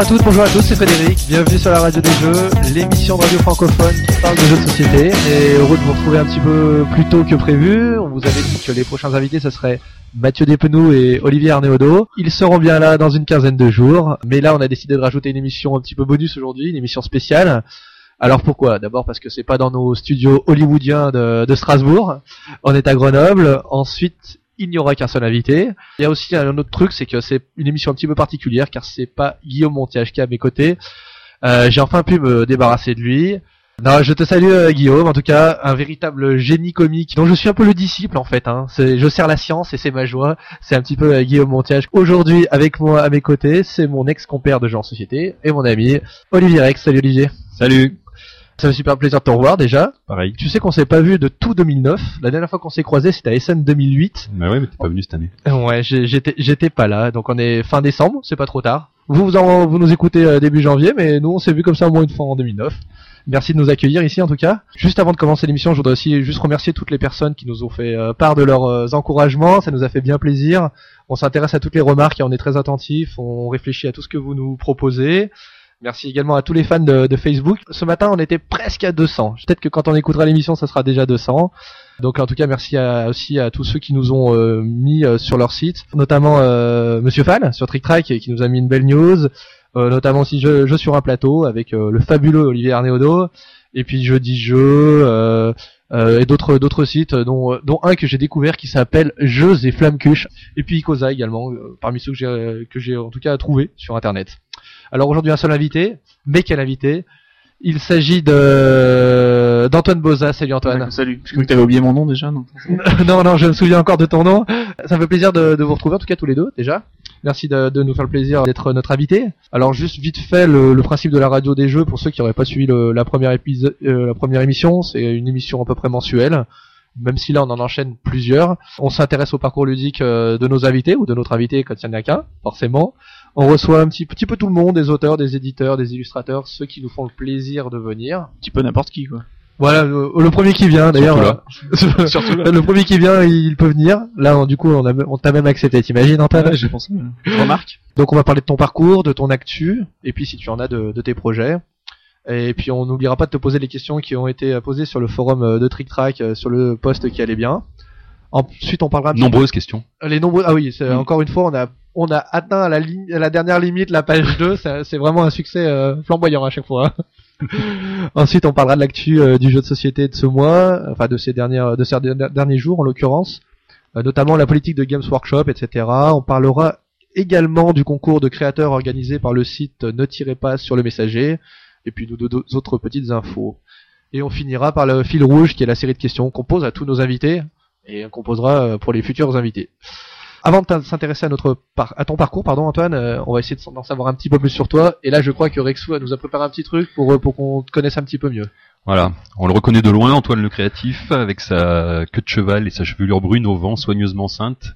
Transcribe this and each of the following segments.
Bonjour à toutes, bonjour à tous, c'est Frédéric, bienvenue sur la radio des jeux, l'émission de radio francophone qui parle de jeux de société, et heureux de vous retrouver un petit peu plus tôt que prévu, on vous avait dit que les prochains invités ce serait Mathieu Despenou et Olivier Arnéodo, ils seront bien là dans une quinzaine de jours, mais là on a décidé de rajouter une émission un petit peu bonus aujourd'hui, une émission spéciale, alors pourquoi? D'abord parce que c'est pas dans nos studios hollywoodiens de Strasbourg, on est à Grenoble, ensuite il n'y aura qu'un seul invité. Il y a aussi un autre truc, c'est que c'est une émission un petit peu particulière car c'est pas Guillaume Montiage qui est à mes côtés. Euh, J'ai enfin pu me débarrasser de lui. Non, je te salue euh, Guillaume, en tout cas un véritable génie comique dont je suis un peu le disciple en fait. Hein. Je sers la science et c'est ma joie. C'est un petit peu euh, Guillaume Montiage. Aujourd'hui avec moi à mes côtés, c'est mon ex-compère de genre société et mon ami Olivier Rex. Salut Olivier. Salut. Ça fait super plaisir de te revoir déjà. Pareil. Tu sais qu'on s'est pas vu de tout 2009. La dernière fois qu'on s'est croisé c'était à SN 2008. Bah ouais, mais t'es pas venu cette année. Ouais, j'étais j'étais pas là, donc on est fin décembre, c'est pas trop tard. Vous vous, en- vous nous écoutez euh, début janvier, mais nous on s'est vu comme ça au moins une fois en 2009. Merci de nous accueillir ici en tout cas. Juste avant de commencer l'émission, je voudrais aussi juste remercier toutes les personnes qui nous ont fait euh, part de leurs euh, encouragements, ça nous a fait bien plaisir. On s'intéresse à toutes les remarques et on est très attentifs, on réfléchit à tout ce que vous nous proposez. Merci également à tous les fans de, Facebook. Ce matin, on était presque à 200. Peut-être que quand on écoutera l'émission, ça sera déjà 200. Donc en tout cas, merci aussi à tous ceux qui nous ont euh, mis euh, sur leur site, notamment euh, Monsieur Fall sur Trick Track qui nous a mis une belle news, euh, notamment aussi je, sur un plateau avec le fabuleux Olivier Arnéodo, et puis jeudi jeu et d'autres d'autres sites dont dont un que j'ai découvert qui s'appelle Jeux et Flamcuche, et puis Icosa également parmi ceux que j'ai que j'ai en tout cas trouvé sur internet. Alors aujourd'hui un seul invité, mais quel invité? Il s'agit de d'Antoine Boza. Salut Antoine. Salut. Je crois que t'avais oublié mon nom déjà, non? Non, non, je me souviens encore de ton nom. Ça me fait plaisir de, de vous retrouver, en tout cas tous les deux, déjà. Merci de, de nous faire le plaisir d'être notre invité. Alors juste vite fait, le, le principe de la radio des jeux, pour ceux qui n'auraient pas suivi le- la, première épisode, euh, la première émission, c'est une émission à peu près mensuelle. Même si là on en enchaîne plusieurs, on s'intéresse au parcours ludique euh, de nos invités ou de notre invité quand il n'y en a qu'un, forcément. On reçoit un petit, petit peu tout le monde, des auteurs, des éditeurs, des illustrateurs, ceux qui nous font le plaisir de venir. Un petit peu n'importe qui, quoi. Voilà, le, le premier qui vient d'ailleurs. Surtout euh, Surtout là. le premier qui vient, il peut venir. Là, on- du coup, on, a, on t'a même accepté, t'imagines, Antoine Ouais, j'ai pensé. Remarque. Donc, on va parler de ton parcours, de ton actu, et puis si tu en as de, de tes projets. Et puis, on n'oubliera pas de te poser les questions qui ont été posées sur le forum euh, de Trick Track, euh, sur le post qui allait bien. Ensuite, on parlera petit Nombreuses questions. les nombreux. Ah oui, c'est- Mm. encore une fois, on a on a atteint la la dernière limite, la page 2. ça- C'est vraiment un succès euh, flamboyant à chaque fois. Ensuite, on parlera de l'actu euh, du jeu de société de ce mois, enfin de ces dernières, de ces derniers jours en l'occurrence, euh, notamment la politique de Games Workshop, etc. On parlera également du concours de créateurs organisé par le site Ne tirez pas sur le messager, et puis deux autres petites infos. Et on finira par le fil rouge, qui est la série de questions qu'on pose à tous nos invités et qu'on posera pour les futurs invités. Avant de s'intéresser à notre par- à ton parcours, pardon Antoine, euh, on va essayer de s'en- d'en savoir un petit peu plus sur toi. Et là, je crois que Rexou nous a préparé un petit truc pour euh, pour qu'on te connaisse un petit peu mieux. Voilà. On le reconnaît de loin, Antoine le créatif, avec sa queue de cheval et sa chevelure brune au vent soigneusement ceinte,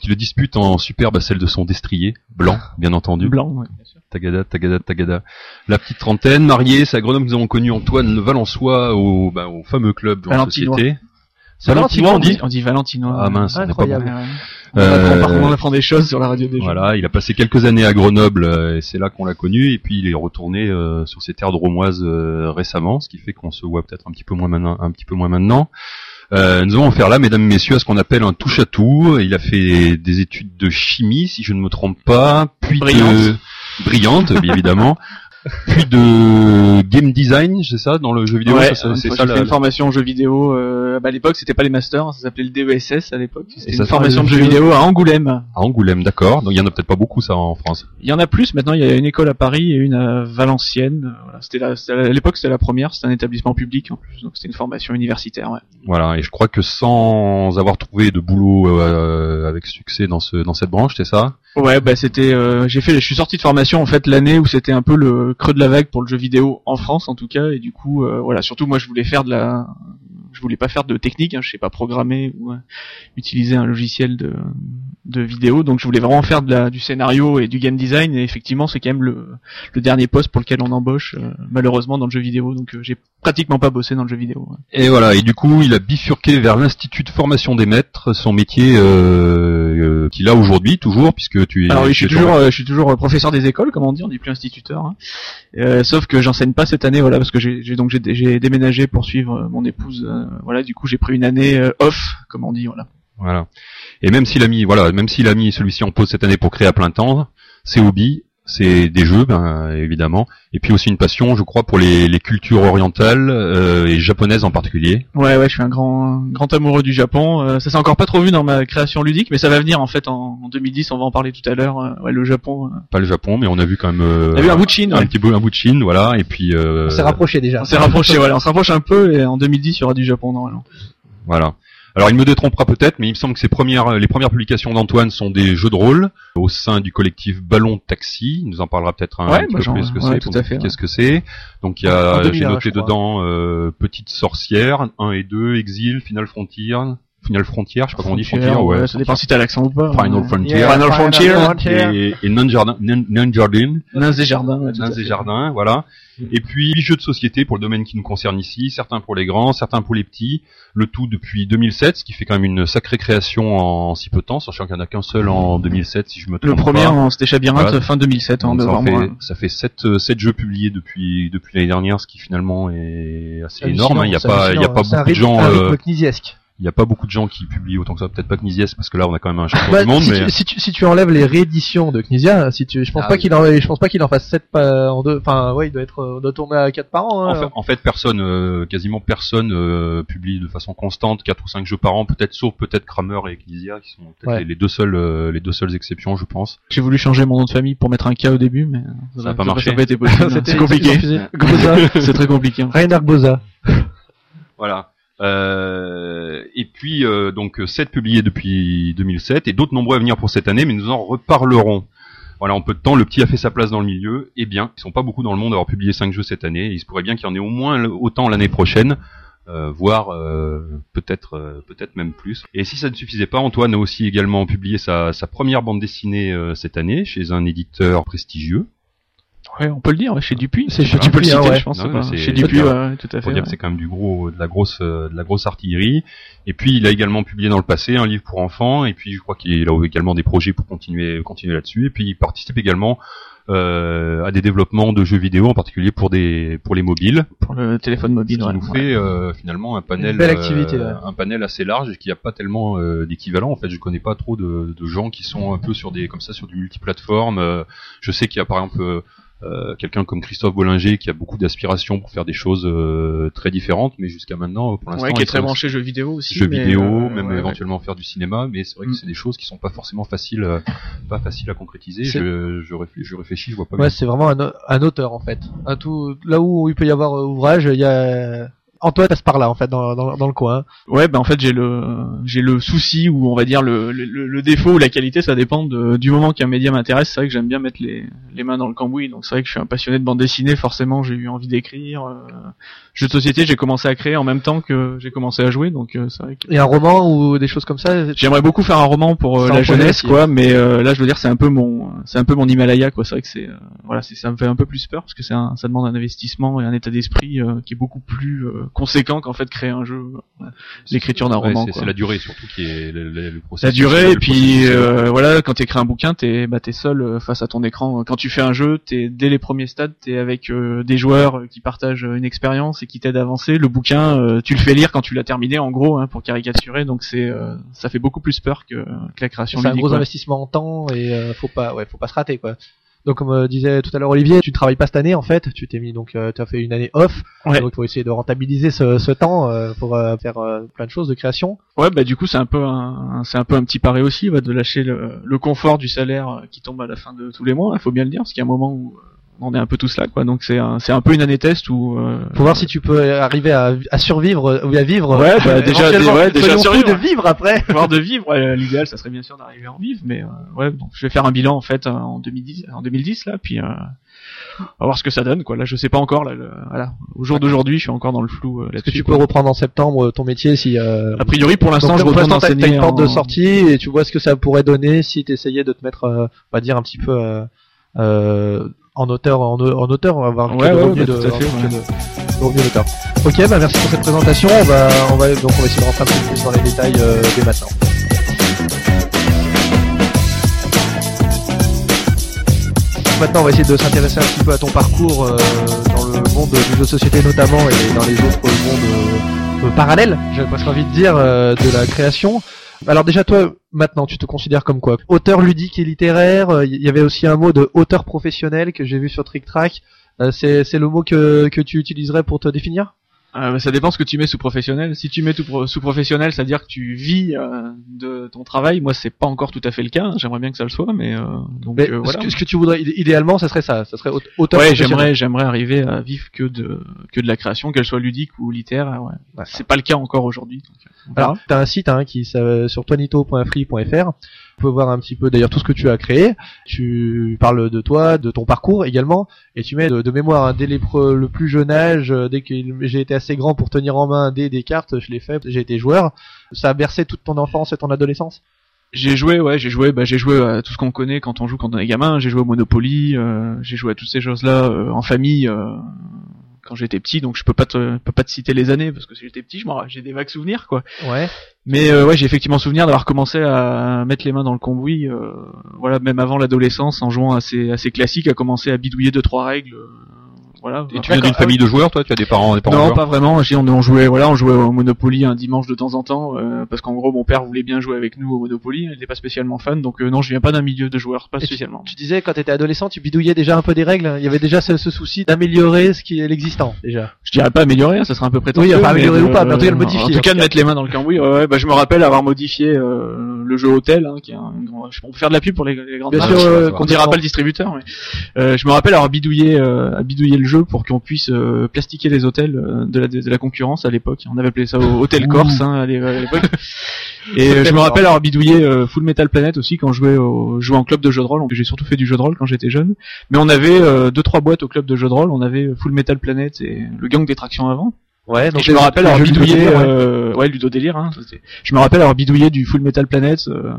qui le dispute en superbe à celle de son destrier, blanc, bien entendu. Blanc, ouais. Tagada, tagada, tagada. La petite trentaine, mariée, Grenoble que nous avons connu Antoine le Valençois au, bah, au fameux club de la société. Valentinois, on dit On dit Valentinois. Ah mince, on n'est pas Incroyable. bon. Euh, On, apprend, on apprend des choses sur la radio des jeux. Voilà, il a passé quelques années à Grenoble euh, et c'est là qu'on l'a connu et puis il est retourné euh, sur ses terres dromoises euh, récemment, ce qui fait qu'on se voit peut-être un petit peu moins maintenant. Un petit peu moins maintenant. Euh, nous allons faire là, mesdames, messieurs, à ce qu'on appelle un touche à tout. Il a fait des études de chimie, si je ne me trompe pas, puis de Brillante. brillante, bien évidemment, puis de game design, c'est ça, dans le jeu vidéo. Ouais, c'est ça. j'ai fait une formation en jeux vidéo. Euh, bah, à l'époque, c'était pas les masters, ça s'appelait le DESS à l'époque. C'était une formation de jeu- vidéo à Angoulême. À Angoulême, d'accord. Donc il y en a peut-être pas beaucoup ça en France. Il y en a plus. Maintenant, il y a une école à Paris et une à Valenciennes. Voilà, c'était à l'époque, c'était la première. C'était un établissement public en plus, donc c'était une formation universitaire. Ouais. Voilà, et je crois que sans avoir trouvé de boulot euh, avec succès dans ce dans cette branche, c'est ça? Ouais, bah c'était. euh, j'ai fait. Je suis sorti de formation en fait l'année où c'était un peu le creux de la vague pour le jeu vidéo en France en tout cas, et du coup, euh, voilà. Surtout moi, je voulais faire de la. Je voulais pas faire de technique, hein, je sais pas programmer ou euh, utiliser un logiciel de, de vidéo, donc je voulais vraiment faire de la, du scénario et du game design. Et effectivement, c'est quand même le, le dernier poste pour lequel on embauche, euh, malheureusement dans le jeu vidéo. Donc j'ai pratiquement pas bossé dans le jeu vidéo. ouais. Et voilà, et du coup, il a bifurqué vers l'Institut de formation des maîtres, son métier euh, euh, qu'il a aujourd'hui toujours, puisque tu es. Alors oui, je suis toujours, euh, je suis toujours euh, professeur des écoles, comme on dit, on dit plus instituteur. hein. Euh, sauf que j'enseigne pas cette année, voilà, parce que j'ai donc j'ai déménagé pour suivre euh, mon épouse, euh, voilà. Du coup, j'ai pris une année euh, off, comme on dit, voilà. Voilà. Et même s'il a mis, voilà, même s'il a mis celui-ci en pause cette année pour créer à plein temps, ses hobbies, c'est des jeux, ben, évidemment, et puis aussi une passion, je crois, pour les, les cultures orientales euh, et japonaises en particulier. Ouais, ouais, je suis un grand, grand amoureux du Japon. Euh, ça s'est encore pas trop vu dans ma création ludique, mais ça va venir en fait en, en 2010. On va en parler tout à l'heure. Euh, ouais, le Japon. euh. Pas le Japon, mais on a vu quand même. euh, On a vu un bout de Chine. un ouais. petit bout, un bout de Chine, voilà, et puis. Euh, On s'est rapproché déjà. On s'est rapproché, voilà, on se rapproche un peu. Et en 2010, il y aura du Japon normalement. Voilà. Alors il me détrompera peut-être, mais il me semble que premières, les premières publications d'Antoine sont des jeux de rôle au sein du collectif Ballon Taxi. Il nous en parlera peut-être un, Ouais, petit bah, peu plus ce que ouais, c'est, ouais. ce que c'est. Donc il y a, 2001, j'ai noté dedans euh, Petite Sorcière 1 et 2, Exil, Final Frontier, Final Frontier, je sais pas comment on dit Frontier, ouais. ça dépend si t'as l'accent ou pas. Final Ouais. Frontier. Yeah, Final Frontier. Et, et Nun Jardin, des jardins. ouais, à des jardins, voilà. Et puis les jeux de société pour le domaine qui nous concerne ici, certains pour les grands, certains pour les petits, le tout depuis 2007, ce qui fait quand même une sacrée création en si peu de temps, sachant qu'il n'y en a qu'un seul en 2007 si je me trompe Le premier, pas. en- c'était Chabirinthe Voilà. fin 2007, en Donc, ça, en novembre. fait, ouais. ça fait sept, euh, sept jeux publiés depuis depuis l'année dernière, ce qui finalement est assez énorme. hein. Il n'y a pas il y a pas beaucoup de gens un euh. Il y a pas beaucoup de gens qui publient autant que ça, peut-être pas Knisies parce que là on a quand même un champion Bah, du monde si, mais tu, si, tu, si tu enlèves les rééditions de Knizia, si tu, je pense Ah pas oui. qu'il en, je pense pas qu'il en fasse 7 en deux, enfin, ouais, il doit être, on doit tourner à 4 par an, En hein. fait, en fait, personne, euh, quasiment personne euh, publie de façon constante quatre ou cinq jeux par an, peut-être sauf peut-être Kramer et Ecclesia qui sont peut-être Ouais. les, les deux seuls, euh, les deux seules exceptions, je pense. J'ai voulu changer mon nom de famille pour mettre un K au début, mais Ça a pas marché. C'était- C'est compliqué. C'est très compliqué. Reinhard Boza. Voilà. Euh, et puis euh, donc sept publiés depuis 2007 et d'autres nombreux à venir pour cette année, mais nous en reparlerons. Voilà, en peu de temps, le petit a fait sa place dans le milieu. Eh bien, ils sont pas beaucoup dans le monde à avoir publié cinq jeux cette année. Et il se pourrait bien qu'il y en ait au moins autant l'année prochaine, euh, voire peut-être peut-être même plus. Et si ça ne suffisait pas, Antoine a aussi également publié sa, première bande dessinée cette année chez un éditeur prestigieux. Ouais, on peut le dire, ouais, chez Dupuis. C'est chez Dupuis, hein, citer, ouais. je pense. Non, pas- Chez Dupuis, c'est- ouais, tout à fait. dire que c'est quand même du gros, de la grosse, euh, de la grosse artillerie. Et puis il a également publié dans le passé un livre pour enfants. Et puis je crois qu'il a également des projets pour continuer, continuer là-dessus. Et puis il participe également euh, à des développements de jeux vidéo, en particulier pour des, pour les mobiles. Pour le téléphone Ce mobile, qui ouais. nous fait euh, finalement un panel, Une belle activité, euh, ouais. un panel assez large et qui a pas tellement euh, d'équivalent. En fait, je connais pas trop de, de gens qui sont un peu sur des, comme ça, sur du multiplateforme. Euh, je sais qu'il y a par exemple euh, quelqu'un comme Christophe Bollinger qui a beaucoup d'aspirations pour faire des choses euh, très différentes, mais jusqu'à maintenant, pour l'instant, Ouais, qui est très branché jeux vidéo aussi. jeux mais, vidéo, euh, même ouais, ouais. éventuellement faire du cinéma, mais c'est vrai que Mm. c'est des choses qui sont pas forcément faciles, euh, pas faciles à concrétiser. Je, je, réfléchis, je réfléchis, je vois pas. Ouais, c'est vraiment un, un auteur, en fait. Un tout, là où il peut y avoir euh, ouvrage, il y a, Antoine passe par là, en fait, dans, dans, dans le coin. Ouais, ben en fait j'ai le j'ai le souci ou on va dire le, le, le défaut ou la qualité, ça dépend de, du moment qu'un média m'intéresse. C'est vrai que j'aime bien mettre les, les mains dans le cambouis, donc c'est vrai que je suis un passionné de bande dessinée. Forcément, j'ai eu envie d'écrire. Euh, jeux de société, j'ai commencé à créer en même temps que j'ai commencé à jouer, donc euh, c'est vrai que Et un roman ou des choses comme ça. j'aimerais beaucoup faire un roman pour euh, la jeunesse, quoi. Mais euh, là, je veux dire, c'est un peu mon c'est un peu mon Himalaya, quoi. C'est vrai que c'est euh, voilà, c'est ça me fait un peu plus peur parce que c'est un, ça demande un investissement et un état d'esprit euh, qui est beaucoup plus euh, conséquent qu'en fait créer un jeu. euh, l'écriture d'un Ouais, roman, c'est- quoi. C'est la durée surtout qui est le, le, le la processus. durée et puis processus, euh, voilà quand t'écris un bouquin t'es bah t'es seul euh, face à ton écran quand tu fais un jeu t'es dès les premiers stades t'es avec euh, des joueurs euh, qui partagent une expérience et qui t'aident à avancer le bouquin euh, tu le fais lire quand tu l'as terminé en gros hein, pour caricaturer donc c'est euh, ça fait beaucoup plus peur que, que la création C'est un gros quoi. investissement en temps et euh, faut pas, ouais, faut pas se rater, quoi. Donc, comme euh, disait tout à l'heure Olivier, tu ne travailles pas cette année, en fait. Tu t'es mis, donc, euh, tu as fait une année off. Ouais. Donc, pour essayer de rentabiliser ce, ce temps euh, pour euh, faire euh, plein de choses de création. ouais bah du coup c'est un peu un c'est un peu un petit pari aussi de lâcher le, le confort du salaire qui tombe à la fin de tous les mois il faut bien le dire parce qu'il y a un moment où on est un peu tous là quoi donc c'est un, c'est un peu une année test où euh, Faut voir si tu peux arriver à, à survivre euh, ou à vivre. Ouais, bah, déjà- éventuellement. ouais, déjà survivre. de vivre après. pouvoir de vivre. ouais, L'idéal, ça serait bien sûr d'arriver à en vivre, mais euh, ouais, donc je vais faire un bilan en fait euh, en 2010, en 2010 là, puis euh, on va voir ce que ça donne quoi. Là, je sais pas encore. Là, le- voilà. Au jour d'aujourd'hui, je suis encore dans le flou euh, Est-ce que tu quoi. peux reprendre en septembre ton métier si euh, A priori, pour l'instant, je retourne t'as- une porte de sortie et tu vois ce que ça pourrait donner si t'essayais de te mettre, euh, on va dire un petit peu euh, euh, en auteur, en, en auteur, on va avoir Ouais, ouais, bah, de. Ok, bah merci pour cette présentation. On va, on va donc on va essayer de rentrer un peu plus dans les détails euh, dès maintenant. Maintenant, on va essayer de s'intéresser un petit peu à ton parcours euh, dans le monde du jeu de société notamment et dans les autres mondes euh, euh, parallèles, j'ai presque envie de dire, euh, de la création. Alors déjà, toi, maintenant, tu te considères comme quoi Auteur ludique et littéraire. Il y avait aussi un mot de auteur professionnel que j'ai vu sur Trick Track. Euh, c'est c'est le mot que, que tu utiliserais pour te définir? Euh, ça dépend ce que tu mets sous professionnel. Si tu mets tout pro- sous professionnel, c'est-à-dire que tu vis euh, de ton travail. Moi, c'est pas encore tout à fait le cas. J'aimerais bien que ça le soit, mais euh, donc Mais euh, ce, voilà. que, ce que tu voudrais, idé- idéalement, ça serait ça. Ça serait aut- auteur Ouais, j'aimerais, j'aimerais arriver à vivre que de que de la création, qu'elle soit ludique ou littéraire. Ouais. C'est pas le cas encore aujourd'hui. euh. Alors, t'as un site hein, qui sur toinito.free.fr. Tu peux voir un petit peu d'ailleurs tout ce que tu as créé. Tu parles de toi, de ton parcours également, et tu mets de, mémoire hein, dès les pre- le plus jeune âge, euh, dès que j'ai été assez grand pour tenir en main des, cartes, je l'ai fait. J'ai été joueur. Ça a bercé toute ton enfance et ton adolescence? J'ai joué, ouais, j'ai joué, bah, j'ai joué à tout ce qu'on connaît quand on joue quand on est gamin. J'ai joué au Monopoly, euh, j'ai joué à toutes ces choses-là euh, en famille quand j'étais petit. Donc je peux pas te, peux pas te citer les années parce que si j'étais petit, je j'ai des vagues souvenirs, quoi. Ouais. Mais euh, ouais, j'ai effectivement souvenir d'avoir commencé à mettre les mains dans le cambouis, euh, voilà, même avant l'adolescence, en jouant assez assez classique, à commencer à bidouiller deux trois règles, euh, voilà. Et tu viens d'une famille de joueurs, toi Tu as des parents, des parents Non, joueurs pas vraiment. On, on jouait, voilà, on jouait au Monopoly un dimanche de temps en temps, euh, parce qu'en gros, mon père voulait bien jouer avec nous au Monopoly. Il n'était pas spécialement fan, donc euh, non, je viens pas d'un milieu de joueurs, pas Et spécialement. Tu disais quand t'étais adolescent, tu bidouillais déjà un peu des règles. Il y avait déjà ce, ce souci d'améliorer ce qui est l'existant déjà. Je dirais pas améliorer, hein, ça serait un peu prétentieux. Oui, enfin, améliorer ou pas, mais en tout cas, le modifier, En tout cas, de mettre les mains dans le cambouis. Ouais, ouais, bah, je me rappelle avoir modifié euh, le jeu Hôtel, hein, qui est un grand. On peut faire de la pub pour les, les grandes Bien marques. sûr, euh, on dira pas le distributeur, mais euh, je me rappelle avoir bidouillé, euh, à bidouiller le jeu pour qu'on puisse euh, plastiquer les hôtels euh, de la de la concurrence à l'époque. On avait appelé ça Hôtel Corse hein, à l'é- à l'époque. Et euh, je me rappelle avoir bidouillé euh, Full Metal Planet aussi quand je jouais au jouais en club de jeux de rôle. Donc, J'ai surtout fait du jeu de rôle quand j'étais jeune. Mais on avait euh, deux trois boîtes au club de jeux de rôle. On avait Full Metal Planet et le gang des tractions avant. Ouais. Et je me rappelle avoir bidouillé, euh, ouais, Ludo Délire. Hein, je me rappelle avoir bidouillé du Full Metal Planet euh,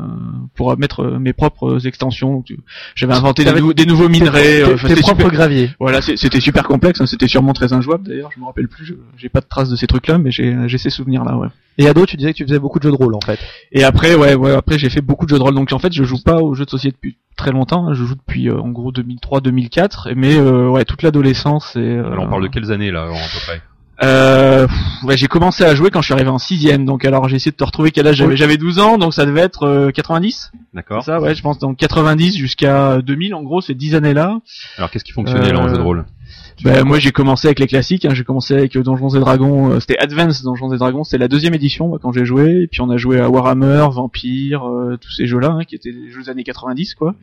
pour mettre euh, mes propres extensions. Donc, tu- J'avais inventé des, nou- des nouveaux minerais. euh, tes, enfin, tes c'était propres super- graviers. Voilà, c'était super complexe. hein, c'était sûrement très injouable d'ailleurs. Je me rappelle plus. je- J'ai pas de traces de ces trucs-là, mais j'ai j'ai ces souvenirs-là. Ouais. Et ado, tu disais que tu faisais beaucoup de jeux de rôle en fait. Et après, ouais, ouais, après j'ai fait beaucoup de jeux de rôle. Donc en fait, je joue pas aux jeux de société depuis très longtemps. hein, Je joue depuis euh, en gros 2003-2004. Mais euh, ouais, toute l'adolescence et. euh, Alors on parle de quelles années là, à peu près? Euh, ouais, j'ai commencé à jouer quand je suis arrivé en sixième, donc alors j'ai essayé de te retrouver quel âge j'avais. J'avais 12 ans, donc ça devait être euh, 90. C'est D'accord. ça, ouais, je pense donc 90 jusqu'à 2000, en gros, ces 10 années-là. Alors qu'est-ce qui fonctionnait là en Euh, jeu de rôle? Ben, moi j'ai commencé avec les classiques, hein, j'ai commencé avec euh, Donjons et Dragons, euh, c'était Advance Donjons et Dragons, c'était la deuxième édition moi, quand j'ai joué, et puis on a joué à Warhammer, Vampire, euh, tous ces jeux-là, hein, qui étaient des jeux des années 90 quoi.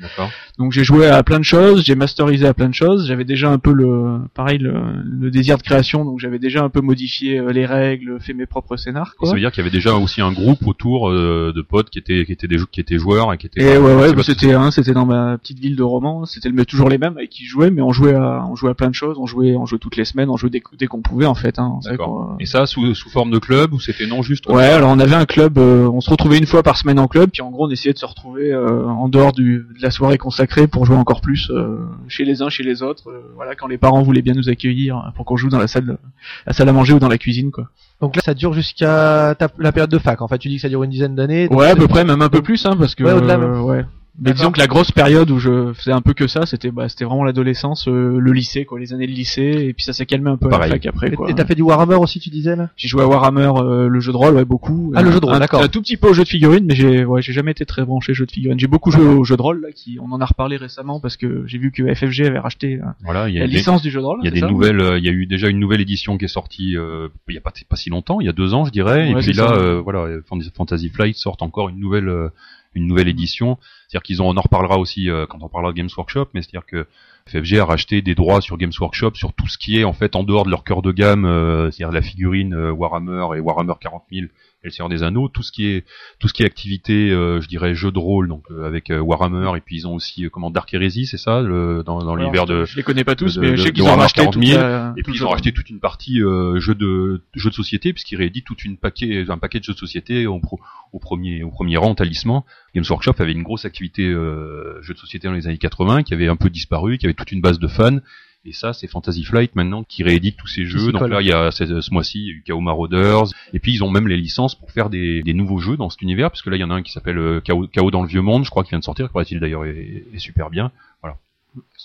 Donc j'ai joué à plein de choses, j'ai masterisé à plein de choses, j'avais déjà un peu le pareil le, le désir de création, donc j'avais déjà un peu modifié euh, les règles, fait mes propres scénars quoi. Ça veut dire qu'il y avait déjà aussi un groupe autour de potes qui étaient qui étaient des qui étaient joueurs et qui étaient. Et ouais ouais, bah, c'était hein, c'était dans ma petite ville de Romans, c'était toujours les mêmes avec qui je jouais, mais on jouait à on jouait à plein de choses, on jouait on jouait toutes les semaines, on jouait dès, dès qu'on pouvait en fait. Hein, D'accord. qu'on- Et ça sous sous forme de club ou c'était non juste Ouais, ça alors on avait un club, euh, on se retrouvait une fois par semaine en club, puis en gros on essayait de se retrouver euh, en dehors du, de la soirée consacrée pour jouer encore plus euh, chez les uns, chez les autres. euh, voilà, quand les parents voulaient bien nous accueillir euh, pour qu'on joue dans la salle, la salle à manger ou dans la cuisine, quoi. Donc là, ça dure jusqu'à ta- la période de fac. En fait, tu dis que ça dure une dizaine d'années. Ouais, à peu près, même un peu plus, hein, parce que Ouais, au-delà, même. euh, ouais. Mais disons que la grosse période où je faisais un peu que ça, c'était bah, c'était vraiment l'adolescence, euh, le lycée, quoi, les années de lycée, et puis ça s'est calmé un peu à la fac après, Et quoi. et t'as fait du Warhammer aussi, tu disais là? J'ai joué à Warhammer, euh, le jeu de rôle, ouais, beaucoup. Ah, le jeu de rôle, d'accord. Un tout petit peu au jeu de figurines, mais j'ai, ouais, j'ai jamais été très branché jeu de figurines. J'ai beaucoup joué au jeu de rôle, là, qui, on en a reparlé récemment parce que j'ai vu que FFG avait racheté euh, Voilà, il y a la des- licence du jeu de rôle. il y a des ça? nouvelles, euh, il y a eu déjà une nouvelle édition qui est sortie euh, il y a pas pas si longtemps, il y a deux ans je dirais, et puis là euh, voilà, Fant- Fantasy Flight sort encore une nouvelle euh, une nouvelle édition, c'est-à-dire qu'ils ont on en reparlera aussi euh, quand on parlera de Games Workshop, mais c'est-à-dire que FFG a racheté des droits sur Games Workshop sur tout ce qui est en fait en dehors de leur cœur de gamme, euh, c'est-à-dire la figurine euh, Warhammer et Warhammer 40 000 et le Seigneur des Anneaux, tout ce qui est tout ce qui est activité, euh, je dirais jeu de rôle, donc euh, avec euh, Warhammer et puis ils ont aussi comment Dark Heresy, c'est ça, le, dans, l'univers de Je les connais pas tous, de- mais je sais qu'ils ont racheté 40 toute 000, la- et tout puis ils ont jeu. racheté toute une partie euh, jeux de jeux de société puisqu'ils rééditent toute une paquet un paquet de jeux de société au, pro- au premier au premier rang Talisman. Games Workshop avait une grosse activité euh, jeux de société dans les années 80 qui avait un peu disparu, qui avait toute une base de fans. Et ça, c'est Fantasy Flight maintenant qui réédite tous ces jeux. Donc colle. là, il y a ce, ce mois-ci, il y a eu Chaos Marauders. Et puis ils ont même les licences pour faire des, des nouveaux jeux dans cet univers, parce que là, il y en a un qui s'appelle euh, Chaos, Chaos dans le vieux monde, je crois qu'il vient de sortir, paraît-il d'ailleurs est, est super bien.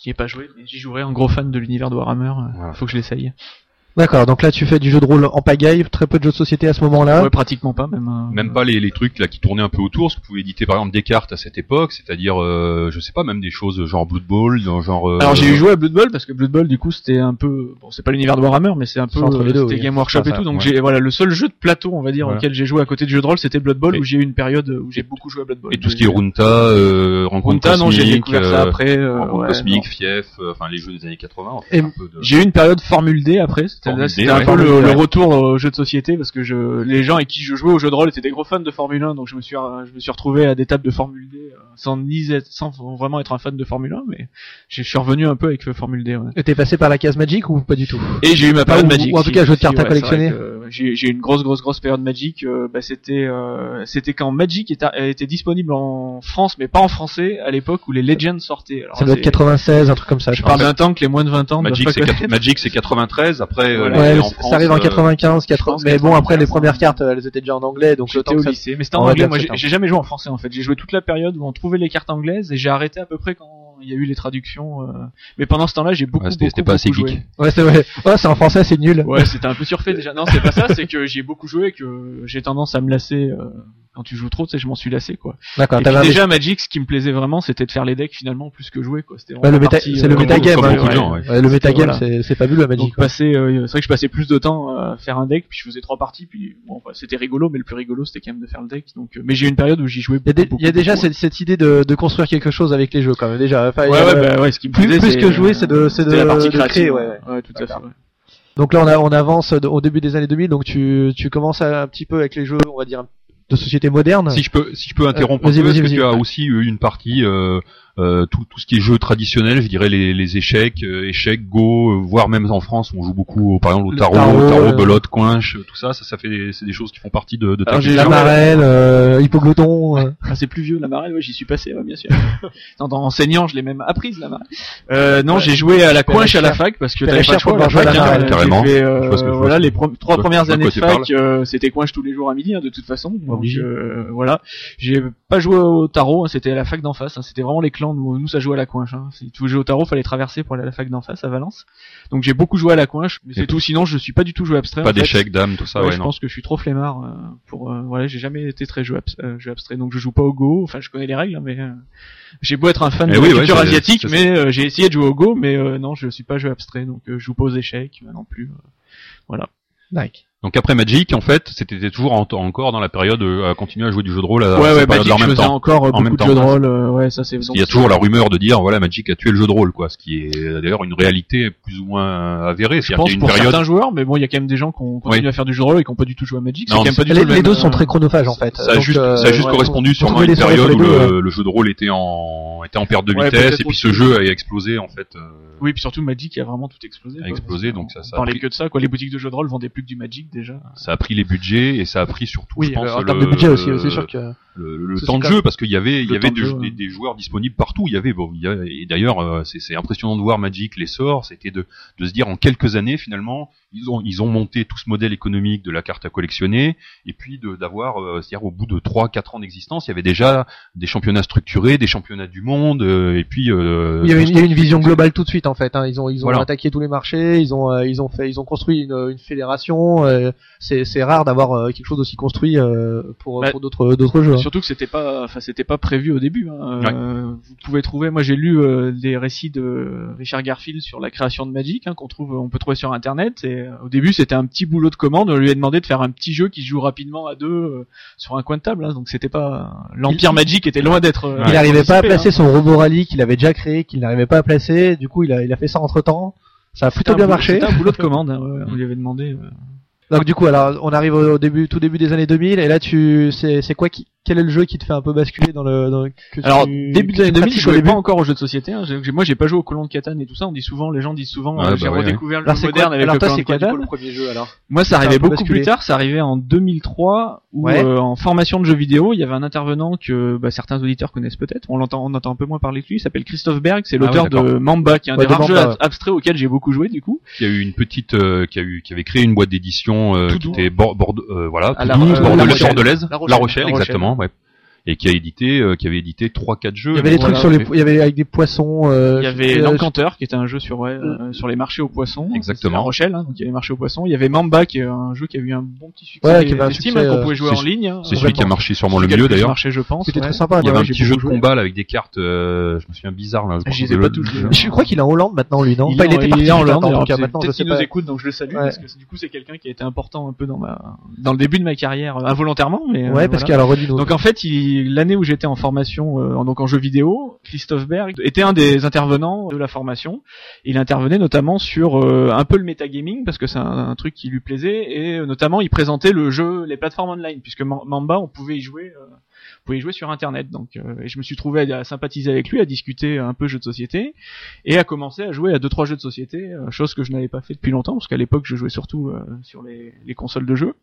J'y ai pas joué, mais j'y jouerai. Un gros fan de l'univers de Warhammer. euh, Voilà. Faut que je l'essaye. D'accord, donc là tu fais du jeu de rôle en pagaille, très peu de jeux de société à ce moment-là. Ouais, pratiquement pas, même. euh, Même pas les, les trucs là qui tournaient un peu autour, parce que vous pouvez éditer par exemple des cartes à cette époque, c'est-à-dire, euh, je sais pas, même des choses genre Blood Bowl, genre. euh, Alors j'ai eu joué à Blood Bowl parce que Blood Bowl du coup c'était un peu bon c'est pas l'univers de Warhammer mais c'est un peu entre les deux, c'était oui. Game Workshop et tout donc ouais. j'ai voilà le seul jeu de plateau on va dire Voilà. auquel j'ai joué à côté du jeu de rôle c'était Blood Bowl Et- où j'ai eu une période où j'ai beaucoup joué à Blood Bowl. Et tout ce qui est Runta, euh, Rencontre Runta non j'ai découvert ça euh, après euh, Rencontre ouais, Cosmique, non. Fief, euh, enfin les jeux des années 80. en Et fait, un peu de- J'ai eu une période Formule D après, c'était un peu le, le retour au jeu de société parce que je, les gens avec qui je jouais au jeu de rôle étaient des gros fans de Formule 1 donc je me suis, je me suis retrouvé à des tables de Formule D euh, sans ni être, sans vraiment être un fan de Formule 1 mais je suis revenu un peu avec euh, Formule D. Ouais. Et T'es passé par la case Magic ou pas du tout? Et j'ai eu ma période Magic. ou en tout cas, jeu de cartes à collectionner. Euh, J'ai une grosse, grosse, grosse période Magic. euh, bah, c'était, euh, c'était quand Magic était, était disponible en France, mais pas en français, à l'époque où les Legends sortaient. Alors, Ça doit être 96, un truc comme ça. Je Je parle d'un temps que les moins de 20 ans. Magic, c'est pas quat- connaître. Magic, c'est 93. Après, euh, Voilà. les- Ouais, en ça France, arrive en euh, 95, 80. pense Mais bon, après les 95, premières cartes, euh, elles étaient déjà en anglais, donc le temps J'étais au lycée, mais c'était en anglais. Moi, j'ai jamais joué en français en fait. J'ai joué toute la période où on trouvait les cartes anglaises et j'ai arrêté à peu près quand il y a eu les traductions. euh, Mais pendant ce temps-là, j'ai beaucoup, Ouais, c'était- beaucoup, c'était pas assez geek. Ouais, c'est vrai. Ouais, c'est en français, c'est nul. Ouais, c'était un peu surfait déjà. Non, c'est pas ça. C'est que j'y ai beaucoup joué et que j'ai tendance à me lasser. Euh, Quand tu joues trop, tu sais, je m'en suis lassé quoi. D'accord, un- déjà Magic, ce qui me plaisait vraiment, c'était de faire les decks finalement plus que jouer quoi. C'était vraiment le méta, c'est euh, le comme- metagame. hein. ouais. Ouais, le metagame, Voilà. c'est c'est fabuleux à Magic. Donc passer, euh, c'est vrai que je passais plus de temps à faire un deck, puis je faisais trois parties, puis bon, bah, c'était rigolo, mais le plus rigolo c'était quand même de faire le deck. Donc, euh, mais j'ai eu une période où j'y jouais Il y a, beaucoup. des- beaucoup, il y a déjà beaucoup, cette, cette idée de, de construire quelque chose avec les jeux quand même déjà. Enfin, il y Ouais, a- ouais, bah, ouais, ce qui me plus- plaisait, plus c'est, que jouer, euh, c'est de- c'est de- la partie de créer, ouais. tout à fait. Donc là on, avance de- au début des années 2000, donc tu, tu commences un petit peu avec les jeux, on va dire, de société moderne. Si je peux, si je peux interrompre Euh, un peu, parce que tu as aussi eu une partie, euh, euh, tout, tout ce qui est jeu traditionnel, je dirais les, les échecs, euh, échecs, go, euh, voire même en France, on joue beaucoup, au- par exemple, au tarot, tarot, tarot, euh, belote, coinche, tout ça, ça, ça fait, des- c'est des choses qui font partie de, de ta j'ai. La marelle, euh, hypogloton. euh. Ah, c'est plus vieux la marelle, ouais, j'y suis passé, ouais, bien sûr. en, en enseignant, je l'ai même apprise la marelle. Euh, non, Ouais. j'ai joué à la coinche à la fac parce que t'avais pas le choix à la pouvoir jouer à fac. la marelle, carrément. euh, voilà, les trois premières de années de fac, euh, c'était coinche tous les jours à midi, hein, de toute façon. Donc, euh, voilà. J'ai pas joué au tarot, hein, c'était à la fac d'en face. hein, c'était vraiment les clans. Nous, nous, ça jouait à la coinche. Hein. Si tu veux jouer au tarot, fallait traverser pour aller à la fac d'en face à Valence. Donc j'ai beaucoup joué à la coinche, mais c'est tout. Sinon, je suis pas du tout joué abstrait. Pas d'échecs, dames, tout ça, Ouais, ouais, je non. pense que je suis trop flemmard euh, pour euh, voilà j'ai jamais été très abs- euh, jeu abstrait donc je joue pas au Go enfin je connais les règles hein, mais euh, j'ai beau être un fan Eh de oui, la culture asiatique mais euh, j'ai essayé de jouer au Go mais euh, non je suis pas jeu abstrait donc euh, je joue pas aux échecs euh, non plus euh, voilà Like. Donc après Magic, en fait, c'était toujours en- encore dans la période euh, à continuer à jouer du jeu de rôle à ouais ouais Magic en je même faisais temps. encore euh, En beaucoup même de temps, jeux de rôle euh, ouais ça c'est qu'il y a toujours la rumeur de dire voilà Magic a tué le jeu de rôle quoi, ce qui est euh, d'ailleurs une réalité plus ou moins avérée. je pense qu'il y a pour une période certains joueurs mais bon il y a quand même des gens qui ont continué Oui. à faire du jeu de rôle et qui ont pas du tout joué à Magic c'est Non, quand même mais pas du Les, tout deux sont très chronophages en fait. ça a Donc, juste, euh, ça a juste ouais, correspondu sûrement à une période où le, jeu de rôle était en était en perte de vitesse et puis ce jeu a explosé en fait. oui puis surtout Magic a vraiment tout explosé A explosé, donc ça- ça on a parlait que de ça quoi les boutiques de jeux de rôle vendaient plus que du Magic déjà ça a pris les budgets et ça a pris surtout, Oui, je pense, en le, termes de budget aussi, c'est sûr que. Le, le temps de jeu parce qu'il y avait il y avait des, ouais. joueurs disponibles partout. Il y avait bon, il y a- et d'ailleurs euh, c'est c'est impressionnant de voir Magic l'essor. C'était de de se dire en quelques années finalement ils ont ils ont monté tout ce modèle économique de la carte à collectionner et puis de d'avoir euh, c'est-à-dire au bout de 3 4 ans d'existence il y avait déjà des championnats structurés, des championnats du monde euh, et puis euh, Il y, a une, une vision globale tout de suite en fait. Hein. Ils ont ils ont Voilà. attaqué tous les marchés. Ils ont euh, ils ont fait ils ont construit une, une fédération. euh, c'est c'est rare d'avoir euh, quelque chose d'aussi construit euh, pour Bah, pour d'autres d'autres jeux. hein. Surtout que c'était pas, enfin c'était pas prévu au début. Hein. Euh, vous pouvez trouver, moi j'ai lu euh, des récits de Richard Garfield sur la création de Magic, hein, qu'on trouve, on peut trouver sur internet. Et euh, au début c'était un petit boulot de commande. On lui a demandé de faire un petit jeu qui se joue rapidement à deux euh, sur un coin de table. Hein, donc c'était pas l'empire Magic était loin d'être. euh, Il n'arrivait pas à placer hein. son robot rallye qu'il avait déjà créé, qu'il n'arrivait pas à placer. Du coup, il a, il a fait ça entre temps. Ça a plutôt bien boulot- marché. C'était un boulot de commande. hein, ouais, on lui avait demandé. Donc du coup, alors on arrive au début, tout début des années 2000, et là tu, c'est, c'est quoi qui, quel est le jeu qui te fait un peu basculer dans le, dans le- que Alors tu- début des années tu 2000, je jouais pas encore aux jeux de société. Hein. Moi, j'ai pas joué au Colon de Catane et tout ça. On dit souvent, les gens disent souvent, Ouais, euh, bah j'ai ouais, redécouvert le Alors jeu c'est moderne quoi avec Alors le toi, Colon c'est de Catane. le premier jeu alors Moi, ça arrivait beaucoup basculé. plus tard. Ça arrivait en 2003 où Ouais. euh, en formation de jeux vidéo, il y avait un intervenant que bah, certains auditeurs connaissent peut-être. On l'entend, on entend un peu moins parler de lui. Il s'appelle Christophe Berg. C'est Ah l'auteur de Mamba, qui est un des de rares jeux abstraits auxquels j'ai beaucoup joué du coup. Qui a eu une petite, euh, qui a eu, qui avait créé une boîte d'édition euh, Tout qui était bord, euh, voilà, la- euh, Bordeaux- La la Rochelle. Bordelaise, La Rochelle. La Rochelle, La Rochelle. exactement, ouais. Et qui a édité, euh, qui avait édité trois, quatre jeux. Il y avait des trucs sur les, il y avait avec des poissons. Euh, Il y avait euh, l'Encanteur qui était un jeu sur ouais, euh, sur les marchés aux poissons. Exactement. La Rochelle, hein, donc il y avait marché aux poissons. Il y avait Mamba qui est un jeu qui a eu un bon petit succès. Ouais, qui avait un succès, hein, qu'on euh, pouvait jouer en ligne. hein. C'est celui qui a marché sûrement le Celui qui a mieux d'ailleurs. marché, je pense. C'était ouais. très sympa. Il y avait un petit jeu de combat là, avec des cartes, euh, je me souviens bizarre là. je que pas joué. Je crois qu'il est en Hollande maintenant lui non? Il, était parti en Hollande, longtemps, en alors tout cas, peut- maintenant je peut-être sais qu'il nous écoute, donc je le salue parce que du coup c'est quelqu'un qui a été important un peu dans ma dans le début de ma carrière euh, involontairement, mais euh, Ouais parce redis-nous. Donc en fait, il- l'année où j'étais en formation, euh, donc en jeu vidéo, Christophe Berg était un des intervenants de la formation. Il intervenait notamment sur euh, un peu le metagaming parce que c'est un, truc qui lui plaisait et euh, notamment il présentait le jeu, les plateformes online puisque Mamba, on pouvait y jouer, euh, on pouvait jouer sur internet. Donc euh, et je me suis trouvé à, sympathiser avec lui, à discuter un peu jeux de société et à commencer à jouer à deux trois jeux de société, chose que je n'avais pas fait depuis longtemps parce qu'à l'époque je jouais surtout sur les, les consoles de jeux.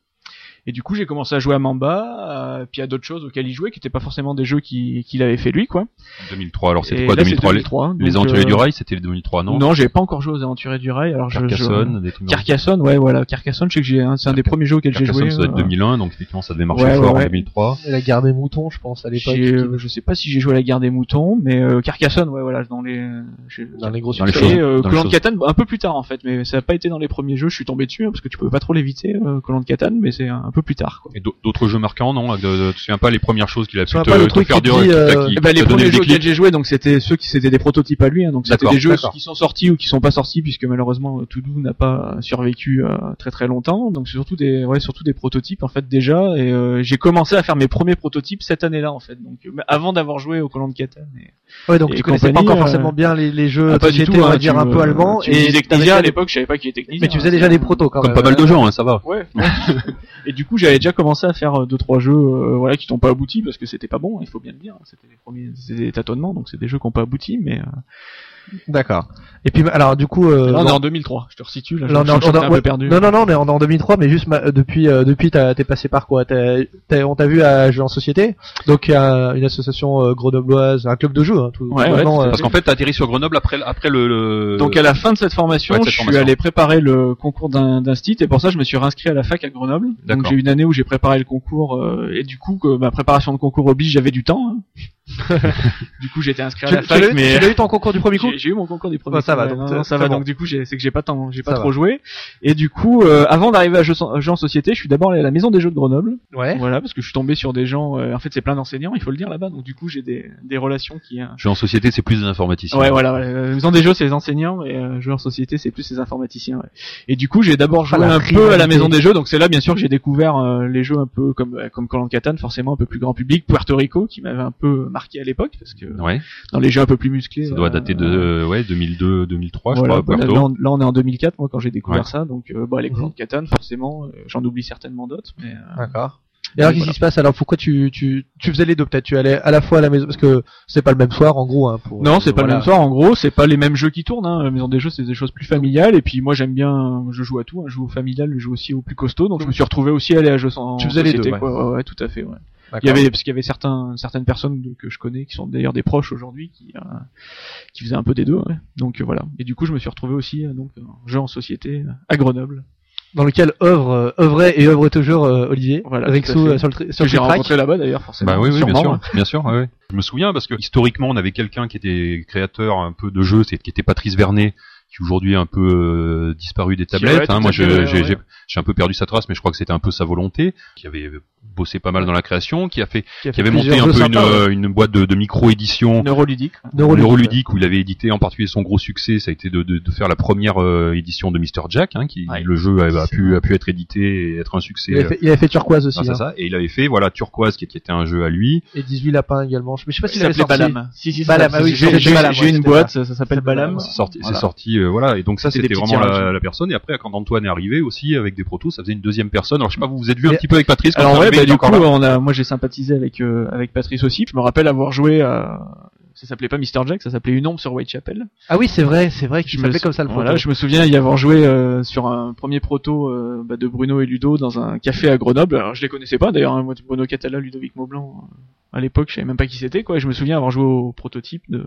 Et du coup, j'ai commencé à jouer à Mamba, euh, puis à d'autres choses auxquelles il jouait, qui n'étaient pas forcément des jeux qui- qu'il avait fait lui, quoi. 2003. Alors c'était quoi là, c'est 2003 les- 2003, Les aventuriers euh, du rail, c'était les 2003 non? Non, j'avais pas encore joué aux Aventuriers du Rail. Alors je, je- Carcassonne, des trucs. Carcassonne, ouais, voilà, Carcassonne. Je sais que j'ai, c'est un des premiers jeux auxquels j'ai joué. Carcassonne, ça doit être euh, 2001, donc effectivement ça devait marcher ouais, fort ouais, ouais. en 2003. Et la guerre des moutons je pense à l'époque. qui- euh, je sais pas si j'ai joué à la guerre des moutons, mais euh, Carcassonne, ouais, voilà, dans les, Dans les gros Dans les succès. choses. euh, dans les Colon de. Catane un peu plus tard en fait, mais ça n'a pas été dans les premiers jeux. Je suis tombé dessus hein, parce que tu pouvais pas trop l'éviter, euh, Colon de Catane, mais c'est un peu plus tard. Quoi. Et d'au- d'autres jeux marquants, non de, de, Tu te souviens pas les premières choses qu'il a pu souviens te, pas le te truc faire qui dire qui euh, qui ben, les premiers jeux auxquels j'ai joué, donc c'était ceux qui c'était des prototypes à lui, hein, donc c'était des jeux qui sont sortis ou qui sont pas sortis puisque malheureusement euh, Todo n'a pas survécu euh, très très longtemps. Donc c'est surtout des ouais surtout des prototypes en fait déjà et euh, j'ai commencé à faire mes premiers prototypes cette année-là en fait. Donc euh, avant d'avoir joué au Colon de Catane. Et... Ouais donc et tu connaissais pas encore euh, forcément bien les, les jeux Ah, pas du société tout, on va hein, dire tu un peu allemand t'avais Knizia, à déjà- l'époque, je savais pas qu'il était Knizia. mais tu faisais hein, déjà des protos quand Comme même. pas mal de gens, ça va. Ouais. ouais. et du coup, j'avais déjà commencé à faire euh, deux trois jeux, euh, voilà, qui n'ont pas abouti parce que c'était pas bon. Il faut bien le dire. C'était les premiers, tâtonnements, donc c'est des jeux qui n'ont pas abouti. Mais euh, D'accord. Et puis alors du coup euh, là, on bon, est en 2003. Je te resitue. Là, je, Là, on est je, en- je- j'étais on est- un ouais. peu perdu. Non, non, non, on est en, en 2003, mais juste ma- euh, depuis, euh, depuis, t'as- t'es passé par quoi? T'as- t'as- On t'a vu à Jeux en Société, donc il y a une association euh, grenobloise, un club de jeux, hein, tout. Ouais, ouais, euh, Parce qu'en fait, t'as atterri sur Grenoble après, après le, le- Donc à la fin de cette formation, cette je suis allé préparer le concours d'un d'instit et pour ça je me suis réinscrit à la fac à Grenoble. Donc j'ai eu une année où j'ai préparé le concours euh, et du coup que ma préparation de concours oblige j'avais du temps. hein. du coup j'étais inscrit à tu, la tu fac eu- mais tu l'as eu ton concours du premier coup J'ai eu mon concours du premier. Ouais, ça coup, va, donc non, c'est- non, ça va. bon. Donc du coup, j'ai- c'est que j'ai pas tant, j'ai pas Ça trop va. joué. Et du coup, euh, avant d'arriver à Jeux, Jeux en société, je suis d'abord allé à la maison des jeux de Grenoble. Ouais. Voilà, parce que je suis tombé sur des gens. euh, en fait, c'est plein d'enseignants, il faut le dire là-bas. Donc du coup, j'ai des, des relations qui. euh, Jeux en société, c'est plus des informaticiens. Ouais, voilà. ouais, euh, Maison des jeux, c'est les enseignants et euh, jeux en société, c'est plus les informaticiens. ouais. Et du coup, j'ai d'abord joué la un peu à la maison des jeux. Donc c'est là, bien sûr, que j'ai découvert euh, les jeux un peu comme euh, comme Call of Catan, forcément un peu plus grand public. Puerto Rico, qui m'avait un peu marqué à l'époque, parce que Ouais. dans les jeux un peu plus musclés. Ça doit euh, dater de, euh, ouais, 2002, 2003, voilà, je crois, bah, là, on, là, on est en 2004, moi, quand j'ai découvert Ouais. ça. Donc, euh, bah, les Mhm. Clan de Catane, forcément, euh, j'en oublie certainement d'autres. Mais, euh, D'accord. Et alors, qu'est-ce qui se passe? Alors, pourquoi tu, tu, tu faisais les deux peut-être? Tu allais à la fois à la maison parce que c'est pas le même soir, en gros. Hein, pour, non, c'est pas voilà. le même soir. En gros, c'est pas les mêmes jeux qui tournent. Hein. Maison des jeux, c'est des choses plus familiales. Et puis, moi, j'aime bien, je joue à tout. Hein. Je joue au familial, je joue aussi au plus costaud. Donc, je me suis retrouvé aussi à aller à jeux en Tu faisais les deux, ouais. quoi. Ouais, ouais, tout à fait. Ouais. Il y avait parce qu'il y avait certains certaines personnes que je connais qui sont d'ailleurs des proches aujourd'hui qui euh, qui faisaient un peu des deux. Ouais. Donc euh, voilà. Et du coup, je me suis retrouvé aussi euh, donc en jeu en société euh, à Grenoble. Dans lequel œuvre, œuvrait et œuvre toujours euh, Olivier. Voilà, euh, sur le, sur Que j'ai rencontré là-bas d'ailleurs forcément. Bah oui, oui, bien sûr, ouais. bien sûr, ouais, ouais. Je me souviens parce que historiquement, on avait quelqu'un qui était créateur un peu de jeux, c'est qui était Patrice Vernet, qui aujourd'hui est un peu euh, disparu des tablettes. ouais, hein. Moi, j'ai ouais. j'ai- j'ai un peu perdu sa trace, mais je crois que c'était un peu sa volonté. Qui avait bossé pas mal dans la création, qui a fait, Qui, a qui fait avait monté un peu une, ouais. euh, une boîte de, de micro-édition Neuroludique. Neuroludique, Neuroludique où il avait édité en particulier son gros succès, ça a été de, de, de faire la première euh, édition de Mr Jack, hein, qui Ouais. le jeu a, pu a pu être édité et être un succès. Il avait fait, il avait fait Turquoise aussi, à hein. ça. Et il avait fait voilà Turquoise qui, qui était un jeu à lui. et 18 lapins également. Je- Mais je sais pas Il s'il avait s'appelait sorti. Balam. Si, si, Balam, ça- ah oui, j'ai ouais, une boîte, ça. s'appelle Balam. C'est sorti, Voilà. c'est sorti, euh, voilà. Et donc ça, C'était vraiment la, personne. Et après, quand Antoine est arrivé aussi avec des protos, ça faisait une deuxième personne. Alors je sais pas, vous vous êtes vu un petit peu avec Patrice. Bah, du coup, là. on a, moi j'ai sympathisé avec euh, avec Patrice aussi. Je me rappelle avoir joué à, ça s'appelait pas Mr Jack, ça s'appelait Une ombre sur Whitechapel. Ah oui, c'est vrai, c'est vrai qu'il me s'appelait sou- comme ça le Voilà, proto. je me souviens y avoir joué euh, sur un premier proto euh, bah, de Bruno et Ludo dans un café à Grenoble. Alors je les connaissais pas d'ailleurs, hein, moi, Bruno Catala, Ludovic Maublanc. euh, à l'époque, je savais même pas qui c'était quoi. Et je me souviens avoir joué au prototype de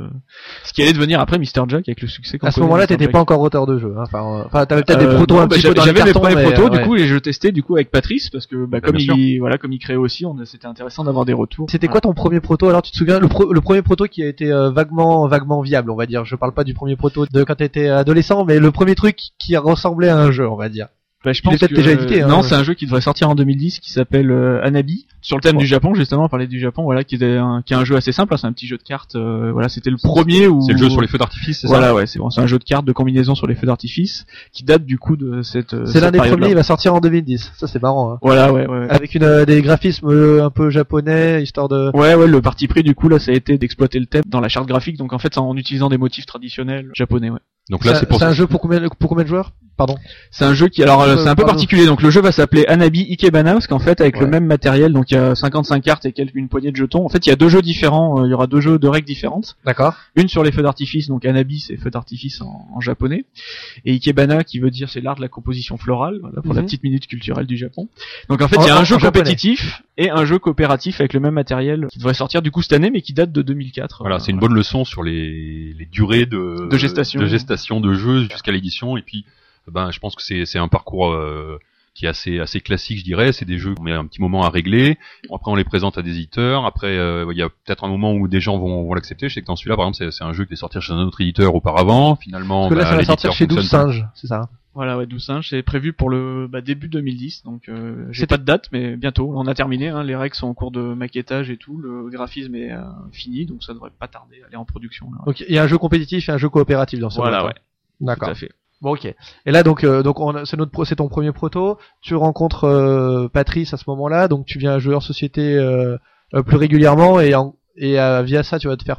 ce qui allait devenir après Mr Jack avec le succès. qu'on À ce moment-là, t'étais pas encore auteur de jeu. Hein. Enfin, euh, enfin, t'avais peut-être Euh, des protos non, un bah, petit peu dans J'avais mes premiers protos, euh, du ouais. coup, et je testais du coup avec Patrice parce que bah, comme il, voilà, comme il créait aussi, c'était intéressant d'avoir des retours. C'était quoi ton premier proto Alors, tu te souviens? Le, pro- le premier proto qui a été euh, vaguement, vaguement viable, on va dire. Je parle pas du premier proto de quand t'étais adolescent, mais le premier truc qui ressemblait à un jeu, on va dire. Bah, je pense peut-être que- déjà édité, hein. Non, c'est un jeu qui devrait sortir en 2010 qui s'appelle euh, Anabi sur le thème Ouais. du Japon justement. On parlait du Japon, voilà, qui est un, qui est un jeu assez simple. hein, c'est un petit jeu de cartes. euh, voilà, c'était le premier où C'est le jeu sur les feux d'artifice, c'est Voilà, ça ouais, c'est bon, c'est un jeu de cartes de combinaison sur les feux d'artifice qui date du coup de cette. euh, C'est cette l'un des premiers, il va sortir en 2010. Ça, c'est marrant. Hein. Voilà, ouais, ouais. ouais. Avec une, euh, des graphismes un peu japonais, histoire de... Ouais, ouais, le parti pris du coup là, ça a été d'exploiter le thème dans la charte graphique, donc en fait, en utilisant des motifs traditionnels japonais. Ouais. Donc là, C'est c'est pour c'est un jeu pour combien, pour combien de joueurs? Pardon. C'est un jeu qui, alors, euh, Euh, c'est un peu pardon. particulier. Donc le jeu va s'appeler Anabi Ikebana parce qu'en fait, avec le même matériel, donc il y a 55 cartes et quelques une poignée de jetons. En fait, il y a deux jeux différents. euh, Il y aura deux jeux, deux règles différentes. D'accord. Une sur les feux d'artifice, donc Anabi c'est feux d'artifice en, en japonais, et Ikebana qui veut dire c'est l'art de la composition florale, voilà, pour la Mhm. petite minute culturelle du Japon. Donc en fait il y a en- un jeu en japonais. compétitif et un jeu coopératif avec le même matériel qui devrait sortir du coup cette année mais qui date de 2004. Voilà, euh, c'est une bonne leçon sur les, les durées de, De gestation. de gestation de jeu jusqu'à l'édition. Et puis, ben, je pense que c'est, c'est un parcours euh, qui est assez, assez classique, je dirais. C'est des jeux qu'on met un petit moment à régler. Après, on les présente à des éditeurs. Après, euh, il y a peut-être un moment où des gens vont, vont l'accepter. Je sais que dans celui-là, par exemple, c'est, c'est un jeu qui est sorti chez un autre éditeur auparavant. Finalement, Parce que là, bah, ça va sortir chez 12 fonctionne singes, c'est ça hein? Voilà, ouais, 12 singes, c'est prévu pour le bah, début 2010, donc euh, j'ai pas de date, mais bientôt. On a terminé, hein, les règles sont en cours de maquettage et tout, le graphisme est euh, fini, donc ça devrait pas tarder à aller en production. Là. Donc, il y a un jeu compétitif et un jeu coopératif dans ce Voilà, ouais, D'accord. tout à fait. Bon, ok. Et là, donc, euh, donc, on a- c'est notre, pro- c'est ton premier proto. Tu rencontres euh, Patrice à ce moment-là, donc tu viens jouer en société euh, euh, plus régulièrement et, en- et euh, via ça, tu vas te faire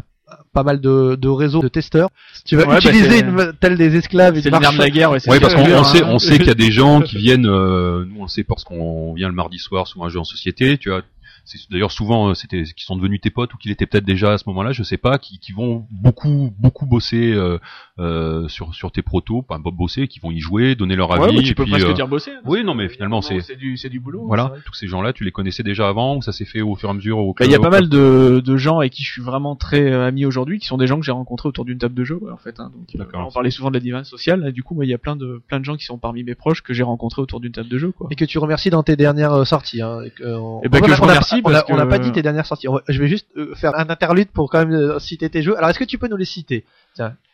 pas mal de, de réseaux de testeurs. Tu vas Ouais, bah, utiliser une, telle des esclaves, C'est une nerf de la guerre, ouais, ce parce qu'on sait, on sait qu'il y a des gens qui viennent, euh, nous on sait parce qu'on vient le mardi soir un jeu en société, tu vois. C'est d'ailleurs souvent c'était qui sont devenus tes potes ou qui l'étaient peut-être déjà à ce moment-là, je sais pas, qui, qui vont beaucoup beaucoup bosser euh, euh, sur sur tes protos, pas bosser, qui vont y jouer, donner leur avis. ouais, tu et peux puis, presque euh, dire bosser. hein, oui, non, mais finalement, c'est- c'est du, c'est du boulot. voilà, tous ces gens-là, tu les connaissais déjà avant ou ça s'est fait au fur et à mesure au Bah, il y a pas mal de, de gens avec qui je suis vraiment très euh, ami aujourd'hui, qui sont des gens que j'ai rencontrés autour d'une table de jeu, ouais, en fait. Hein, donc, euh, on parlait souvent de la divine sociale, et du coup, moi, il y a plein de plein de gens qui sont parmi mes proches que j'ai rencontrés autour d'une table de jeu, quoi. et que tu remercies dans tes dernières sorties. Hein, et que, euh, on- Eh ben, que je on remercie on a- parce on n'a pas dit tes dernières sorties. Je vais juste faire un interlude pour quand même citer tes jeux. Alors, est-ce que tu peux nous les citer?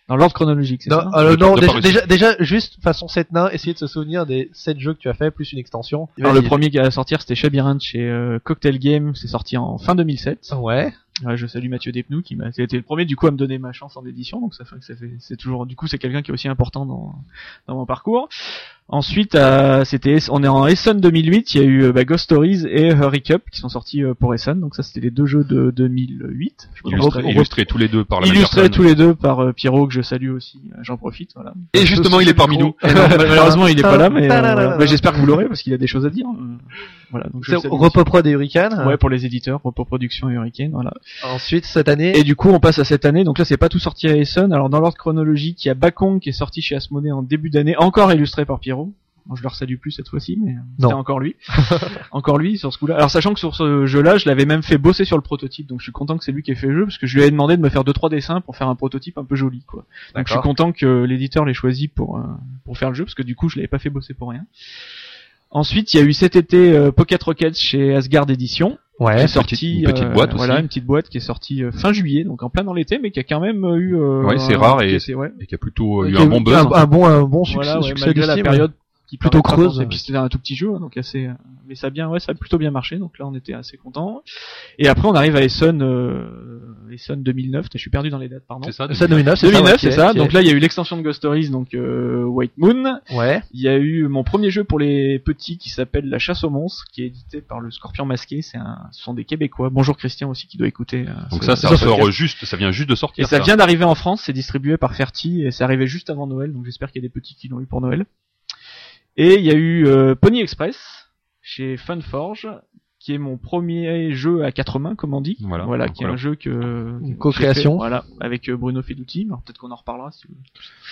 Dans l'ordre chronologique, c'est Non, ça euh, non déjà, juste façon 7 nains, essayer de se souvenir des 7 jeux que tu as fait plus une extension. Alors, le premier qui allait sortir, c'était Chabirint chez euh, Cocktail Game, c'est sorti en fin 2007. Ouais. Ouais, je salue Mathieu Despnous qui m'a été le premier du coup à me donner ma chance en édition, donc ça fait que ça fait c'est toujours du coup c'est quelqu'un qui est aussi important dans dans mon parcours. Ensuite, euh, c'était on est en Essen 2008, il y a eu euh, bah, Ghost Stories et Hurry Cup qui sont sortis euh, pour Essen, donc ça c'était les deux jeux de 2008. Je illustrés, tous les deux par la même illustrés tous les deux par euh, Pierrot que je salue aussi, j'en profite voilà. Et justement, il est parmi nous. Et non, malheureusement il est pas là, mais euh. Bah, j'espère que vous l'aurez parce qu'il a des choses à dire. Euh, Voilà, donc Repoprod et Hurricane. Ouais, pour les éditeurs, Repo Production et Hurricane, voilà. Ensuite, cette année. Et du coup, on passe à cette année. Donc là, c'est pas tout sorti à Essen. Alors dans l'ordre chronologique, il y a Bakong qui est sorti chez Asmodée en début d'année, encore illustré par Pierrot. Je le salue plus cette fois-ci, mais c'était encore lui. encore lui sur ce coup-là. Alors sachant que sur ce jeu-là, je l'avais même fait bosser sur le prototype, donc je suis content que c'est lui qui ait fait le jeu, parce que je lui avais demandé de me faire deux trois dessins pour faire un prototype un peu joli, quoi. Donc je suis content que l'éditeur l'ait choisi pour euh, pour faire le jeu, parce que du coup, je l'avais pas fait bosser pour rien. Ensuite, il y a eu cet été euh, Pocket Rockets chez Asgard Édition qui Ouais. est sorti une petite euh, boîte aussi. voilà une petite boîte qui est sortie euh, fin juillet donc en plein dans l'été mais qui a quand même euh, eu euh, Ouais, c'est un- rare qui et- était- ouais. Et qui a plutôt euh, eu Qui un bon buzz. Un, un bon, un bon succès, voilà ouais, succès malgré la période qui Plutôt creuse. Et puis c'était un tout petit jeu, hein, donc assez. euh, Mais ça a bien, ouais, ça a plutôt bien marché. Donc là, on était assez content. Et après, on arrive à Essen, euh, Essen 2009. Je suis perdu dans les dates, pardon. C'est ça. Ça 2009, c'est 2009, ça, c'est ouais, ça. Donc là, il y a eu l'extension de Ghost Stories, donc euh, White Moon. Ouais. Il y a eu mon premier jeu pour les petits qui s'appelle La Chasse aux monstres, qui est édité par le Scorpion Masqué. C'est un, ce sont des Québécois. Bonjour Christian aussi qui doit écouter. euh, Donc ce- ça, ça sort juste, ça vient juste de Et sortir. ça vient d'arriver en France, c'est distribué par Ferti et c'est arrivé juste avant Noël, donc j'espère qu'il y a des petits qui l'ont eu pour Noël. Et il y a eu euh, Pony Express chez Funforge, qui est mon premier jeu à quatre mains, comme on dit. Voilà. Voilà, qui est voilà. un jeu que co-création. Voilà, avec euh, Bruno. Alors peut-être qu'on en reparlera. Si vous-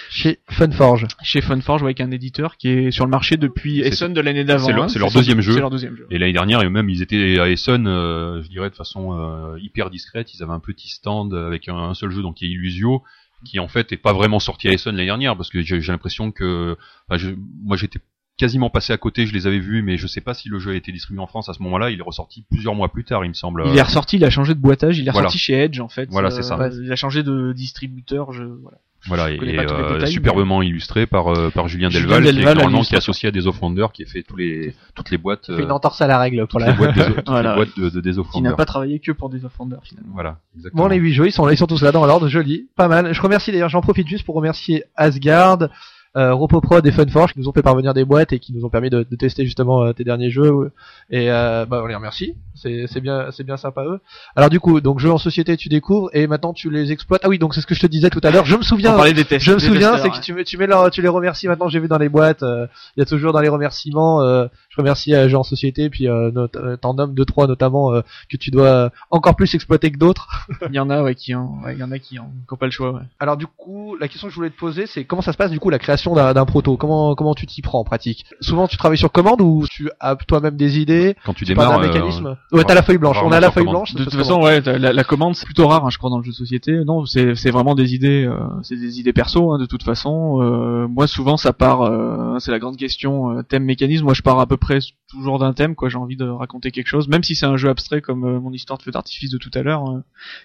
Chez Funforge. Chez Funforge, ouais, avec un éditeur qui est sur le marché depuis Essen de l'année d'avant. c'est leur- hein. c'est leur son- deuxième jeu. C'est leur deuxième jeu. Et l'année dernière, et même ils étaient à Essen, euh, je dirais de façon euh, hyper discrète. Ils avaient un petit stand avec un, un seul jeu, donc qui est Illusio, qui en fait est pas vraiment sorti à Essen l'année dernière, parce que j'ai j'ai l'impression que, enfin, je- moi j'étais quasiment passé à côté, je les avais vus, mais je sais pas si le jeu a été distribué en France à ce moment-là. Il est ressorti plusieurs mois plus tard, il me semble. Il est ressorti, il a changé de boîtage, il est Voilà. ressorti chez Edge en fait. Voilà, c'est ça. Euh, Il a changé de distributeur, je voilà. Voilà, Je et, euh, détails, superbement illustré par euh, par Julien Julien Delval, qui est normalement qui est associé à des Offender, qui a fait tous les toutes les boîtes, Fait une euh, entorse à la règle pour la. les boîtes, des, Voilà. les boîtes de, de des Qui n'a pas travaillé que pour des Offenders finalement. Voilà, exactement. Bon, les 8 jeux, ils sont, ils sont tous là dans l'ordre, joli, pas mal. Je remercie d'ailleurs, j'en profite juste pour remercier Asgard, euh, Ropoprod et Funforge qui nous ont fait parvenir des boîtes et qui nous ont permis de, de tester justement euh, tes derniers jeux. Et euh, bah, on les remercie, c'est c'est bien, c'est bien sympa eux. Alors du coup, donc jeux en société, tu découvres et maintenant tu les exploites. Ah oui, donc c'est ce que je te disais tout à l'heure. Je me souviens. Des tests. Je me souviens, c'est que tu, mets- tu mets leur- tu les remercies maintenant. J'ai vu dans les boîtes, euh, il y a toujours dans les remerciements. Je remercie euh, Jeux en société, puis euh, euh, t'en nommes deux trois notamment euh, que tu dois encore plus exploiter que d'autres. Il y en a ouais, qui en, ouais, il y en a qui en, qui ont pas le choix. Ouais. Alors du coup, la question que je voulais te poser, c'est comment ça se passe du coup la création d'un d'un proto? Comment comment tu t'y prends en pratique? Souvent, tu travailles sur commande ou tu as toi-même des idées? Quand tu Tu démarres, euh, mécanisme? Ouais, t'as la feuille blanche. On a la feuille commande. blanche. De toute façon, ouais, la, la commande c'est plutôt rare, hein, je crois, dans le jeu de société. Non, c'est c'est vraiment des idées, euh, c'est des idées perso. Hein, de toute façon, euh, moi souvent ça part, euh, c'est la grande question euh, thème mécanisme. Moi je pars à peu près toujours d'un thème, quoi. J'ai envie de raconter quelque chose, même si c'est un jeu abstrait comme euh, mon histoire de feu d'artifice de tout à l'heure. euh,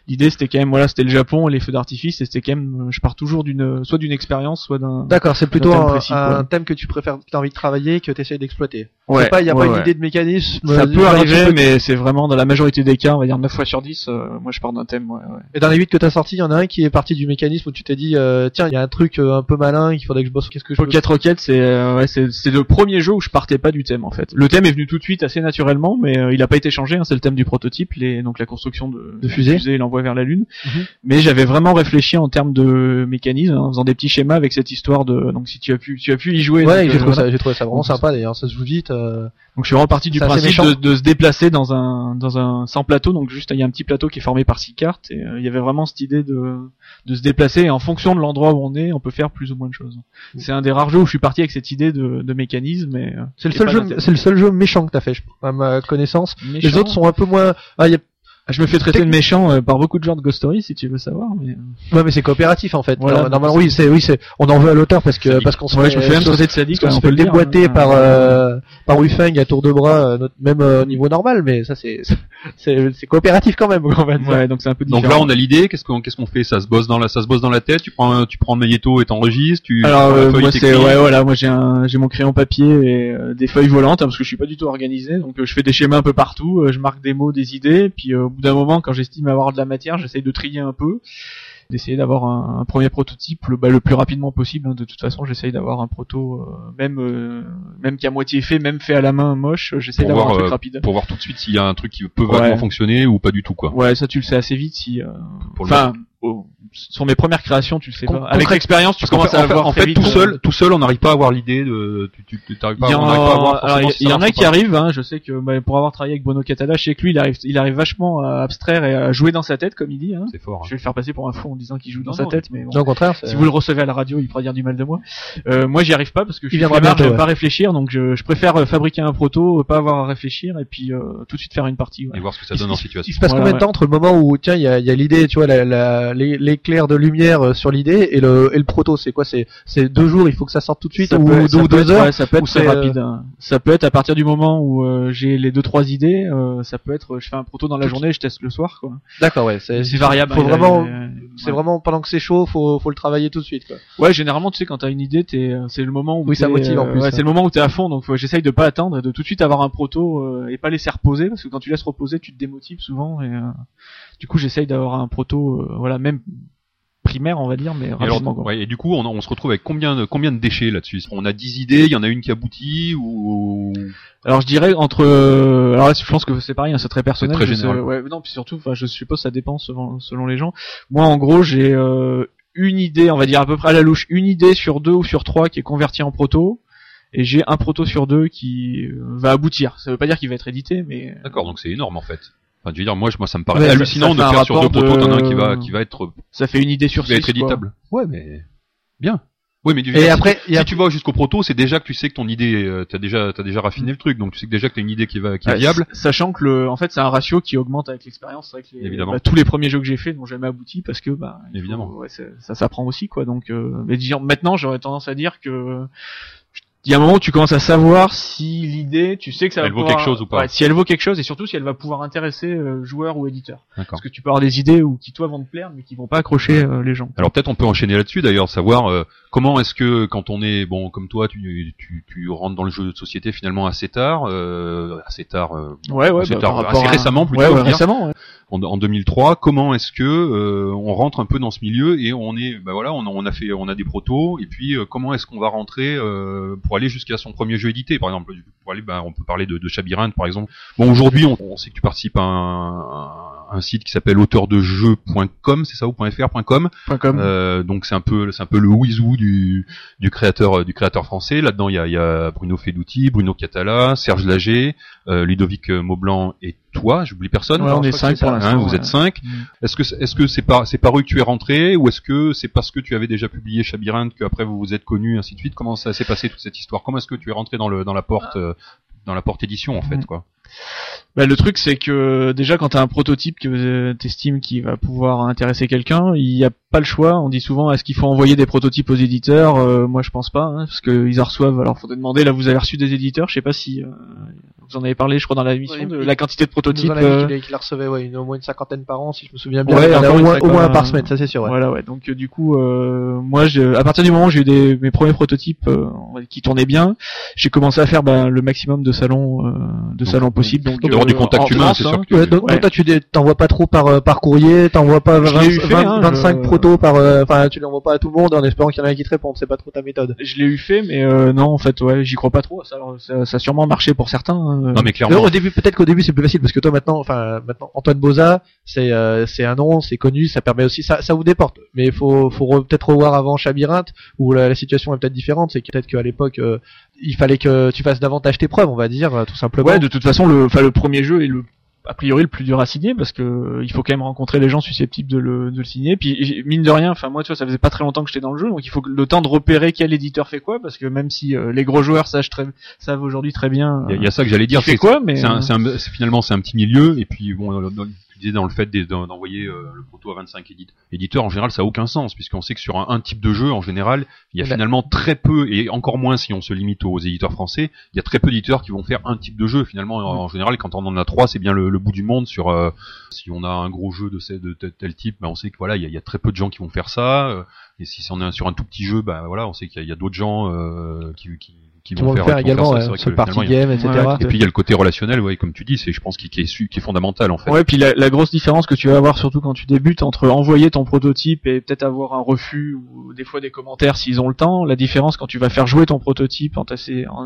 L'idée c'était quand même, voilà, c'était le Japon, les feux d'artifice, et c'était quand même, euh, je pars toujours d'une, soit d'une expérience, soit d'un. D'accord, c'est plutôt thème un, précis, un quoi. thème que tu préfères, que t'as envie de travailler, que t'essayes d'exploiter. Ouais, pas, y a ouais, pas une ouais. idée de mécanisme. Ça peut un arriver, mais c'est vraiment dans la majorité des cas, on va dire 9 fois sur 10, euh, moi je pars d'un thème, ouais. Et dans les 8 que t'as sortis, il y en a un qui est parti du mécanisme où tu t'es dit, tiens, il y a un truc un peu malin, qu'il faudrait que je bosse. Qu'est-ce que je. Pocket Rocket, c'est le premier jeu où je partais pas du thème en fait. Le thème est venu tout de suite assez naturellement, mais euh, il a pas été changé. Hein, c'est le thème du prototype, les, donc la construction de, De fusée. et l'envoi vers la lune. Mhm. Mais j'avais vraiment réfléchi en termes de mécanisme, hein, en faisant des petits schémas avec cette histoire de. Donc si tu as pu, tu as pu y jouer. Ouais, j'ai euh, trouvé voilà. ça, j'ai trouvé ça vraiment Donc, sympa d'ailleurs. Ça se joue vite. euh, Donc je suis vraiment parti du principe de, de se déplacer dans un dans un sans plateau. Donc juste il y a un petit plateau qui est formé par six cartes et il y avait vraiment cette idée de de se déplacer et en fonction de l'endroit où on est, on peut faire plus ou moins de choses. C'est un des rares jeux où je suis parti avec cette idée de, de mécanisme. C'est le seul jeu. C'est le seul jeu méchant que t'as fait, à ma connaissance. Les autres sont un peu moins. Ah, y a... Je me fais traiter de méchant euh, par beaucoup de gens de Ghost Story, si tu veux savoir. Mais... euh, Ouais, mais c'est coopératif en fait. Voilà. Norm- Normalement, oui, c'est, oui, c'est. On en veut à l'auteur parce que parce qu'on se Ouais, fait, je me fais même parce traiter de sadique. qu'on ouais, se on fait peut le dire, déboîter hein. par euh, par Wufeng à tour de bras, euh, notre- même euh, au niveau normal, mais ça c'est c'est c'est coopératif quand même. Va dire. Ouais, donc c'est un peu différent. Donc là, on a l'idée. Qu'est-ce qu'on qu'est-ce qu'on fait? Ça se bosse dans la ça se bosse dans la tête. Tu prends tu prends un magnéto et t'enregistres. Tu Alors euh, moi c'est ouais voilà moi j'ai un j'ai mon crayon papier et euh, des feuilles volantes hein, parce que je suis pas du tout organisé donc euh, je fais des schémas un peu partout euh, je marque des mots des idées puis euh, bout d'un moment quand j'estime avoir de la matière j'essaye de trier un peu d'essayer d'avoir un, un premier prototype le, bah, le plus rapidement possible hein. de toute façon j'essaye d'avoir un proto euh, même euh, même moitié fait même fait à la main moche j'essaye d'avoir un truc euh, rapide pour voir tout de suite s'il y a un truc qui peut Ouais. fonctionner ou pas du tout quoi. ouais ça tu le sais assez vite si euh, Pour le enfin sur mes premières créations tu le sais Con- pas avec l'expérience tu commences fait, à en fait, avoir en fait, vite, tout euh, seul, tout seul, on n'arrive pas à avoir l'idée de, tu, tu, pas, Il y, en, à en a marche qui arrivent, hein, je sais que bah, pour avoir travaillé avec Bono Catala, je sais que lui, il arrive, il arrive vachement à abstraire et à jouer dans sa tête, comme il dit. Hein. C'est fort. Je vais le faire passer pour un fou en disant qu'il joue dans Non, sa non, tête, mais bon. Non, au contraire. Si vous le recevez à la radio, il pourra dire du mal de moi. Euh, moi, j'y arrive pas parce que je suis j'aime ouais. pas réfléchir, donc je, je préfère euh, fabriquer un proto, euh, pas avoir à réfléchir et puis euh, tout de suite faire une partie. Et voir ce que ça donne en situation. Il se passe combien de temps entre le moment où tiens il y a, il y a l'idée, tu vois, la, d'éclair de lumière euh, sur l'idée et le et le proto c'est quoi? C'est c'est deux jours il faut que ça sorte tout de suite Ça ou, peut- ou ça peut deux être- heures? ouais, ça peut être ou très euh, rapide. hein. Ça peut être à partir du moment où euh, j'ai les deux trois idées. euh, ça peut être, je fais un proto dans la journée, je teste le soir. quoi. d'accord ouais c'est variable. faut hein, vraiment c'est vraiment pendant que c'est chaud faut faut le travailler tout de suite quoi Ouais, généralement, tu sais, quand t'as une idée, c'est le moment où Oui, ça motive en plus, ouais, ça. c'est le moment où t'es à fond, donc j'essaye de pas attendre, et de tout de suite avoir un proto et pas laisser reposer, parce que quand tu laisses reposer, tu te démotives souvent. Et du coup, j'essaye d'avoir un proto, euh, voilà, même primaire, on va dire, mais Et, alors, ouais, et du coup, on, on se retrouve avec combien de, combien de déchets là-dessus? On a 10 idées, il y en a une qui aboutit ou Alors je dirais entre, euh, alors là, je pense que c'est pareil, hein, c'est très personnel. C'est très sais- général. ouais, non, puis surtout, je suppose que ça dépend selon, selon les gens. Moi, en gros, j'ai euh, une idée, on va dire à peu près à la louche, une idée sur deux ou sur trois qui est convertie en proto. Et j'ai un proto sur deux qui va aboutir. Ça veut pas dire qu'il va être édité, mais D'accord, donc c'est énorme en fait. Enfin, je veux dire, moi, moi, ça me paraît Ouais, hallucinant ça de faire sur deux rapport protos, de- t'en as un qui va, qui va être, ça fait une idée sur qui va quoi. Ouais, mais bien. Oui, mais du et après si tu vas jusqu'au proto, c'est déjà que tu sais que ton idée, euh, t'as déjà, t'as déjà raffiné le truc, donc tu sais que déjà que t'as une idée qui va, qui est Ouais, viable. Sachant que le, en fait, c'est un ratio qui augmente avec l'expérience. C'est vrai que les- Évidemment. bah, tous les premiers jeux que j'ai fait n'ont jamais abouti parce que, bah, faut- Évidemment. ouais, ça s'apprend aussi, quoi. Donc, euh, mais disons, maintenant, j'aurais tendance à dire que il y a un moment où tu commences à savoir si l'idée, tu sais que ça va Elle vaut pouvoir- quelque chose ou pas. Ouais, si elle vaut quelque chose et surtout si elle va pouvoir intéresser euh, joueur ou éditeur. Parce que tu peux avoir des idées ou qui toi vont te plaire mais qui vont pas accrocher euh, les gens. Alors peut-être on peut enchaîner là-dessus d'ailleurs, savoir euh, comment est-ce que quand on est bon comme toi, tu, tu, tu rentres dans le jeu de société finalement assez tard, euh, assez tard, euh, Ouais, ouais, assez, bah, tard, assez à- récemment plutôt, Ouais, récemment. ouais. En, en 2003. Comment est-ce que euh, on rentre un peu dans ce milieu et on est, bah voilà, on, a- fait, on a des protos et puis euh, comment est-ce qu'on va rentrer euh, pour aller jusqu'à son premier jeu édité, par exemple, pour aller, bah, on peut parler de, de par exemple. Bon aujourd'hui, on, sait que tu participes à un, un- un site qui s'appelle auteurdejeu.com, c'est ça ou .fr.com. Euh, donc c'est un peu c'est un peu le wizou du du créateur euh, du créateur français. Là-dedans il y a, il y a Bruno Feduti, Bruno Catala, Serge Lager, euh, Ludovic Maublanc et toi. J'oublie personne. Ouais, on est cinq pour l'instant. Hein, vous ouais. êtes cinq. Mm. Est-ce que c'est- est-ce que c'est par c'est paru que tu es rentré ou est-ce que c'est parce que tu avais déjà publié Chabirinthe qu'après vous vous êtes connus ainsi de suite? Comment ça s'est passé toute cette histoire? Comment est-ce que tu es rentré dans le dans la porte euh, dans la porte édition en fait Mm. quoi? Bah, le truc c'est que déjà quand t'as un prototype que euh, t'estimes qui va pouvoir intéresser quelqu'un, il n'y a pas le choix. On dit souvent est-ce qu'il faut envoyer des prototypes aux éditeurs? Euh, Moi je pense pas, hein, parce qu'ils en reçoivent. Alors faudrait demander. Là vous avez reçu des éditeurs, je sais pas si euh, vous en avez parlé, je crois dans la émission Ouais, de il- la quantité de prototypes. euh, qu'il recevait ouais, une, au moins une cinquantaine par an si je me souviens bien Ouais, au moins, au moins un par semaine ça c'est sûr ouais. Voilà ouais. Donc euh, du coup euh, moi je, à partir du moment où j'ai eu des, mes premiers prototypes euh, qui tournaient bien, j'ai commencé à faire ben, le maximum de salons euh, de salons possibles. Donc D'avoir euh, du contact humain, c'est sûr hein, que tu- Ouais, donc, Ouais. donc toi tu t'envoies pas trop par euh, par courrier, t'envoies pas Je 20, l'ai eu fait, 20, hein, 25 je- protos par euh, enfin tu les envoies pas à tout le monde en espérant qu'il y en a un qui te réponde, c'est pas trop ta méthode. Je l'ai eu fait, mais euh, non, en fait, ouais, j'y crois pas trop. Ça, alors, ça, ça a sûrement marché pour certains. hein. Non mais Euh, clairement. au début peut-être qu'au début c'est plus facile parce que toi maintenant enfin maintenant Antoine Boza c'est euh, c'est un nom, c'est connu, ça permet aussi ça ça vous déporte. Mais il faut faut re- peut-être revoir avant Chabirinthe où la, la situation est peut-être différente, c'est peut-être qu'à l'époque euh, il fallait que tu fasses davantage tes preuves, on va dire tout simplement. Ouais, de toute façon, le, enfin, le premier jeu est le a priori le plus dur à signer parce que euh, il faut quand même rencontrer les gens susceptibles de le, de le signer. Puis mine de rien, enfin moi tu vois, ça faisait pas très longtemps que j'étais dans le jeu, donc il faut que le temps de repérer quel éditeur fait quoi, parce que même si euh, les gros joueurs savent très savent aujourd'hui très bien Il y, a- euh, il y a ça que j'allais dire. c'est- quoi, mais c'est un, c'est un- c'est- finalement c'est un petit milieu et puis bon dans- dans- tu disais dans le fait d'envoyer euh, le proto à 25 édite- éditeurs en général ça a aucun sens puisqu'on sait que sur un, un type de jeu en général il y a finalement très peu et encore moins si on se limite aux éditeurs français il y a très peu d'éditeurs qui vont faire un type de jeu. Finalement en, en général quand on en a trois c'est bien le, le bout du monde sur euh, si on a un gros jeu de, tel, tel type bah on sait que voilà il y a, il y a très peu de gens qui vont faire ça euh, et si on est sur un tout petit jeu bah voilà on sait qu'il y a, d'autres gens euh, qui, qui qui vont le monde faire, le faire vont également, ça. ouais, party y a- game, etc. Ouais, et puis il y a le côté relationnel, ouais, comme tu dis, c'est je pense qui, qui est su- qui est fondamental en fait. Ouais, puis la, la grosse différence que tu vas avoir surtout quand tu débutes entre envoyer ton prototype et peut-être avoir un refus ou des fois des commentaires s'ils ont le temps, la différence quand tu vas faire jouer ton prototype en,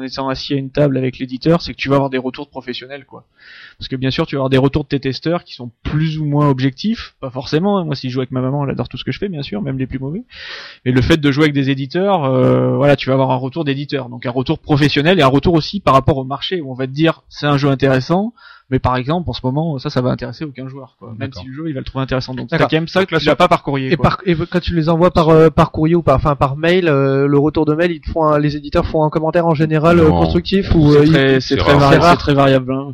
étant assis à une table avec l'éditeur, c'est que tu vas avoir des retours de professionnels quoi. Parce que bien sûr, tu vas avoir des retours de tes testeurs qui sont plus ou moins objectifs, pas forcément. hein. Moi, si je joue avec ma maman, elle adore tout ce que je fais, bien sûr, même les plus mauvais. Mais le fait de jouer avec des éditeurs, euh, voilà, tu vas avoir un retour d'éditeur, donc un retour professionnel et un retour aussi par rapport au marché où on va te dire c'est un jeu intéressant, Mais par exemple, en ce moment, ça, ça va intéresser aucun joueur, quoi. Même si le jeu, il va le trouver intéressant. Donc, D'accord. quand même ça que là, tu l'as pas par courrier. Et, quoi. par, et quand tu les envoies par, euh, par courrier ou par, enfin, par mail, euh, le retour de mail, ils te font un- les éditeurs font un commentaire en général euh, Non. constructif ou euh, C'est ils- très, c'est c'est très, vari- C'est c'est très variable. Hein.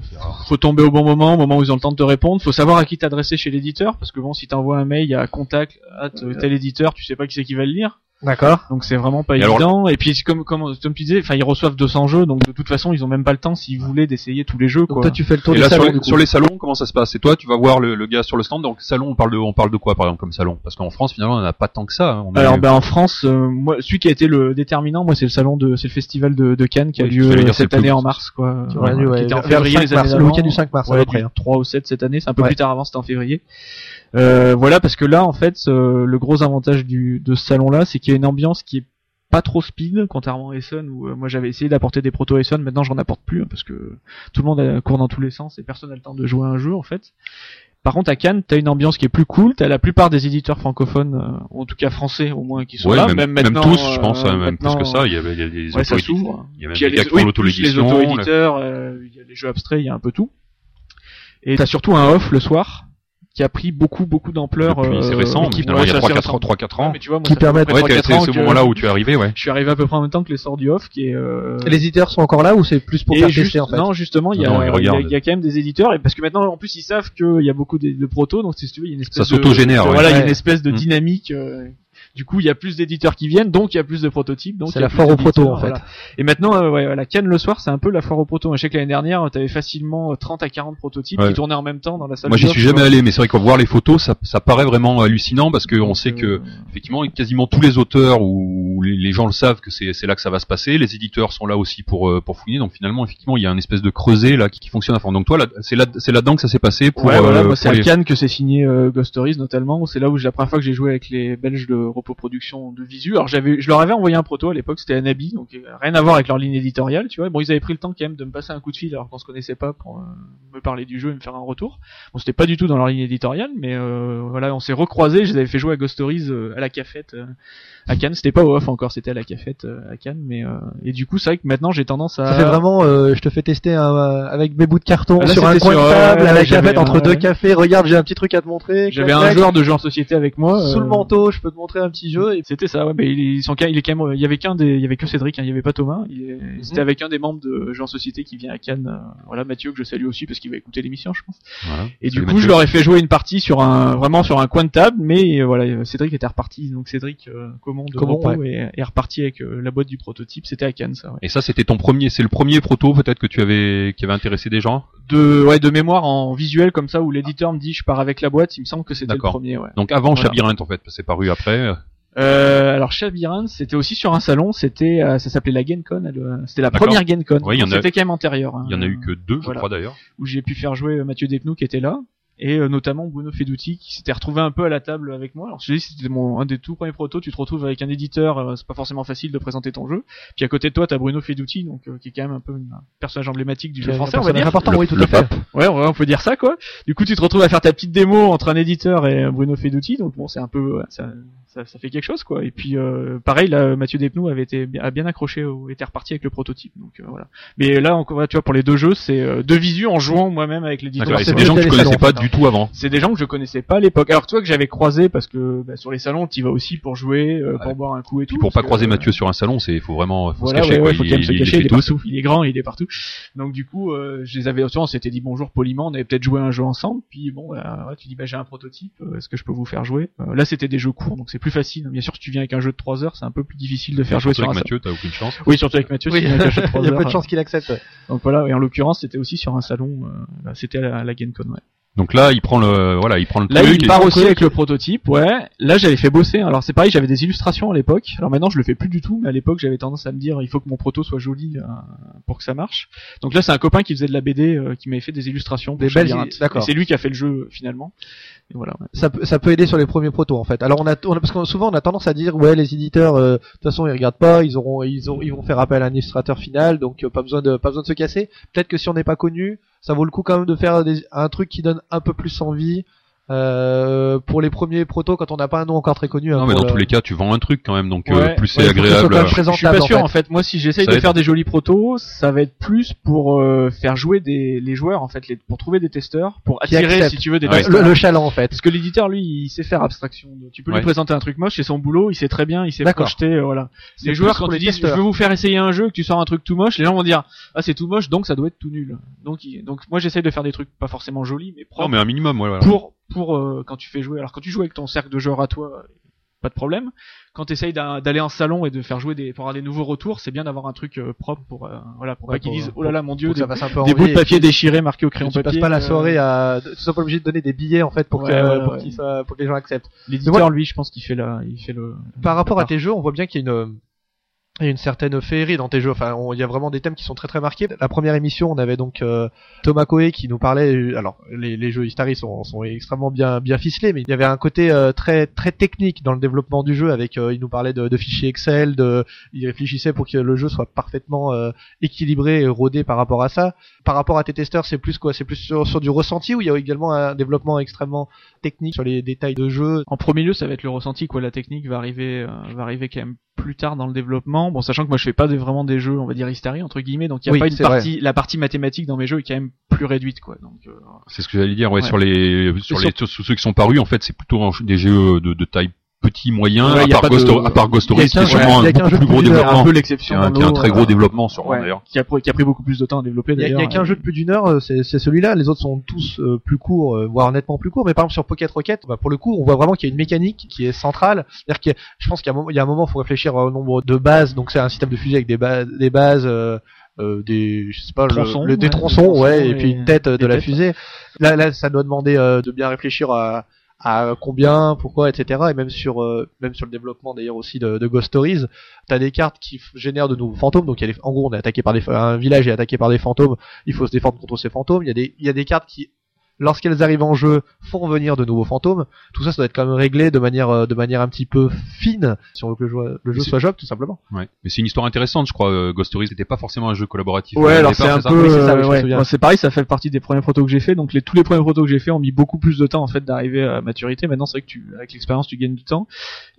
Faut tomber au bon moment, au moment où ils ont le temps de te répondre. Faut savoir à qui t'adresser chez l'éditeur, parce que bon, si t'envoies un mail à contact, à tel éditeur, tu sais pas qui c'est qui va le lire. D'accord. Donc c'est vraiment pas Et alors- évident. Et puis comme, comme, comme tu disais, enfin ils reçoivent 200 jeux, donc de toute façon ils ont même pas le temps s'ils voulaient d'essayer tous les jeux. Donc Quoi. toi tu fais le tour Et du là, salon sur, les, sur les salons, comment ça se passe? C'est toi, tu vas voir le, le gars sur le stand. Donc salon, on parle de, on parle de quoi par exemple comme salon? Parce qu'en France, finalement, on n'a pas tant que ça. hein. On a- Alors ben en France, euh, moi celui qui a été le déterminant, moi c'est le salon de, c'est le festival de, de Cannes qui a Oui, lieu dire, cette année en mars quoi. Tu aurais dû, Qui ouais, était en le février 5 les mars, années le week-end du 5 mars à Ouais, peu près. du hein. 3 ou 7 cette année, c'est un peu Ouais. plus tard avant, c'était en février. Euh, voilà, parce que là, en fait, euh, le gros avantage du, de ce salon-là, c'est qu'il y a une ambiance qui est pas trop speed, contrairement à Essen, où euh, moi j'avais essayé d'apporter des proto Essen, maintenant j'en apporte plus, hein, parce que tout le monde euh, court dans tous les sens et personne n'a le temps de jouer à un jeu, en fait. Par contre, à Cannes, t'as une ambiance qui est plus cool, t'as la plupart des éditeurs francophones, euh, en tout cas français au moins, qui sont Ouais, là, même, même, même maintenant, tous, je pense, hein, même plus que ça. Il y a, il y a des Ouais, ça s'ouvre. Il y a même Puis il y a des gars qui font l'auto-édition. euh, il y a les jeux abstraits, il y a un peu tout. Et t'as surtout un off le soir qui a pris beaucoup beaucoup d'ampleur. C'est euh, récent, qui- finalement, il y a ouais, 3-4 c'est assez ans. récent. 3-4 ans. Ouais, mais tu vois, moi, Qui permettent- Ouais, 3-4 t'es- c'est ans c'est au que moment là où tu es arrivé, ouais. Je suis arrivé à peu près en même temps que les sorts du off, qui est. euh, Et les éditeurs sont encore là ou c'est plus pour et faire juste- tester en fait Non, justement, il y, a, Non, il y a- il y a quand même des éditeurs, et parce que maintenant, en plus, ils savent qu'il y a beaucoup de, de protos, donc si tu veux, il y a une espèce Ça de s'autogénère, de- ouais. Voilà, il y a une Ouais. espèce de Mm. dynamique. euh, du coup, il y a plus d'éditeurs qui viennent, donc il y a plus de prototypes. donc C'est la foire aux protos en fait. voilà. Et maintenant, euh, ouais, la Cannes le soir, c'est un peu la foire aux protos. Je sais que l'année dernière, t'avais facilement euh, 30 à 40 prototypes Ouais. qui tournaient en même temps dans la salle. Moi, j'y suis jamais allé, mais c'est vrai qu'on voir les photos, ça, ça paraît vraiment hallucinant parce qu'on sait que euh, effectivement quasiment tous les auteurs ou les, gens le savent que c'est c'est là que ça va se passer. Les éditeurs sont là aussi pour euh, pour fouiner. Donc finalement, effectivement, il y a un espèce de creuset là qui, qui fonctionne à fond. Donc toi, là, c'est là c'est là-dedans que ça s'est passé pour. ouais, voilà, euh, moi c'est à les- Cannes que c'est signé euh, Ghost Stories notamment. C'est là où j'ai la première fois que j'ai joué avec les Belges de Repos Production de Visu. Alors j'avais, je leur avais envoyé un proto à l'époque, c'était Anabi, donc euh, rien à voir avec leur ligne éditoriale, tu vois. Bon, ils avaient pris le temps quand même de me passer un coup de fil alors qu'on se connaissait pas pour euh, me parler du jeu et me faire un retour. Bon, c'était pas du tout dans leur ligne éditoriale, mais euh, voilà, on s'est recroisés. Je les avais fait jouer à Ghost Stories à la cafette à Cannes. C'était pas au off encore, c'était à la cafette euh, à Cannes, mais euh, et du coup c'est vrai que maintenant j'ai tendance à Ça fait vraiment, euh, je te fais tester un, euh, avec mes bouts de carton Ah, là, sur un coin de table, à la cafette entre un- deux cafés. Regarde, j'ai un petit truc à te montrer. J'avais un joueur de jeu en société avec moi. sous le manteau, je peux te montrer un petit jeu. Et... C'était ça, ouais, mais ils sont, il est quand même, il y avait qu'un des, il y avait que Cédric, hein, il y avait pas Thomas. Il est- Mhm. C'était avec un des membres de Jeux en Société qui vient à Cannes. euh, voilà, Mathieu que je salue aussi parce qu'il va écouter l'émission, je pense. Voilà. Et du coup, je leur ai fait jouer une partie sur un, vraiment sur un coin de table, mais voilà, Cédric était reparti. Donc Cédric commande Comment, repos et est reparti avec euh, la boîte du prototype. C'était à Cannes, ça. Ouais. Et ça, c'était ton premier, c'est le premier proto peut-être que tu avais, qui avait intéressé des gens? De, ouais, de mémoire en visuel comme ça où l'éditeur me dit je pars avec la boîte. Il me semble que c'était le premier. Ouais. Donc avant Voilà. Chabirinthe en fait, c'est paru après. Euh, alors Chavirans, c'était aussi sur un salon, c'était euh, ça s'appelait la GenCon, c'était la première GenCon. Ouais, c'était quand même antérieur. hein, Il y en a eu que deux, je voilà. crois d'ailleurs. où j'ai pu faire jouer Mathieu Despnous qui était là et euh, notamment Bruno Feduti qui s'était retrouvé un peu à la table avec moi. Alors je te dis c'était mon un des tout premiers protos, tu te retrouves avec un éditeur, euh, c'est pas forcément facile de présenter ton jeu. Puis à côté de toi, t'as Bruno Feduti donc euh, qui est quand même un peu un personnage emblématique du jeu français, on va dire. important, Le- oui, tout à fait. Ouais, ouais, on peut dire ça quoi. Du coup, tu te retrouves à faire ta petite démo entre un éditeur et euh, Bruno Feduti, donc bon, c'est un peu, ouais, ça, ça, ça fait quelque chose quoi. Et puis euh, pareil, là, Mathieu Despnous avait été bien- a bien accroché, au, était reparti avec le prototype, donc euh, voilà. Mais là encore, tu vois, pour les deux jeux, c'est euh, deux visus en jouant moi-même avec l'éditeur. D'accord. Et c'est des gens que les connaissais salons, pas en fait, du tout avant. C'est des gens que je connaissais pas à l'époque. Alors toi que j'avais croisé parce que bah, sur les salons, tu vas aussi pour jouer, euh, pour Ouais. boire un coup et tout. Puis pour pas que, croiser euh, Mathieu sur un salon, c'est faut vraiment faut voilà, se cacher ouais, quoi. faut il, se il- il cacher, les il est partout, il est grand, il est partout. Donc du coup, euh, je les avais, on s'était dit bonjour poliment, on avait peut-être joué un jeu ensemble, puis bon, bah, tu dis bah j'ai un prototype, est-ce que je peux vous faire jouer? Là c'était des jeux courts, donc c'est plus facile. Bien sûr, si tu viens avec un jeu de 3 heures, c'est un peu plus difficile de faire jouer Surtout sur un avec salon. Mathieu, t'as aucune chance. Oui, surtout avec Mathieu, Oui, si tu viens avec un jeu de 3 il y a heures, peu de euh, chances qu'il accepte. ouais. Donc voilà, et en l'occurrence, c'était aussi sur un salon, euh, c'était à la, à la GameCon, ouais. Donc là, il prend le voilà, il prend le Là, truc. il part aussi avec le prototype, ouais. Là, j'avais fait bosser. Alors, c'est pareil, j'avais des illustrations à l'époque. Alors maintenant, je le fais plus du tout, mais à l'époque, j'avais tendance à me dire, il faut que mon proto soit joli euh, pour que ça marche. Donc là, c'est un copain qui faisait de la BD, euh, qui m'avait fait des illustrations. Des belles d'accord. C'est lui qui a fait le jeu finalement. Voilà. ça peut, ça peut aider sur les premiers protos en fait. Alors on a, on a- parce que souvent on a tendance à dire ouais les éditeurs euh, de toute façon ils regardent pas, ils auront ils ont ils vont faire appel à un illustrateur final donc euh, pas besoin de pas besoin de se casser. Peut-être que si on n'est pas connu, ça vaut le coup quand même de faire des- un truc qui donne un peu plus envie Euh, pour les premiers protos, quand on n'a pas un nom encore très connu. hein, Non, mais dans le- tous les cas, tu vends un truc quand même, donc euh, plus c'est Ouais, agréable. quand même euh, Je suis pas sûr en en fait. Moi, si j'essaye de faire des jolis protos, ça va être plus pour euh, faire jouer des les joueurs en fait, les, pour trouver des testeurs, pour attirer si tu veux des Ouais. testeurs. le, le chaland en fait. Parce que l'éditeur, lui, il sait faire abstraction. Tu peux Ouais. lui présenter un truc moche, c'est son boulot, il sait très bien, il sait D'accord. projeter, euh, voilà. Les joueurs, quand ils disent, je veux vous faire essayer un jeu, que tu sors un truc tout moche, les gens vont dire, ah, c'est tout moche, donc ça doit être tout nul. Donc, il- donc moi, j'essaye de faire des trucs pas forcément jolis, mais propres Non, mais un minimum, ouais, voilà. pour pour euh, quand tu fais jouer. Alors quand tu joues avec ton cercle de joueurs à toi, euh, pas de problème. Quand tu essayes d'aller en salon et de faire jouer des pour avoir des nouveaux retours, c'est bien d'avoir un truc euh, propre pour euh, voilà pour Ouais, pas qu'ils disent oh là là mon dieu des, des bouts de papier déchirés marqués au crayon que tu papier. passes pas la euh, soirée à, tu sois pas obligé de donner des billets en fait pour Ouais, que, ouais, pour que les gens acceptent. L'éditeur lui, je pense qu'il fait la il fait le Par rapport à tes jeux, on voit bien qu'il y a une a une certaine féerie dans tes jeux. Enfin, il y a vraiment des thèmes qui sont très très marqués. La première émission, on avait donc euh, Thomas Coe qui nous parlait. euh, Alors, les, jeux Istari sont, sont extrêmement bien bien ficelés, mais il y avait un côté euh, très très technique dans le développement du jeu. Avec, euh, il nous parlait de, de fichiers Excel, de, il réfléchissait pour que le jeu soit parfaitement euh, équilibré et rodé par rapport à ça. Par rapport à tes testeurs, c'est plus quoi? C'est plus sur, sur du ressenti ou il y a également un développement extrêmement technique sur les détails de jeu? En premier lieu, ça va être le ressenti quoi. La technique va arriver, euh, va arriver quand même plus tard dans le développement. Bon, sachant que moi je fais pas des, vraiment des jeux, on va dire Istari entre guillemets, donc il y a Oui, pas une vrai. partie, la partie mathématique dans mes jeux est quand même plus réduite quoi. Donc euh, C'est ce que j'allais dire, ouais, Ouais. sur les, sur les, sur ceux qui sont parus, en fait, c'est plutôt des jeux de, de taille petit, moyen, Ouais, à, part Ghost, de- à part Ghost qui est sûrement a un beaucoup jeu plus gros c'est un développement. peu l'exception. un, qui a un très euh, gros développement, sûrement ouais, d'ailleurs. qui a, qui a pris beaucoup plus de temps à développer Il y a, il y a qu'un jeu de plus d'une heure, euh, c'est c'est celui-là. Les autres sont tous euh, plus courts, euh, voire nettement plus courts. Mais par exemple sur Pocket Rocket, bah, pour le coup, on voit vraiment qu'il y a une mécanique qui est centrale. C'est-à-dire que je pense qu'il y, a un moment- il y a un moment, il faut réfléchir au nombre de bases. Donc c'est un système de fusil avec des bases, des bases, euh, euh, des, je sais pas, le- Tronçons, le, des ouais, tronçons, des tronçons ouais, et, et puis une tête euh, de la têtes. fusée. Là, là, ça doit demander euh, de bien réfléchir à à combien, pourquoi, etc. Et même sur euh, même sur le développement d'ailleurs aussi de, Ghost Stories, t'as des cartes qui génèrent de nouveaux fantômes. Donc y a des- en gros, on est attaqué par des un village est attaqué par des fantômes. Il faut se défendre contre ces fantômes. Il y il y a des cartes qui lorsqu'elles arrivent en jeu, font venir de nouveaux fantômes. Tout ça, ça doit être quand même réglé de manière, euh, de manière un petit peu fine, si on veut que le jeu, le jeu soit jouable, tout simplement. Ouais. Mais c'est une histoire intéressante, je crois. euh, Ghost Stories n'était pas forcément un jeu collaboratif. Ouais, alors c'est un peu, c'est euh, ouais. pareil, ça fait partie des premiers protos que j'ai fait. Donc les, tous les premiers protos que j'ai fait ont mis beaucoup plus de temps en fait d'arriver à maturité. Maintenant, c'est vrai que tu, avec l'expérience, tu gagnes du temps.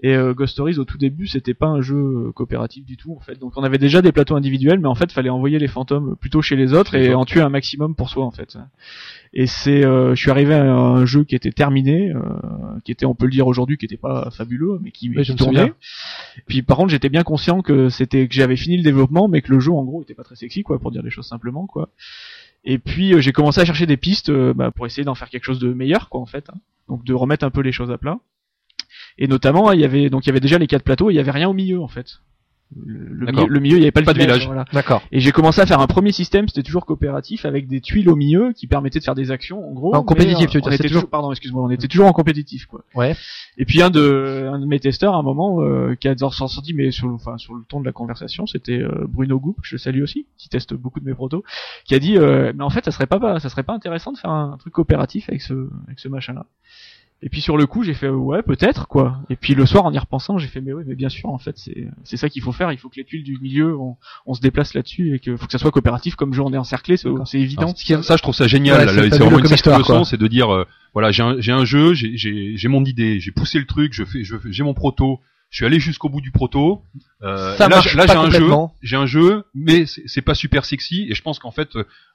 Et euh, Ghost Stories au tout début, c'était pas un jeu coopératif du tout en fait. Donc on avait déjà des plateaux individuels, mais en fait, fallait envoyer les fantômes plutôt chez les autres et en tuer un maximum pour soi en fait. Et c'est, euh, je suis arrivé à un jeu qui était terminé, euh, qui était, on peut le dire aujourd'hui, qui était pas fabuleux, mais qui, je qui me tournait. Puis par contre, j'étais bien conscient que c'était que j'avais fini le développement, mais que le jeu en gros était pas très sexy, quoi, pour dire les choses simplement, quoi. Et puis euh, j'ai commencé à chercher des pistes bah, pour essayer d'en faire quelque chose de meilleur, quoi, en fait. hein. Donc de remettre un peu les choses à plat. Et notamment, il y avait donc il y avait déjà les quatre plateaux, et il y avait rien au milieu, en fait. Le, milieu, le milieu, il y avait pas, Pas de village. voilà. D'accord. Et j'ai commencé à faire un premier système, c'était toujours coopératif, avec des tuiles au milieu qui permettaient de faire des actions, en gros. En compétitif, euh, tu veux dire, on était toujours- pardon, excuse-moi, on était toujours en compétitif, quoi. Ouais. Et puis un de, un de mes testeurs, à un moment, euh, qui a sorti, mais sur le, enfin, sur le ton de la conversation, c'était euh, Bruno Goup, que je salue aussi, qui teste beaucoup de mes protos, qui a dit, euh, mais en fait, ça serait pas, ça serait pas intéressant de faire un truc coopératif avec ce, avec ce machin-là. Et puis sur le coup, j'ai fait ouais, peut-être quoi. Et puis le soir, en y repensant, j'ai fait mais oui, mais bien sûr, en fait, c'est c'est ça qu'il faut faire. Il faut que les tuiles du milieu, on, on se déplace là-dessus et que faut que ça soit coopératif. Comme jeu, on est encerclé, c'est c'est évident. Alors, ce qui est- ça, je trouve ça génial. Ouais, là, c'est vraiment une histoire, leçon, c'est de dire, euh, voilà, j'ai un, j'ai un jeu, j'ai- j'ai j'ai mon idée, j'ai poussé le truc, je fais, je j'ai mon proto, je suis allé jusqu'au bout du proto. Euh, Ça là, marche là, j'ai un jeu, j'ai un jeu, mais c'est c'est pas super sexy. Et je pense qu'en fait,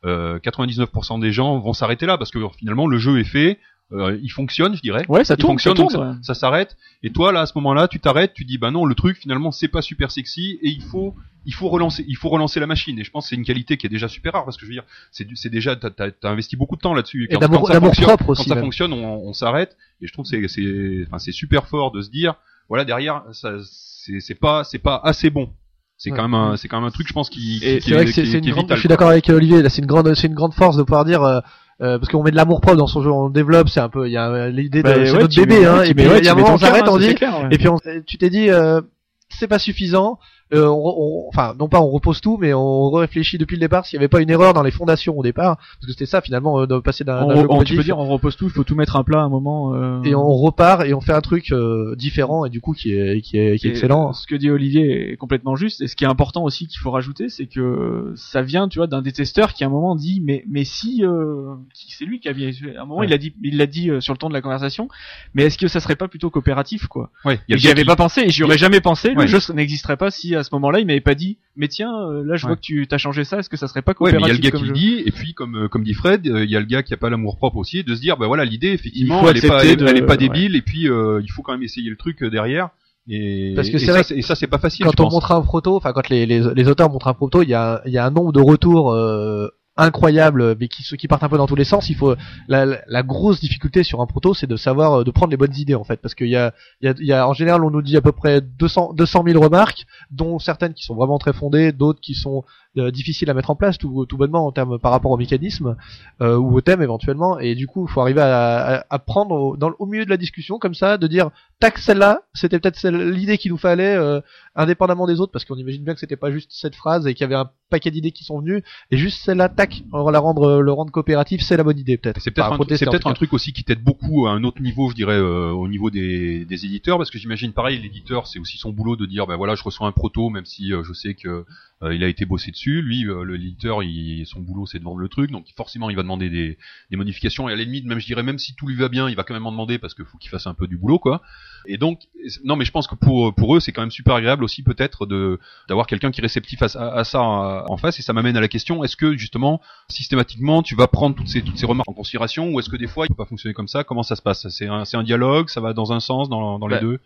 euh, 99% des gens vont s'arrêter là parce que finalement, le jeu est fait. Euh, il fonctionne, je dirais. Ouais, ça il tourne, fonctionne, ça tourne. ouais. ça s'arrête. Et toi, là, à ce moment-là, tu t'arrêtes, tu dis, bah non, le truc, finalement, c'est pas super sexy, et il faut, il faut relancer, il faut relancer la machine. Et je pense que c'est une qualité qui est déjà super rare, parce que je veux dire, c'est, déjà, t'as, t'as, t'as investi beaucoup de temps là-dessus. Et Quand- d'amour, quand ça propre Quand aussi. ça même. fonctionne, on, on s'arrête. Et je trouve que c'est, enfin, c'est super fort de se dire, voilà, derrière, ça, c'est, c'est pas, c'est pas assez bon. C'est Ouais. quand même un, c'est quand même un truc, je pense, qui, qui, C'est vrai que qui c'est est- est grande, vital, je suis d'accord avec Olivier, là c'est une grande, c'est une grande force de pouvoir dire, euh, euh, parce qu'on met de l'amour propre dans son jeu, on le développe, c'est un peu, il y a euh, l'idée de, Bah, c'est ouais, notre bébé, mets- hein, et puis il y a un moment on s'arrête, on hein, dit, ouais. et puis on- tu t'es dit, euh, c'est pas suffisant, euh, on, on- enfin non pas on repose tout, mais on réfléchit depuis le départ s'il n'y avait pas une erreur dans les fondations au départ, parce que c'était ça finalement euh, de passer d'un jeu on- tu compétitif peux dire, on repose tout, il faut tout mettre à plat à un moment. euh, et on repart et on fait un truc euh, différent et du coup qui est qui est, qui est excellent. Ce que dit Olivier est complètement juste. Et ce qui est important aussi qu'il faut rajouter, c'est que ça vient, tu vois, d'un des testeurs qui à un moment dit, mais mais si, euh, qui- c'est lui qui a bien, à un moment Ouais. il a dit, il l'a dit euh, sur le ton de la conversation. Mais est-ce que ça serait pas plutôt coopératif, quoi? Ouais, J'y avais qui- pas pensé et j'y aurais jamais pensé. Ouais. Le jeu n'existerait pas si à ce moment-là il m'avait pas dit, mais tiens, euh, là je Ouais. vois que tu t'as changé ça. Est-ce que ça serait pas Ouais, mais il y a coopératif le gars qui le dit, et puis comme euh, comme dit Fred, euh, il y a le gars qui a pas l'amour propre aussi, de se dire, bah voilà, l'idée effectivement, Il faut elle est pas, accepter elle, elle est de- pas débile, et puis euh, il faut quand même essayer le truc derrière. Et, Parce que et c'est ça, et ça c'est pas facile. je Quand on pense. montre un proto, enfin quand les, les, les auteurs montrent un proto, il y a, il y a un nombre de retours euh, incroyables, mais qui, qui partent un peu dans tous les sens. Il faut la, grosse difficulté sur un proto, c'est de savoir euh, de prendre les bonnes idées en fait, parce qu'il y a, y, a, y a en général on nous dit à peu près 200 200 000 remarques, dont certaines qui sont vraiment très fondées, d'autres qui sont euh, difficiles à mettre en place tout, tout bonnement en termes par rapport au mécanisme euh, ou au thème éventuellement. Et du coup, il faut arriver à, à, à prendre au, dans, au milieu de la discussion comme ça, de dire tac celle-là, c'était peut-être celle- l'idée qu'il nous fallait. euh, indépendamment des autres, parce qu'on imagine bien que c'était pas juste cette phrase et qu'il y avait un paquet d'idées qui sont venues, et juste celle-là, tac, on va la rendre, le rendre coopératif, c'est la bonne idée peut-être. C'est peut-être un, tout un truc aussi qui t'aide beaucoup à un autre niveau, je dirais, euh, au niveau des, des éditeurs, parce que j'imagine pareil, l'éditeur, c'est aussi son boulot de dire, ben voilà, je reçois un proto, même si euh, je sais que euh, il a été bossé dessus. Lui, euh, le- l'éditeur, son boulot, c'est de vendre le truc, donc forcément, il va demander des, des modifications. Et à la limite, même je dirais, même si tout lui va bien, il va quand même en demander parce qu'il faut qu'il fasse un peu du boulot, quoi. Et donc, non, mais je pense que pour pour eux, c'est quand même super agréable aussi peut-être de d'avoir quelqu'un qui est réceptif à, à- à ça euh, en face. Et ça m'amène à la question est-ce que justement systématiquement tu vas prendre toutes ces toutes ces remarques en considération ou est-ce que des fois il peut pas fonctionner comme ça? Comment ça se passe? C'est un c'est un dialogue, ça va dans un sens, dans dans les Bah, deux?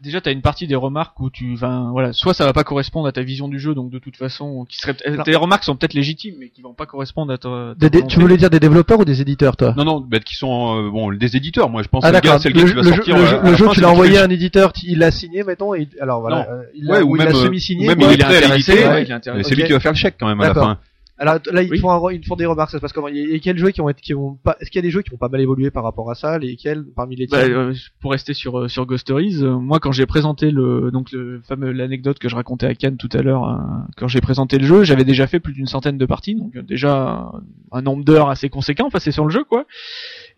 Déjà t'as une partie des remarques où tu vas voilà soit ça va pas correspondre à ta vision du jeu donc de toute façon qui serait Alors- tes remarques sont peut-être légitimes mais qui vont pas correspondre à ta, Des- tu voulais dire des développeurs ou des éditeurs, toi? Non non, bah, qui sont euh, bon des éditeurs. Moi je pense Ah que le d'accord. gars, c'est le Le, gars jeu- qui va le jeu, sortir. le euh, jeu- à le la jeu, fin, tu c'est l'as envoyé à un éditeur, il l'a signé, mettons, et alors voilà, euh, il l'a Ouais, ou ou il l'a même, euh, ou même il est intéressé, l'éditer, ouais, ouais. il est intéressé. C'est lui qui va faire le chèque quand même à la fin. Alors là, ils Oui. font, un- ils font des remarques, ça se passe comment? Il y a- et quels jeux qui ont été, qui ont pas, est-ce qu'il y a des jeux qui ont pas mal évolué par rapport à ça Lesquels parmi les Bah, euh, pour rester sur euh, sur Ghost Stories, euh, moi quand j'ai présenté le donc le fameux l'anecdote que je racontais à Cannes tout à l'heure, quand j'ai présenté le jeu, j'avais déjà fait plus d'une centaine de parties, donc déjà un, un nombre d'heures assez conséquent passé sur le jeu quoi.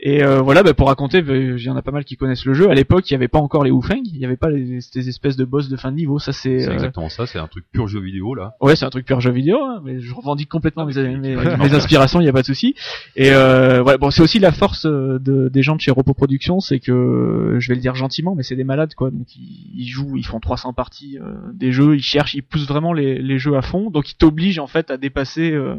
Et euh, voilà, bah, pour raconter, bah, il y en a pas mal qui connaissent le jeu. À l'époque, il y avait pas encore les Wufeng, il y avait pas les, ces espèces de boss de fin de niveau. Ça c'est euh, exactement ça. C'est un truc pur jeu vidéo là. Ouais, c'est un truc pur jeu vidéo, hein, mais je revendique complètement Ah, mes, inspirations, il y a pas de souci. Et euh, voilà, bon, c'est aussi la force euh, de, des gens de chez Repo Productions, c'est que je vais le dire gentiment, mais c'est des malades quoi. Donc ils, ils jouent, ils font 300 parties euh, des jeux, ils cherchent, ils poussent vraiment les, les jeux à fond. Donc ils t'obligent en fait à dépasser euh,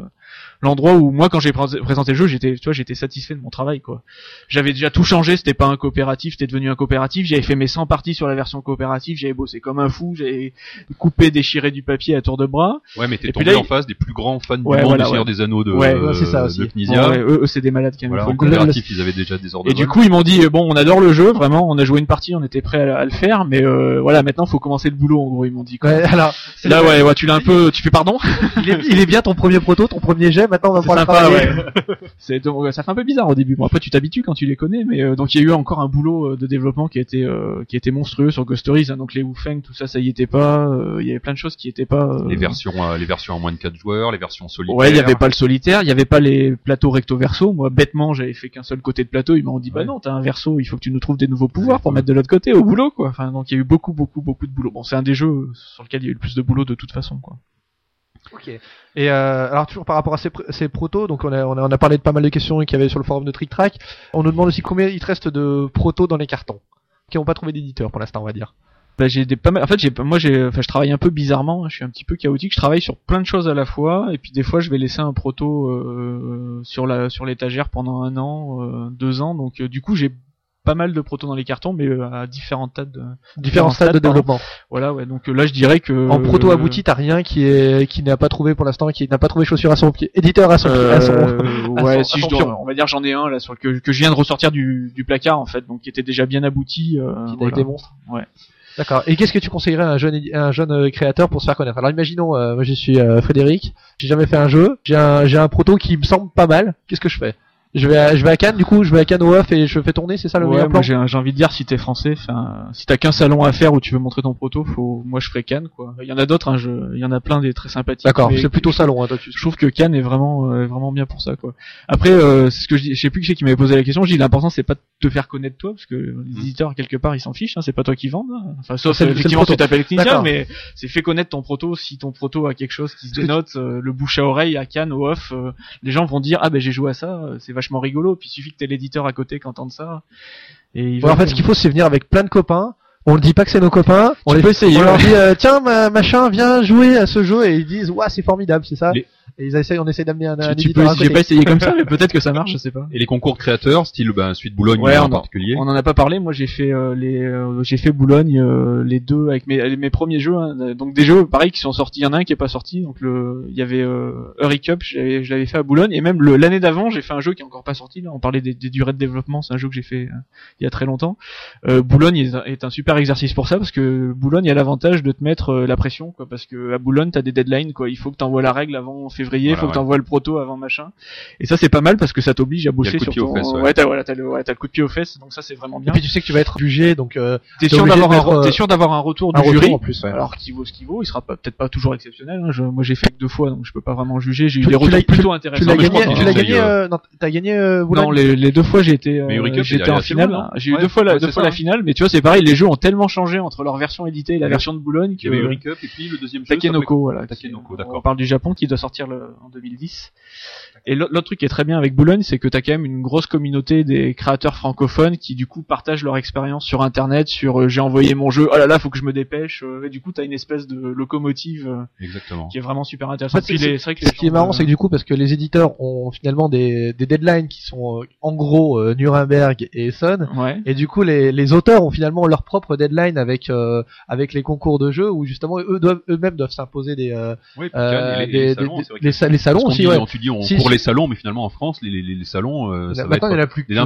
l'endroit où moi quand j'ai pré- présenté le jeu, j'étais, tu vois, j'étais satisfait de mon travail quoi. J'avais déjà tout changé, c'était pas un coopératif, c'était devenu un coopératif. J'avais fait mes 100 parties sur la version coopérative, j'avais bossé comme un fou, j'avais coupé, déchiré du papier à tour de bras. Ouais, mais t'es tombé là, en il- face des plus grands fans Ouais, du monde voilà, ouais. des Anneaux de, Ouais, ouais, c'est ça aussi. Bon, ouais, eux, eux, c'est des malades quand même. Voilà, en coopératif, ils avaient déjà des ordres Et du coup, ils m'ont dit euh, bon, on adore le jeu, vraiment, on a joué une partie, on était prêt à, à le faire, mais euh, voilà, maintenant, faut commencer le boulot. En gros, ils m'ont dit. Quoi. Ouais, alors, c'est Là, le- ouais, ouais, tu l'as un peu, tu fais pardon? il est, il est bien ton premier proto, ton premier jet. Maintenant, on va pouvoir sympa, travailler. ouais. C'est ça fait un peu bizarre au début. Bon, après, tu t'habitues quand tu les connais, mais euh, donc il y a eu encore un boulot euh, de développement qui a été, euh, qui a été monstrueux sur Ghost Stories. hein, donc les Wufeng, tout ça, ça y était pas. euh, Il y avait plein de choses qui étaient pas. euh, Les versions, euh, les versions à moins de 4 joueurs, les versions solitaires. Ouais, il y avait pas le solitaire, il y avait pas les plateaux recto verso. Moi, bêtement, j'avais fait qu'un seul côté de plateau. Ils m'ont dit, bah non, t'as un verso, il faut que tu nous trouves des nouveaux pouvoirs pour mettre de l'autre côté au boulot, quoi. Enfin, donc il y a eu beaucoup, beaucoup, beaucoup de boulot. Bon, c'est un des jeux sur lequel il y a eu le plus de boulot de toute façon, quoi. Ok. Et euh, alors toujours par rapport à ces, pr- ces protos, donc on a, on a on a parlé de pas mal de questions qu'il y avait sur le forum de Trick Track. On nous demande aussi combien il te reste de protos dans les cartons qui n'ont pas trouvé d'éditeur pour l'instant, on va dire. Bah, j'ai des pas mal. En fait, j'ai moi, j'ai, enfin, je travaille un peu bizarrement. hein, Je suis un petit peu chaotique. Je travaille sur plein de choses à la fois, et puis des fois, je vais laisser un proto euh, sur la sur l'étagère pendant un an, euh, deux ans. Donc, euh, du coup, j'ai pas mal de protos dans les cartons, mais euh, à différents tas de. Différents stades de développement. Voilà, ouais. Donc euh, là, je dirais que En proto abouti, t'as rien qui est qui n'a pas trouvé pour l'instant, qui n'a pas trouvé chaussure à son pied, éditeur à son, pied- à son. Euh, à ouais, son- si à je son dois, pion. on va dire j'en ai un là sur que, que je viens de ressortir du, du placard en fait, donc qui était déjà bien abouti. Euh, qui voilà. monstre. Ouais. D'accord. Et qu'est-ce que tu conseillerais à un jeune, à un jeune euh, créateur pour se faire connaître? Alors imaginons, euh, moi je suis euh, Frédéric, j'ai jamais fait un jeu, j'ai un, j'ai un proto qui me semble pas mal. Qu'est-ce que je fais? Je vais, à, je vais à Cannes, du coup, je vais à Cannes au off et je fais tourner, c'est ça le Ouais, meilleur moi plan j'ai j'ai envie de dire si t'es français, enfin si t'as qu'un salon à faire où tu veux montrer ton proto, faut moi je ferai Cannes quoi. Il y en a d'autres, hein, je... il y en a plein des très sympathiques. D'accord, c'est plutôt salon, hein, toi, tu Je trouve que Cannes est vraiment euh, vraiment bien pour ça quoi. Après euh, c'est ce que je dis, je sais plus qui c'est qui m'avait posé la question. Je dis l'important c'est pas de te faire connaître toi parce que les éditeurs quelque part ils s'en fichent, hein, c'est pas toi qui vendent. hein. Enfin sauf effectivement tu t'appelles D'accord. mais c'est fait connaître ton proto. Si ton proto a quelque chose qui se dénote, euh, le bouche à oreille à Cannes au off, euh, les gens vont dire ah ben j'ai joué à ça, euh, c'est vachement rigolo. Puis il suffit que t'aies l'éditeur à côté qui entende ça. Et il Ouais, va en fait, ce qu'il faut, c'est venir avec plein de copains. On le dit pas que c'est nos copains. On Tu les peux essayer, On leur dit, euh, tiens, ma- machin, viens jouer à ce jeu et ils disent, ouais, c'est formidable, c'est ça. Les- Et ils essayent, on essaie d'amener un, un Tu, peux, j'ai pas essayé comme ça, mais peut-être que ça marche, je sais pas. Et les concours créateurs, style ben, Suite Boulogne Ouais, en particulier. On en a pas parlé. Moi, j'ai fait euh, les, euh, j'ai fait Boulogne euh, les deux avec mes, mes premiers jeux. hein. donc des jeux pareil qui sont sortis. Il y en a un qui est pas sorti. Donc le, il y avait euh, Hurry Cup. Je l'avais fait à Boulogne et même le- l'année d'avant, j'ai fait un jeu qui est encore pas sorti. Là, on parlait des, des durées de développement. C'est un jeu que j'ai fait euh, il y a très longtemps. Euh, Boulogne est, un- est un super exercice pour ça parce que Boulogne a l'avantage de te mettre euh, la pression, quoi. Parce que à Boulogne, t'as des deadlines, quoi. Il faut que t'envoies la règle avant février. Il Voilà, faut que ouais. t'envoies le proto avant machin. Et ça, c'est pas mal parce que ça t'oblige à bosser sur ton. fesses, ouais. t'as voilà, t'as le, ouais, le coup de pied aux fesses. Donc ça, c'est vraiment Et bien. puis tu sais que tu vas être jugé, donc euh, T'es t'es sûr d'avoir un, mettre, re- euh, t'es sûr d'avoir un retour un du retour jury. en plus. ouais. Alors qui vaut ce qu'il vaut, il sera peut-être pas toujours exceptionnel. hein. Je, moi, j'ai fait que deux fois, donc je peux pas vraiment juger. J'ai eu Tu- des tu retours l'as- plutôt tu intéressants. Tu l'as gagné, tu qu'il l'as euh, euh, non, t'as gagné euh, Non, les, deux fois j'ai été, euh, j'étais en finale. J'ai eu Ouais. deux fois la, Ouais, deux c'est fois ça, la finale, mais tu vois, c'est pareil. Les jeux ont tellement changé entre leur version éditée et la version de Boulogne Il y avait que Hurry Cup et puis le deuxième jeu. Takenoko, voilà. Takenoko, d'accord. On parle du Japon qui doit sortir en 2010. Et l'autre truc qui est très bien avec Boulogne, c'est que t'as quand même une grosse communauté des créateurs francophones qui du coup partagent leur expérience sur internet, sur euh, j'ai envoyé mon jeu, oh là là, faut que je me dépêche. euh, et du coup, t'as une espèce de locomotive euh, Exactement. qui est vraiment super En intéressante. fait, Puis c'est- les- c'est vrai que les Ce qui est marrant, c'est que du coup, parce que les éditeurs ont finalement des, des deadlines qui sont euh, en gros euh, Nuremberg et Essen, Ouais. et du coup, les, les auteurs ont finalement leur propre deadline avec euh, avec les concours de jeux où justement eux doivent eux-mêmes doivent s'imposer des euh, Oui, euh, salons, les, salons aussi. dit, Ouais. on- tu dis on Si, court si. Les salons, mais finalement en France, les, les, les salons, euh, ça va être il y a plus que- plus Il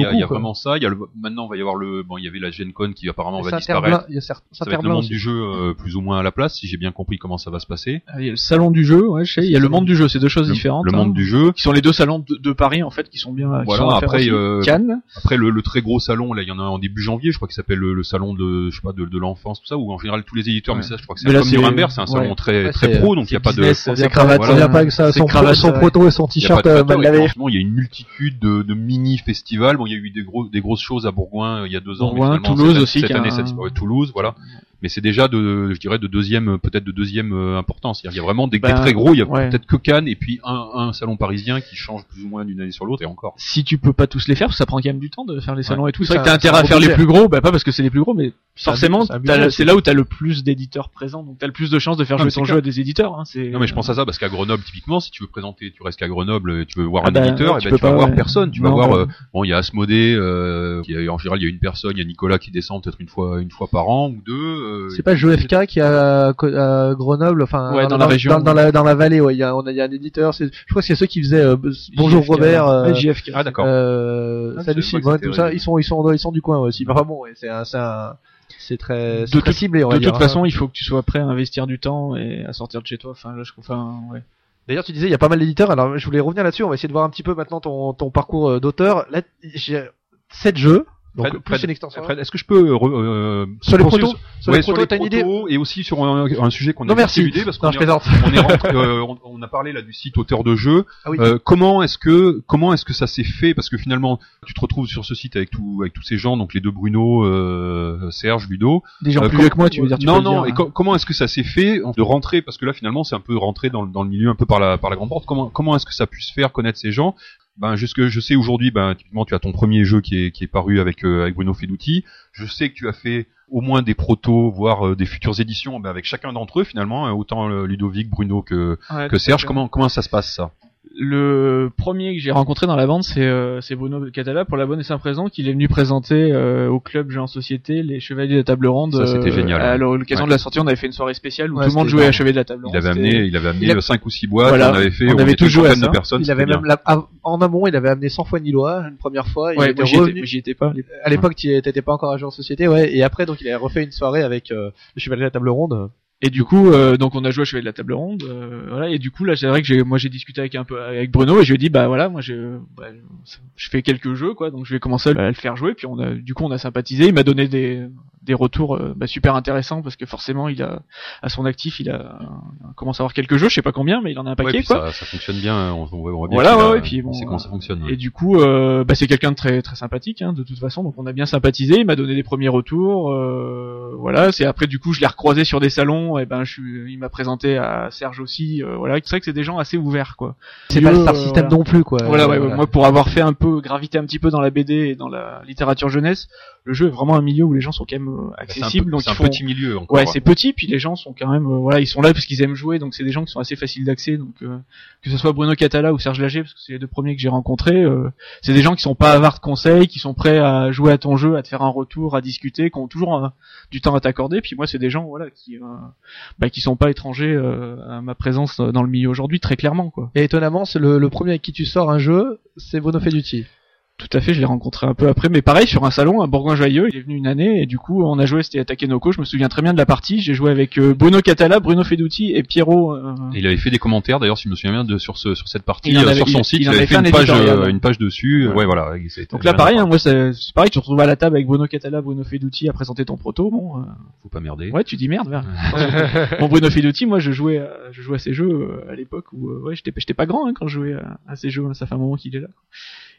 y a, il y a vraiment ça. Il y a le, maintenant, il va y avoir le, bon, il y avait la Gen Con qui apparemment Et va Saint-Herblain- disparaître. il y a cer- Ça va être le monde aussi. du jeu euh, plus ou moins à la place, si j'ai bien compris comment ça va se passer. Ah, Il y a le salon du jeu, ouais, je sais. Il y a le monde du jeu, c'est deux choses Le, différentes. le hein, monde du jeu. qui sont les deux salons de, de Paris en fait, qui sont bien. qui Voilà, sont après, euh, Cannes. Après le, le très gros salon, là, il y en a un en début janvier, je crois qu'il s'appelle le, le salon de, je sais pas, de, de l'enfance, tout ça, où en général tous les éditeurs, mais ça, je crois que c'est comme c'est- Nuremberg, c'est un salon très, pro, donc il n'y a pas de, c'est cravate, vient pas avec ça, son, cravate, son ouais. proto et son y a t-shirt euh, mal lavé. franchement, il y a une multitude de, de mini festivals. Bon, il y a eu des gros, des grosses choses à Bourgoin euh, il y a deux ans. mais Bourgoin, finalement, Toulouse cette, aussi, Cette année, un- ça disparaît. Toulouse, voilà. Mais c'est déjà de, je dirais, de deuxième, euh, peut-être de deuxième euh, importance. Il y a vraiment des, des Ben, très gros. Il y a ouais. peut-être que Cannes et puis un, un salon parisien qui change plus ou moins d'une année sur l'autre et encore. Si tu peux pas tous les faire, ça prend quand même du temps de faire les salons et tout. C'est vrai que t'as intérêt à faire les plus gros, bah pas parce que c'est les plus gros, mais forcément, c'est là où t'as le plus d'éditeurs présents, donc t'as le plus de chances de faire Non, jouer ton jeu à des éditeurs. Hein, Non, mais je pense à ça parce qu'à Grenoble, typiquement, si tu veux présenter, tu restes qu'à Grenoble, et tu veux voir Ah un bah, éditeur, et tu ben peux tu vas voir personne. Tu vas voir, bah. euh, bon, il y a Asmodée, euh, en général, il y a une personne, il y a Nicolas qui descend peut-être une fois, une fois par an ou deux. Euh, C'est pas Jeu FK qui a à Grenoble, enfin Ouais, dans la région. dans, dans la dans la vallée, ouais, il y a on a il y a un éditeur, c'est je crois que c'est ceux qui faisaient euh, Bonjour JFK, Robert, euh, ouais, JFK. Ah, d'accord. euh, Ah, Salut Simon, tout ça, ils sont ils sont ils sont du coin aussi. Enfin bon, ouais, c'est un c'est un c'est très c'est De très ciblé on va De dire, toute hein. façon, il faut que tu sois prêt à investir du temps et à sortir de chez toi. Enfin, là, je enfin, ouais. D'ailleurs, tu disais, il y a pas mal d'éditeurs. Alors, je voulais revenir là-dessus. On va essayer de voir un petit peu maintenant ton, ton parcours euh, d'auteur. Là, j'ai sept jeux. Donc, Fred, plus Fred, une extension. Fred, est-ce que je peux euh, euh, Sur les protos Sur ouais, les protos, t'as une idée et aussi sur un, un sujet qu'on a merci. éludé parce qu'on Non, je est, plaisante. on, est rentré- euh, on, on a parlé là du site auteur de jeu. Ah oui. Euh, comment est-ce que comment est-ce que ça s'est fait? Parce que finalement, tu te retrouves sur ce site avec tout avec tous ces gens, donc les deux Bruno, euh, Serge, Ludo. Des gens Euh, plus vieux que moi, tu veux dire tu Non, peux non. dire, et hein. co- comment est-ce que ça s'est fait de rentrer? Parce que là, finalement, c'est un peu rentrer dans, le- dans le milieu un peu par la par la grande porte. Comment comment est-ce que ça a pu se faire connaître ces gens? Ben, jusque je sais aujourd'hui, ben, typiquement, tu as ton premier jeu qui est, qui est paru avec, euh, avec Bruno Feduti. Je sais que tu as fait au moins des protos, voire euh, des futures éditions, ben, avec chacun d'entre eux, finalement, hein, autant euh, Ludovic, Bruno que, Ouais, que Serge. Comment, comment ça se passe, ça? Le premier que j'ai rencontré dans la bande, c'est euh, Bruno Catala pour la bonne et simple raison qu'il est venu présenter euh, au club Jeux en Société les Chevaliers de la Table Ronde. Ça, c'était génial, À l'occasion Ouais. de la sortie, on avait fait une soirée spéciale où Ouais, tout le monde jouait à. Chevaliers de la Table Il Ronde. avait C'était- amené, il avait amené Il a- 5 ou 6 boîtes, Voilà. on avait fait, On on, avait tous joué à ça. personnes. Il avait même la- av- en amont, il avait amené 100 fois Nilois une première fois. Il Ouais, était moi, j'y étais, revenu. mais j'y étais pas. À l'époque, tu t'étais pas encore agent en société, ouais. Et après, donc, il a refait une soirée avec euh, le Chevalier de la Table Ronde. Et du coup, euh, donc on a joué à Chevet de la table ronde, euh, voilà. Et du coup là, c'est vrai que j'ai, moi j'ai discuté avec un peu avec Bruno et je lui ai dit bah voilà, moi je, bah, je fais quelques jeux quoi, donc je vais commencer à le faire jouer. Puis on a, du coup on a sympathisé. Il m'a donné des des retours euh, bah, super intéressants parce que forcément il a à son actif il a, commence à avoir quelques jeux, je sais pas combien, mais il en a un paquet quoi. Ça, ça, fonctionne bien, on, on voit bien. Voilà ouais, ouais, puis bon, comment ça fonctionne. Et du coup, euh, bah, c'est quelqu'un de très très sympathique hein, de toute façon, donc on a bien sympathisé. Il m'a donné des premiers retours, euh, voilà. C'est après du coup je l'ai recroisé sur des salons, et ben je suis il m'a présenté à Serge aussi. Euh, voilà, c'est vrai que c'est des gens assez ouverts, quoi. C'est pas le star system non plus, quoi. Voilà, ouais, moi pour avoir fait un peu gravité un petit peu dans la BD et dans la littérature jeunesse, le jeu est vraiment un milieu où les gens sont quand même euh, accessibles. C'est un, petit milieu. Encore. Ouais, c'est petit, puis les gens sont quand même, euh, voilà, ils sont là parce qu'ils aiment jouer, donc c'est des gens qui sont assez faciles d'accès. Donc que ce soit Bruno Catala ou Serge Lager, parce que c'est les deux premiers que j'ai rencontrés, c'est des gens qui sont pas avares de conseils, qui sont prêts à jouer à ton jeu, à te faire un retour, à discuter, qui ont toujours du temps à t'accorder. Puis moi, c'est des gens, voilà, qui bah, qui sont pas étrangers euh, à ma présence dans le milieu aujourd'hui, très clairement quoi. Et étonnamment, c'est le, le, premier avec qui tu sors un jeu, c'est Bruno Feduti. Tout à fait, je l'ai rencontré un peu après, mais pareil sur un salon à Bourgoin-Joyeux, il est venu une année et du coup on a joué, c'était à Takenoko, je me souviens très bien de la partie, j'ai joué avec euh, Bruno Catala, Bruno Feduti et Pierrot. Euh... il avait fait des commentaires d'ailleurs, si je me souviens bien, de, sur, ce, sur cette partie, euh, sur son site, il, avait fait, une, page, euh, une page dessus, ouais, voilà. Donc là pareil, hein, moi c'est pareil, tu te retrouves à la table avec Bruno Catala, Bruno Feduti à présenter ton proto, bon. Faut pas merder. Ouais, tu dis merde, bon Bruno Feduti, moi je jouais, à, je jouais à ces jeux à l'époque où ouais, j'étais, j'étais pas grand hein, quand je jouais à, à ces jeux, ça fait un moment qu'il est là.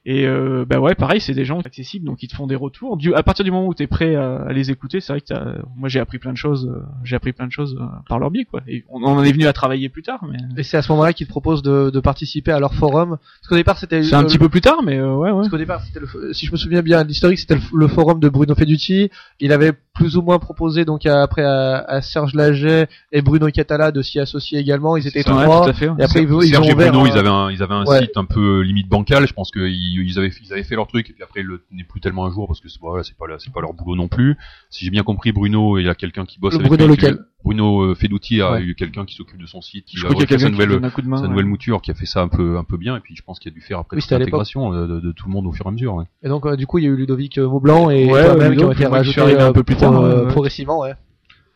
Et euh, bah ouais, pareil, c'est des gens accessibles, donc ils te font des retours. Du, à partir du moment où t'es prêt à, les écouter, c'est vrai que moi j'ai appris plein de choses, euh, j'ai appris plein de choses euh, par leur biais, quoi. Et on, en est venu à travailler plus tard. Mais... Et c'est à ce moment-là qu'ils te proposent de, de, participer à leur forum. Parce qu'au départ c'était. C'est un petit peu plus tard, mais ouais, ouais. Parce qu'au départ, c'était le, si je me souviens bien, l'historique c'était le, forum de Bruno Feduti. Il avait plus ou moins proposé donc à, après à, à, Serge Laget et Bruno Catala de s'y associer également. Ils étaient trois. fait, Et après ils, ils ont ouvert. Bruno, ils avaient un, ils avaient un site un peu limite bancal. Je pense qu'ils ils avaient, ils avaient fait leur truc et puis après il n'est plus tellement un jour parce que voilà, c'est pas c'est pas leur boulot non plus. Si j'ai bien compris, Bruno, il y a quelqu'un qui bosse le avec Bruno lequel Bruno euh, Feduti a eu quelqu'un qui s'occupe de son site, qui a refait sa nouvelle, sa nouvelle mouture, qui a fait ça un peu un peu bien et puis je pense qu'il a dû faire après oui, l'intégration euh, de, de, tout le monde au fur et à mesure. Ouais. Et donc euh, du coup il y a eu Ludovic Maublanc et toi-même qui ont été rajoutés un peu plus tard progressivement. Ouais.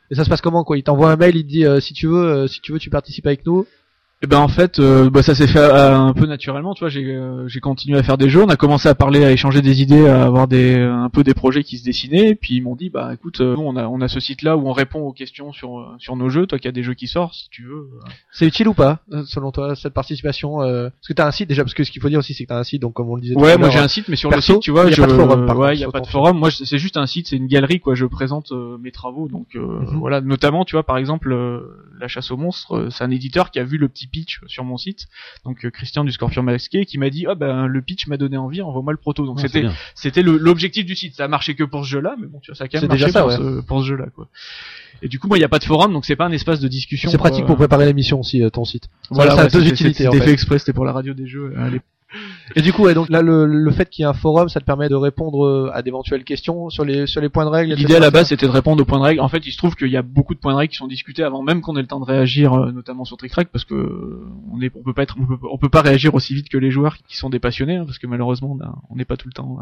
Et ça se passe comment quoi? Il t'envoie un mail, il te dit si tu veux, si tu veux, tu participes avec nous. Et ben en fait, euh, bah, ça s'est fait euh, un peu naturellement. Tu vois, j'ai euh, j'ai continué à faire des jeux. On a commencé à parler, à échanger des idées, à avoir des un peu des projets qui se dessinaient. Et puis ils m'ont dit, bah écoute, nous on a on a ce site là où on répond aux questions sur sur nos jeux. Toi qui as des jeux qui sortent, si tu veux. C'est utile ou pas, selon toi, cette participation Parce que t'as un site déjà, parce que ce qu'il faut dire aussi, c'est que t'as un site. Donc comme on le disait. Ouais, moi j'ai un site, mais sur le site, tu vois, il y a pas de forum. ouais, il y a pas de forum. Moi, c'est juste un site, c'est une galerie quoi. Je présente mes travaux. Donc mhm. voilà, notamment, tu vois, par exemple, la chasse aux monstres, c'est un éditeur qui a vu le petit pitch sur mon site. Donc euh, Christian du Scorpion masqué qui m'a dit ah ben le pitch m'a donné envie envoie-moi le proto. Donc c'était c'était l'objectif du site. Ça a marché que pour ce jeu là mais bon tu vois ça a quand même marché déjà ça, pour, ce, pour, ce, jeu là quoi. Et du coup moi il n'y a pas de forum donc c'est pas un espace de discussion c'est pratique pour préparer l'émission aussi euh, ton site. Voilà ça a deux utilités c'était fait. exprès c'était pour la radio des jeux et du coup, ouais, donc là, le, le fait qu'il y ait un forum, ça te permet de répondre euh, à d'éventuelles questions sur les sur les points de règle. L'idée à la base, c'était de répondre aux points de règle. En fait, il se trouve qu'il y a beaucoup de points de règle qui sont discutés avant même qu'on ait le temps de réagir, euh, notamment sur Trick Track, parce que euh, on est, on peut pas être, on peut, pas réagir aussi vite que les joueurs qui sont des passionnés, hein, parce que malheureusement, on n'est pas tout le temps,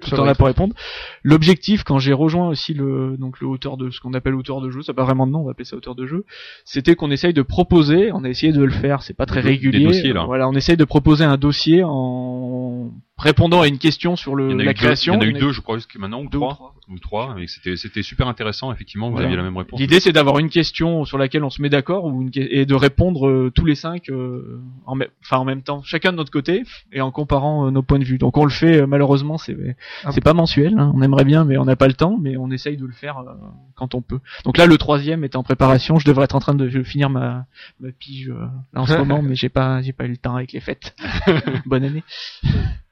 tout le temps là pour répondre. L'objectif, quand j'ai rejoint aussi le donc le auteur de ce qu'on appelle auteur de jeu, ça pas vraiment de nom, on va appeler ça auteur de jeu, c'était qu'on essaye de proposer, on a essayé de le faire, c'est pas très régulier. Voilà, on essaye de proposer un dossier en répondant à une question sur le, la création. il y en a eu deux, je crois, jusqu'à maintenant, ou trois, ou trois, et c'était c'était super intéressant, effectivement, vous aviez la même réponse. L'idée, c'est d'avoir une question sur laquelle on se met d'accord, ou une, et de répondre euh, tous les cinq, euh, en, enfin en même temps, chacun de notre côté, et en comparant euh, nos points de vue. Donc on le fait, malheureusement, c'est ah c'est pas mensuel, hein. on aimerait bien, mais on n'a pas le temps, mais on essaye de le faire quand on peut. Donc là, le troisième est en préparation, je devrais être en train de finir ma, ma pige là, en ce moment, mais j'ai pas j'ai pas eu le temps avec les fêtes. Bonne année.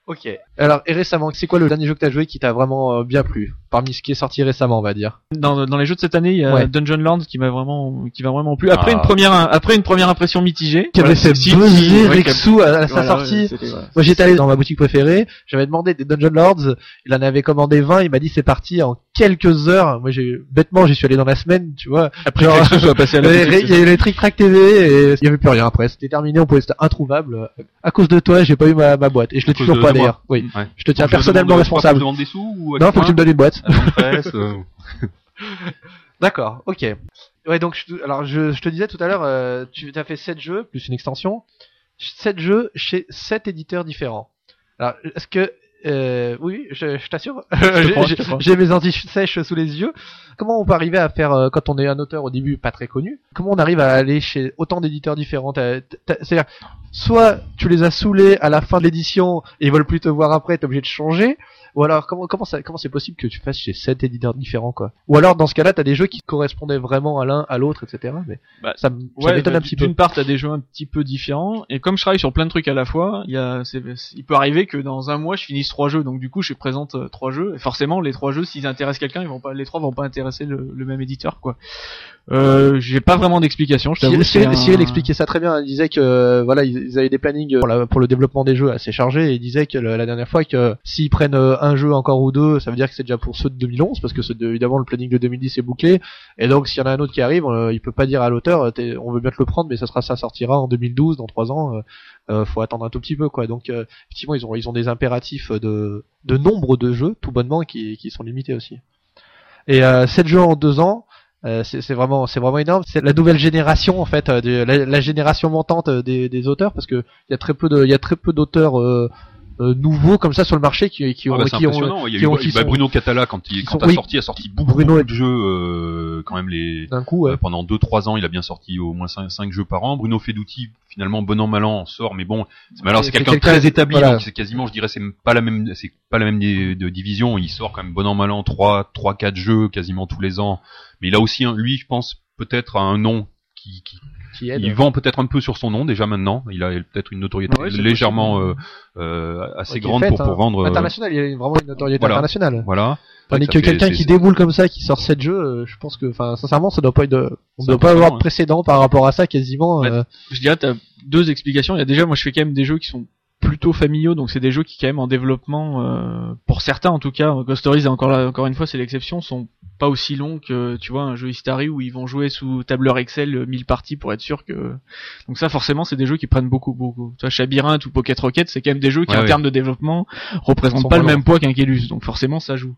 Ok. Alors, et récemment, c'est quoi le dernier jeu que t'as joué qui t'a vraiment euh, bien plu? Parmi ce qui est sorti récememment, on va dire. Dans, dans les jeux de cette année, il y a Dungeon Land qui m'a vraiment, qui m'a vraiment plu. Après ah. une première, après une première impression mitigée. Qui avait fait buzzer Rexou à, sa sortie. Moi, j'étais allé dans ma boutique préférée. J'avais demandé des Dungeon Lords. Il en avait commandé 20. Il m'a dit c'est parti en quelques heures. Moi, j'ai bêtement, j'y suis allé dans la semaine, tu vois. Après, Genre, soit passé à la Il y a eu les Trick Track TV et il y avait plus rien après. C'était terminé. On pouvait, c'était introuvable. À cause de toi, j'ai pas eu ma, ma boîte et je l'ai toujours pas d'ailleurs. Oui. Je te tiens personnellement responsable. Non, faut que tu me donnes une boîte. Euh. D'accord, ok. Ouais, donc je, alors je, je te disais tout à l'heure, euh, tu as fait 7 jeux plus une extension, 7 jeux chez 7 éditeurs différents. Alors, est-ce que euh, oui, je, je t'assure, j'ai mes anti-sèches sous les yeux. Comment on peut arriver à faire, euh, quand on est un auteur au début pas très connu, comment on arrive à aller chez autant d'éditeurs différents? C'est-à-dire, soit tu les as saoulés à la fin de l'édition et ils veulent plus te voir après, t'es obligé de changer, ou alors comment comment ça comment c'est possible que tu fasses chez sept éditeurs différents quoi? Ou alors dans ce cas-là, t'as des jeux qui correspondaient vraiment à l'un à l'autre, etc. Mais Bah, ça, Ouais, m'étonne bah, un petit peu. D'une part, t'as des jeux un petit peu différents, et comme je travaille sur plein de trucs à la fois, il y a, c'est- il peut arriver que dans un mois je finisse trois jeux, donc du coup je présente euh, trois jeux, et forcément les trois jeux, s'ils intéressent quelqu'un, ils vont pas, les trois vont pas intéresser le, le même éditeur, quoi. Euh, j'ai pas vraiment d'explication. Cyril, c'est Cyril- un- Cyril expliquait ça très bien. Il disait que voilà, ils, avaient des plannings pour, la- pour le développement des jeux assez chargés. Et il disait que le- la dernière fois que s'ils prennent euh, un jeu encore ou deux, ça veut dire que c'est déjà pour ceux de 2011 parce que de- évidemment le planning de 2010 est bouclé. Et donc s'il y en a un autre qui arrive, euh, il peut pas dire à l'auteur, on veut bien te le prendre, mais ça sera ça sortira en 2012, dans trois ans. euh, euh, faut attendre un tout petit peu quoi. Donc euh, effectivement ils ont ils ont des impératifs de de nombre de jeux tout bonnement qui qui sont limités aussi. Et euh, 7 jeux en deux ans. Euh, c'est vraiment c'est vraiment énorme. C'est la nouvelle génération en fait euh, de, la, la génération montante euh, des, des auteurs parce que il y a très peu de il y a très peu d'auteurs euh, nouveaux comme ça sur le marché qui qui ont Ah bah, qui ont. Il y a qui eu ont- bah, qui bah, sont- Bruno Catala quand il quand sont- a oui. sorti a sorti beaucoup, Bruno beaucoup de jeux euh, quand même les d'un coup ouais. euh, pendant 2 3 ans, il a bien sorti au moins 5, jeux par an. Bruno Fedouti finalement bon an mal an en sort mais bon, c'est- alors c'est quelqu'un de très établi voilà. donc c'est quasiment je dirais c'est pas la même c'est pas la même de division, il sort quand même bon an mal an 3 3 4 jeux quasiment tous les ans. Mais il a aussi un, lui je pense peut-être un nom qui, qui qui aide il vend peut-être un peu sur son nom déjà maintenant. Il a peut-être une notoriété Ouais, légèrement euh, euh, assez Ouais, grande pour, pour hein. vendre. euh, international il y a vraiment une notoriété voilà. internationale voilà. tandis que quelqu'un qui déboule comme ça qui sort 7 jeux euh, je pense que enfin sincèrement ça doit pas être de, on doit pas avoir de hein. précédent par rapport à ça quasiment Ouais. euh, je dirais t'as deux explications. Il y a déjà, moi je fais quand même des jeux qui sont plutôt familiaux, donc c'est des jeux qui quand même en développement, euh, pour certains en tout cas, Ghost Stories encore là, encore une fois c'est l'exception, sont pas aussi longs que tu vois un jeu Histary où ils vont jouer sous tableur Excel euh, 1000 parties pour être sûr que donc ça forcément c'est des jeux qui prennent beaucoup beaucoup. Tu vois Labyrinthe ou Pocket Rocket c'est quand même des jeux qui Ouais, en ouais. termes de développement représentent pas le même poids qu'un Kélus, donc forcément ça joue.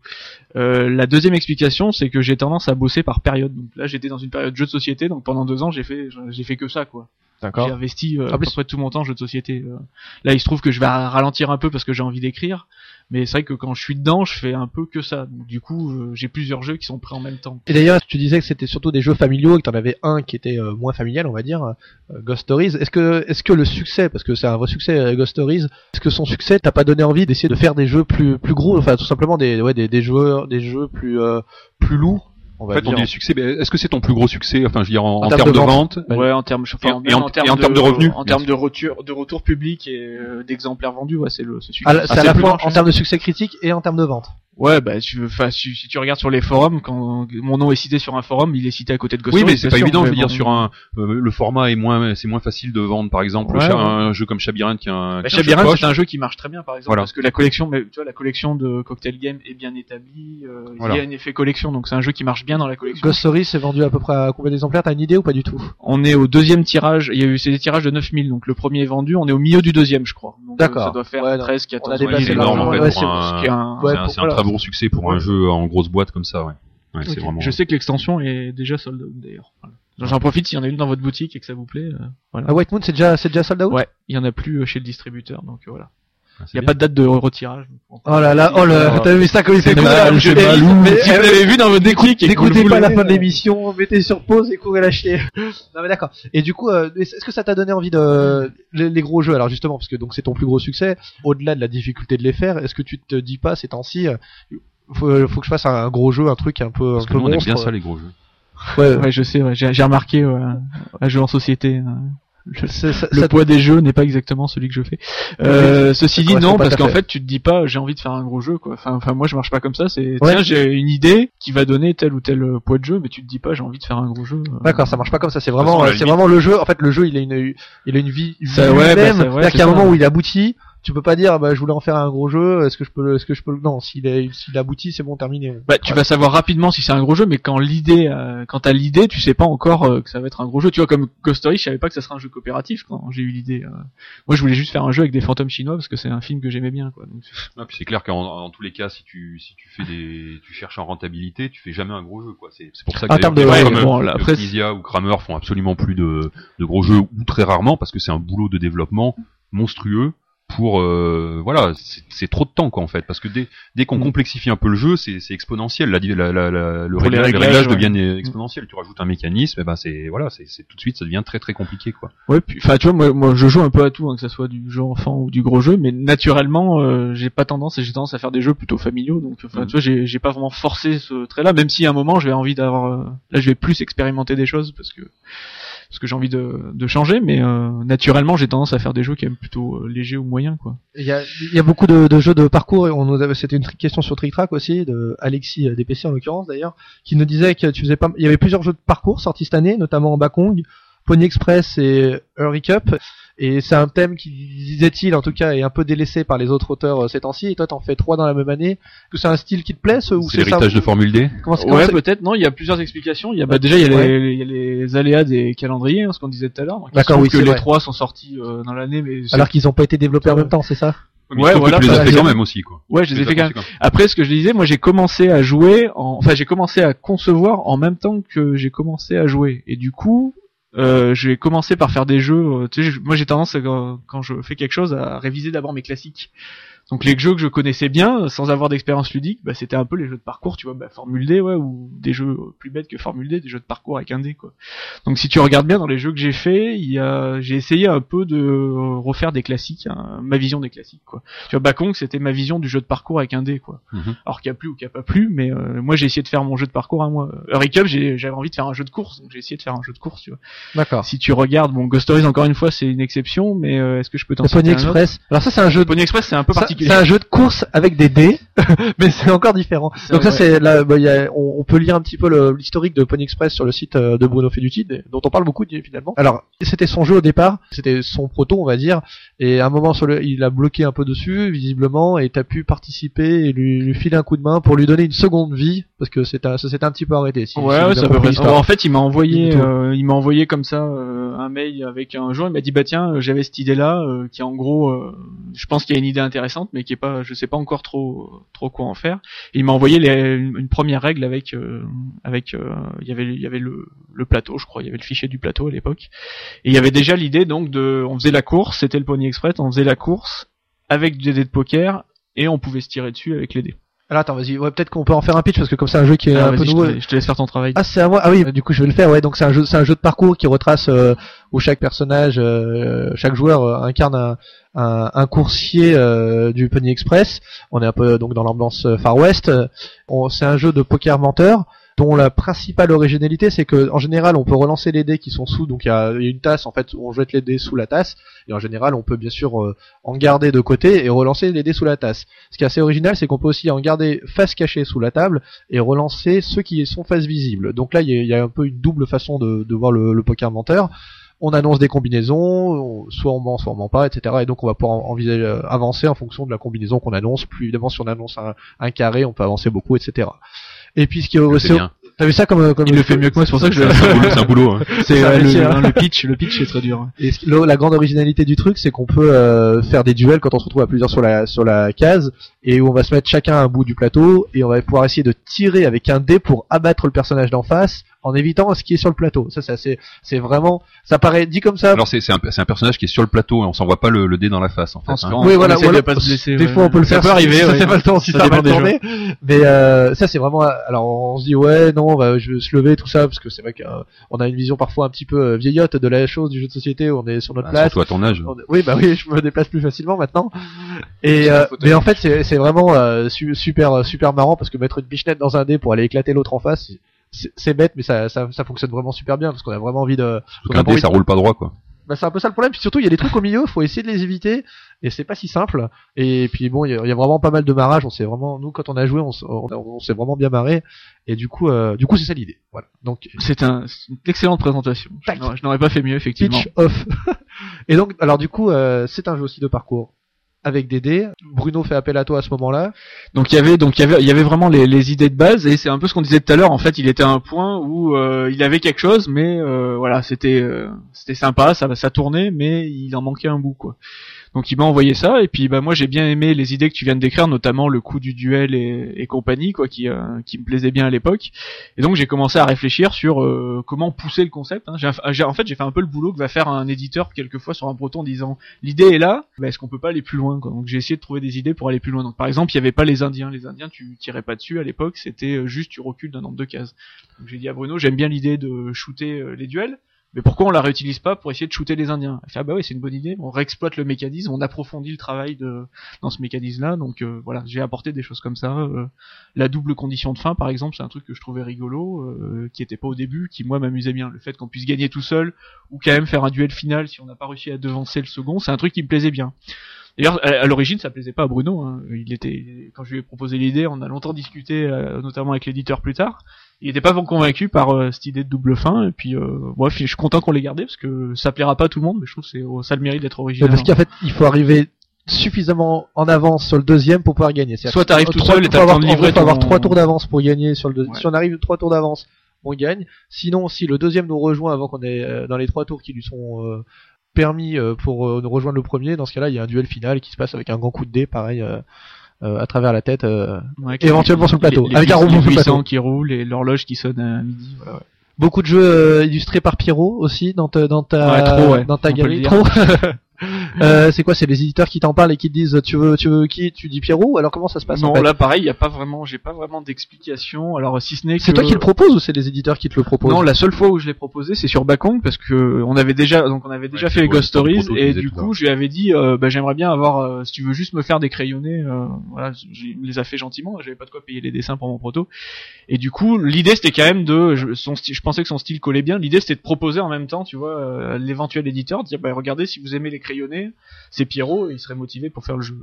Euh, la deuxième explication c'est que j'ai tendance à bosser par période. Donc là j'étais dans une période jeu de société, donc pendant deux ans j'ai fait j'ai fait que ça quoi. J'ai investi euh, En à plus- peu près tout mon temps en jeu de société. euh. Là, il se trouve que je vais ralentir un peu parce que j'ai envie d'écrire, mais c'est vrai que quand je suis dedans, je fais un peu que ça. Donc, du coup, euh, j'ai plusieurs jeux qui sont prêts en même temps. Et d'ailleurs, tu disais que c'était surtout des jeux familiaux et que t'en avais un qui était euh, moins familial, on va dire, Ghost Stories. Est-ce que, est-ce que le succès, parce que c'est un vrai succès, Ghost Stories, est-ce que son succès t'a pas donné envie d'essayer de faire des jeux plus, plus gros, enfin tout simplement des, ouais, des, des joueurs, des jeux plus, euh, plus lourds, on En fait, on dit succès. mais Est-ce que c'est ton plus gros succès? Enfin, je veux dire en, En en termes termes de de vente. vente. Ouais. En termes, enfin, Et en- même et en- et en termes de revenus, en termes de retour, de retour public et euh, d'exemplaires vendus, ouais, c'est le ce succès. À la- c'est Ah, à c'est la plus fois en termes de succès critique et en termes de vente. Ouais, bah, tu veux, enfin, si, si tu regardes sur les forums, quand mon nom est cité sur un forum, il est cité à côté de Ghost Oui, mais c'est pas sûr, évident. Je veux dire sur un euh, le format est moins c'est moins facile de vendre par exemple Ouais, un jeu comme Chabirint qui a un Bah, qui a un jeu Chabirint, poche. c'est un jeu qui marche très bien, par exemple, Voilà. parce que la collection, mais tu vois, la collection de Cocktail Game est bien établie. euh, Voilà. Il y a un effet collection, donc c'est un jeu qui marche bien dans la collection. Ghost Stories c'est vendu à peu près à combien d'exemplaires? T'as une idée ou pas du tout? On est au deuxième tirage. Il y a eu c'est des tirages de 9000, donc le premier est vendu. On est au milieu du deuxième, je crois. Donc, D'accord. euh, Ça doit faire Ouais, non. 13, On a 14. dépassé c'est énorme en fait gros succès pour un jeu en grosse boîte comme ça, ouais. Ouais, c'est Ok. vraiment. Je sais que l'extension est déjà sold out d'ailleurs. Voilà. J'en profite s'il y en a une dans votre boutique et que ça vous plaît. euh, voilà. Ah, White Moon c'est déjà, c'est déjà sold out? Ouais, il y en a plus euh, chez le distributeur, donc euh, voilà. Ah, Il c'est y a bien. pas de date de retirage. Oh là là, oh là, t'as vu ça comme il fait mal, Eh, mais- Si vous eh, l'avez vu dans votre le N'écoutez pas la fin de euh, l'émission, mettez sur pause et courez l'acheter. non mais d'accord. Et du coup, euh, est-ce que ça t'a donné envie de les, les gros jeux? Alors justement, parce que donc c'est ton plus gros succès. Au-delà de la difficulté de les faire, est-ce que tu te dis pas ces temps-ci, euh, faut, faut que je fasse un gros jeu, un truc un peu, Parce un que peu nous on aime bien ça les gros jeux. Ouais, Ouais, je sais, ouais, j'ai remarqué euh, un jeu en société. Le- c'est- ça- le ça- poids des jeux n'est pas exactement celui que je fais. Euh, ceci dit, non, parce à qu'en fait. tu te dis pas, j'ai envie de faire un gros jeu, quoi. Enfin, enfin, moi, je marche pas comme ça. C'est, Ouais. tiens, j'ai une idée qui va donner tel ou tel euh, poids de jeu, mais tu te dis pas, j'ai envie de faire un gros jeu. euh. D'accord, ça marche pas comme ça. C'est vraiment, à c'est vraiment le jeu. En fait, le jeu, il a une, il a une vie, Ça, vie ouais, bah, ouais, c'est qu'il y a un moment où il aboutit. Tu peux pas dire, bah, je voulais en faire un gros jeu, est-ce que je peux, est-ce que je peux, non, s'il est, s'il aboutit, c'est bon, terminé. Bah, tu vas savoir rapidement si c'est un gros jeu, mais quand l'idée, euh, quand t'as l'idée, tu sais pas encore euh, que ça va être un gros jeu. Tu vois, comme Ghost Story, je savais pas que ça serait un jeu coopératif quand j'ai eu l'idée. euh. Moi, je voulais juste faire un jeu avec des fantômes chinois parce que c'est un film que j'aimais bien, quoi. Donc, Ah, puis c'est clair qu'en en tous les cas, si tu si tu fais des tu cherches en rentabilité, tu fais jamais un gros jeu quoi. C'est c'est pour ça que En d'ailleurs, termes de- des ouais, comme, bon, là, après, ou Kramer font absolument plus de de gros jeux ou très rarement parce que c'est un boulot de développement monstrueux pour euh, voilà c'est trop de temps quoi en fait parce que dès dès qu'on Mm. complexifie un peu le jeu c'est exponentiel la, la, la, la- le les réglage, les réglages, réglages ouais. deviennent exponentiels tu rajoutes un mécanisme et ben c'est voilà c'est tout de suite ça devient très très compliqué quoi Ouais, puis, enfin, tu vois, moi, moi, je joue un peu à tout, hein, que ça soit du jeu enfant ou du gros jeu, mais naturellement, euh, j'ai pas tendance, j'ai tendance à faire des jeux plutôt familiaux, donc, enfin, Mhm. tu vois, j'ai, pas vraiment forcé ce trait-là, même si à un moment, j'ai envie d'avoir, euh, là, je vais plus expérimenter des choses parce que, parce que j'ai envie de, de changer, mais euh, naturellement, j'ai tendance à faire des jeux qui aiment plutôt euh, légers ou moyens, quoi. Il y a, y a beaucoup de, de jeux de parcours. c'était une question sur Trick Track aussi, de Alexis euh, DPC en l'occurrence d'ailleurs, qui nous disait que tu faisais pas, il y avait plusieurs jeux de parcours sortis cette année, notamment Bakong, Pony Express et Hurry Cup. Et c'est un thème qui, disait-il, en tout cas, est un peu délaissé par les autres auteurs euh, ces temps-ci. Et toi, t'en fais trois dans la même année. Est-ce que c'est un style qui te plaît, ce, ou c'est c'est ça l'héritage de Formule D Comment Ouais, peut-être, non, il y a plusieurs explications. Il y a, bah, déjà, il y, a Ouais. les, il y a les aléas des calendriers, hein, ce qu'on disait tout à l'heure. D'accord, oui, que les vrai. trois sont sortis euh, dans l'année, mais Alors qu'ils ont pas été développés en même temps, c'est ça Mais Ouais, voilà, que tu les as fait quand même aussi quoi ouais, je les ai fait quand même. quand même. Après, ce que je disais, moi j'ai commencé à jouer, en... enfin j'ai commencé à concevoir en même temps que j'ai commencé à jouer. Et du coup, euh, j'ai commencé par faire des jeux. euh, moi j'ai tendance quand, quand je fais quelque chose à réviser d'abord mes classiques. Donc les jeux que je connaissais bien, sans avoir d'expérience ludique, bah, c'était un peu les jeux de parcours, tu vois, bah, Formule D, ouais, ou des jeux plus bêtes que Formule D, des jeux de parcours avec un dé, quoi. Donc si tu regardes bien dans les jeux que j'ai fait, il y a, j'ai essayé un peu de euh, refaire des classiques, hein, ma vision des classiques, quoi. Tu vois, Bakong, c'était ma vision du jeu de parcours avec un dé, quoi. Mhm. Alors qu'il y a plus ou qu'il y a pas plus, mais euh, moi j'ai essayé de faire mon jeu de parcours à moi. Hurry Cup, j'ai- j'avais envie de faire un jeu de course, donc j'ai essayé de faire un jeu de course, tu vois. D'accord. Si tu regardes, bon, Ghost Stories encore une fois c'est une exception, mais euh, est-ce que je peux t'en Pony citer un autre? Express. Alors ça, c'est un jeu de Pony Express c'est un peu Ça, particulier. C'est un jeu de course avec des dés, mais c'est encore différent. Donc ça, c'est là, bah, il y a- on, on peut lire un petit peu l'historique de Pony Express sur le site euh, de Bruno Feduti, dont on parle beaucoup finalement. Alors, c'était son jeu au départ, c'était son proto, on va dire, et à un moment, sur le, il a bloqué un peu dessus, visiblement, et t'as pu participer et lui, lui filer un coup de main pour lui donner une seconde vie, parce que c'est un- ça s'était un petit peu arrêté. Si, si Ouais, vous ouais, ça peut. En fait, il m'a envoyé, euh, il m'a envoyé comme ça euh, un mail avec un jour. Il m'a dit bah tiens, j'avais cette idée-là, euh, qui en gros, je pense qu'il y a une idée intéressante, mais qui est pas, je sais pas encore trop, trop quoi en faire. Il m'a envoyé une première règle avec, euh, avec, euh, il y avait, il y avait le, le plateau, je crois, il y avait le fichier du plateau à l'époque. Et il y avait déjà l'idée donc de, on faisait la course, c'était le Pony Express, on faisait la course avec des dés de poker et on pouvait se tirer dessus avec les dés. Alors attends, vas-y, ouais, peut-être qu'on peut en faire un pitch, parce que comme c'est un jeu qui est Alors, un peu je, nouveau. te, je te laisse faire ton travail. Ah c'est à moi. Ah oui, du coup je vais le faire. Ouais, donc c'est un jeu, c'est un jeu de parcours qui retrace euh, où chaque personnage, euh, chaque joueur euh, incarne un, un, un coursier du Pony Express. On est un peu donc dans l'ambiance Far West. On- C'est un jeu de poker menteur dont la principale originalité c'est que en général on peut relancer les dés qui sont sous donc il y a, une tasse en fait où on jette les dés sous la tasse et en général on peut bien sûr euh, en garder de côté et relancer les dés sous la tasse. Ce qui est assez original c'est qu'on peut aussi en garder face cachée sous la table et relancer ceux qui sont face visible. Donc là, il y, a- un peu une double façon de, voir le, le poker menteur. On annonce des combinaisons, on- soit on ment, soit on ment pas, etc. Et donc on va pouvoir en- envisager euh, avancer en fonction de la combinaison qu'on annonce. Plus évidemment, si on annonce un carré, on peut avancer beaucoup, etc. Et puis ce qui est C'est bien. t'as vu ça comme comme Il le fait mieux que moi, c'est pour ça que je C'est un boulot, c'est un boulot, hein. C'est euh, le, pitch, le pitch est très dur. Et le- la grande originalité du truc, c'est qu'on peut euh, faire des duels quand on se retrouve à plusieurs sur la sur la case, et où on va se mettre chacun à un bout du plateau, et on va pouvoir essayer de tirer avec un dé pour abattre le personnage d'en face, en évitant ce qui est sur le plateau. Ça, c'est assez, c'est vraiment, ça paraît dit comme ça. Alors c'est c'est un, c'est un personnage qui est sur le plateau et on s'envoie pas le, le dé dans la face en fait. pense hein. oui, on voilà. voilà. de pas se blesser, des ouais. fois, on peut le Ça faire. peut si- arriver, si ça ouais. fait pas le temps, si Ça ça, va tourner. Mais euh, ça, c'est vraiment. Alors, on se dit ouais, non, on va, je vais se lever, tout ça, parce que c'est vrai qu'on a une vision parfois un petit peu euh, vieillotte de la chose du jeu de société. où On est sur notre Bah, place. surtout à ton âge. On- Oui, bah oui, je me déplace plus facilement maintenant. Et euh, mais en fait, c'est c'est vraiment euh, su- super super marrant parce que mettre une pichenette dans un dé pour aller éclater l'autre en face, c'est- c'est bête, mais ça, ça ça fonctionne vraiment super bien parce qu'on a vraiment envie de. A qu'un dé ça de- roule pas droit quoi. Bah, c'est un peu ça le problème. Puis surtout, il y a des trucs au milieu, faut essayer de les éviter et c'est pas si simple. Et puis bon, il y, a- il y a vraiment pas mal de marrages. On s'est vraiment, nous, quand on a joué, on, s- on, on s'est vraiment bien marré. Et du coup, euh, du coup, c'est ça l'idée. Voilà. Donc C'est un, c'est une excellente présentation. Je Tac. n'aurais- Je n'aurais pas fait mieux, effectivement. pitch off. et donc, alors du coup, euh, c'est un jeu aussi de parcours avec des dés. Bruno fait appel à toi à ce moment-là. Donc il y avait donc il y avait il y avait vraiment les, les idées de base et c'est un peu ce qu'on disait tout à l'heure. En fait, il était à un point où euh, il avait quelque chose, mais euh, voilà, c'était euh, c'était sympa, ça ça tournait, mais il en manquait un bout quoi. Donc il m'a envoyé ça et puis bah moi j'ai bien aimé les idées que tu viens de décrire, notamment le coup du duel et, compagnie quoi, qui euh, qui me plaisait bien à l'époque. Et donc j'ai commencé à réfléchir sur euh, comment pousser le concept. Hein. J'ai, en fait j'ai fait un peu le boulot que va faire un éditeur quelquefois sur un breton en disant l'idée est là, mais est-ce qu'on peut pas aller plus loin quoi. Donc j'ai essayé de trouver des idées pour aller plus loin. Donc par exemple il y avait pas les Indiens, les Indiens tu tirais pas dessus à l'époque, c'était euh, juste tu recules d'un nombre de cases. Donc j'ai dit à Bruno j'aime bien l'idée de shooter les duels mais pourquoi on la réutilise pas pour essayer de shooter les Indiens? Ah bah oui, c'est une bonne idée. On réexploite le mécanisme, on approfondit le travail de dans ce mécanisme-là. Donc euh, voilà, j'ai apporté des choses comme ça. Euh, la double condition de fin, par exemple, c'est un truc que je trouvais rigolo, euh, qui était pas au début, qui moi m'amusait bien. Le fait qu'on puisse gagner tout seul ou quand même faire un duel final si on n'a pas réussi à devancer le second, c'est un truc qui me plaisait bien. D'ailleurs, à l'origine, ça plaisait pas à Bruno. Hein. Il était, quand je lui ai proposé l'idée, on a longtemps discuté, notamment avec l'éditeur plus tard il était pas convaincu par euh, cette idée de double fin et puis euh, je suis content qu'on l'ait gardé parce que ça plaira pas à tout le monde mais je trouve que c'est oh, ça le mérite d'être original. parce qu'en fait il faut arriver suffisamment en avance sur le deuxième pour pouvoir gagner. Soit t'arrives tout seul et t'as le livrer. Il faut avoir trois tours d'avance pour gagner sur le deuxième. Si on arrive trois tours d'avance, on gagne. Sinon, si le deuxième nous rejoint avant qu'on ait euh, dans les trois tours qui lui sont euh, permis pour nous rejoindre le premier, dans ce cas-là, il y a un duel final qui se passe avec un grand coup de dé, pareil. Euh, à travers la tête, euh, éventuellement sur le plateau, avec un robot sur qui roule et l'horloge qui sonne à midi. Voilà, ouais. Beaucoup de jeux euh, illustrés par Pierrot aussi dans ta dans ta trop, dans ta galerie. Trop. Euh, c'est quoi C'est les éditeurs qui t'en parlent et qui te disent tu veux tu veux qui? Tu dis Pierrot? Alors comment ça se passe Non, là pareil, il y a pas vraiment, j'ai pas vraiment d'explication. Alors si ce n'est que c'est toi qui le propose ou c'est les éditeurs qui te le proposent? Non, la seule fois où je l'ai proposé, c'est sur Bakong parce que on avait déjà donc on avait déjà fait les Ghost Stories et du coup je lui avais dit euh, bah, j'aimerais bien avoir euh, si tu veux juste me faire des crayonnés, euh, voilà, il me les a fait gentiment. J'avais pas de quoi payer les dessins pour mon proto et du coup l'idée c'était quand même de je, son style, je pensais que son style collait bien. L'idée c'était de proposer en même temps, tu vois, l'éventuel éditeur, de dire bah regardez si vous aimez les crayonnés c'est Pierrot, il serait motivé pour faire le jeu.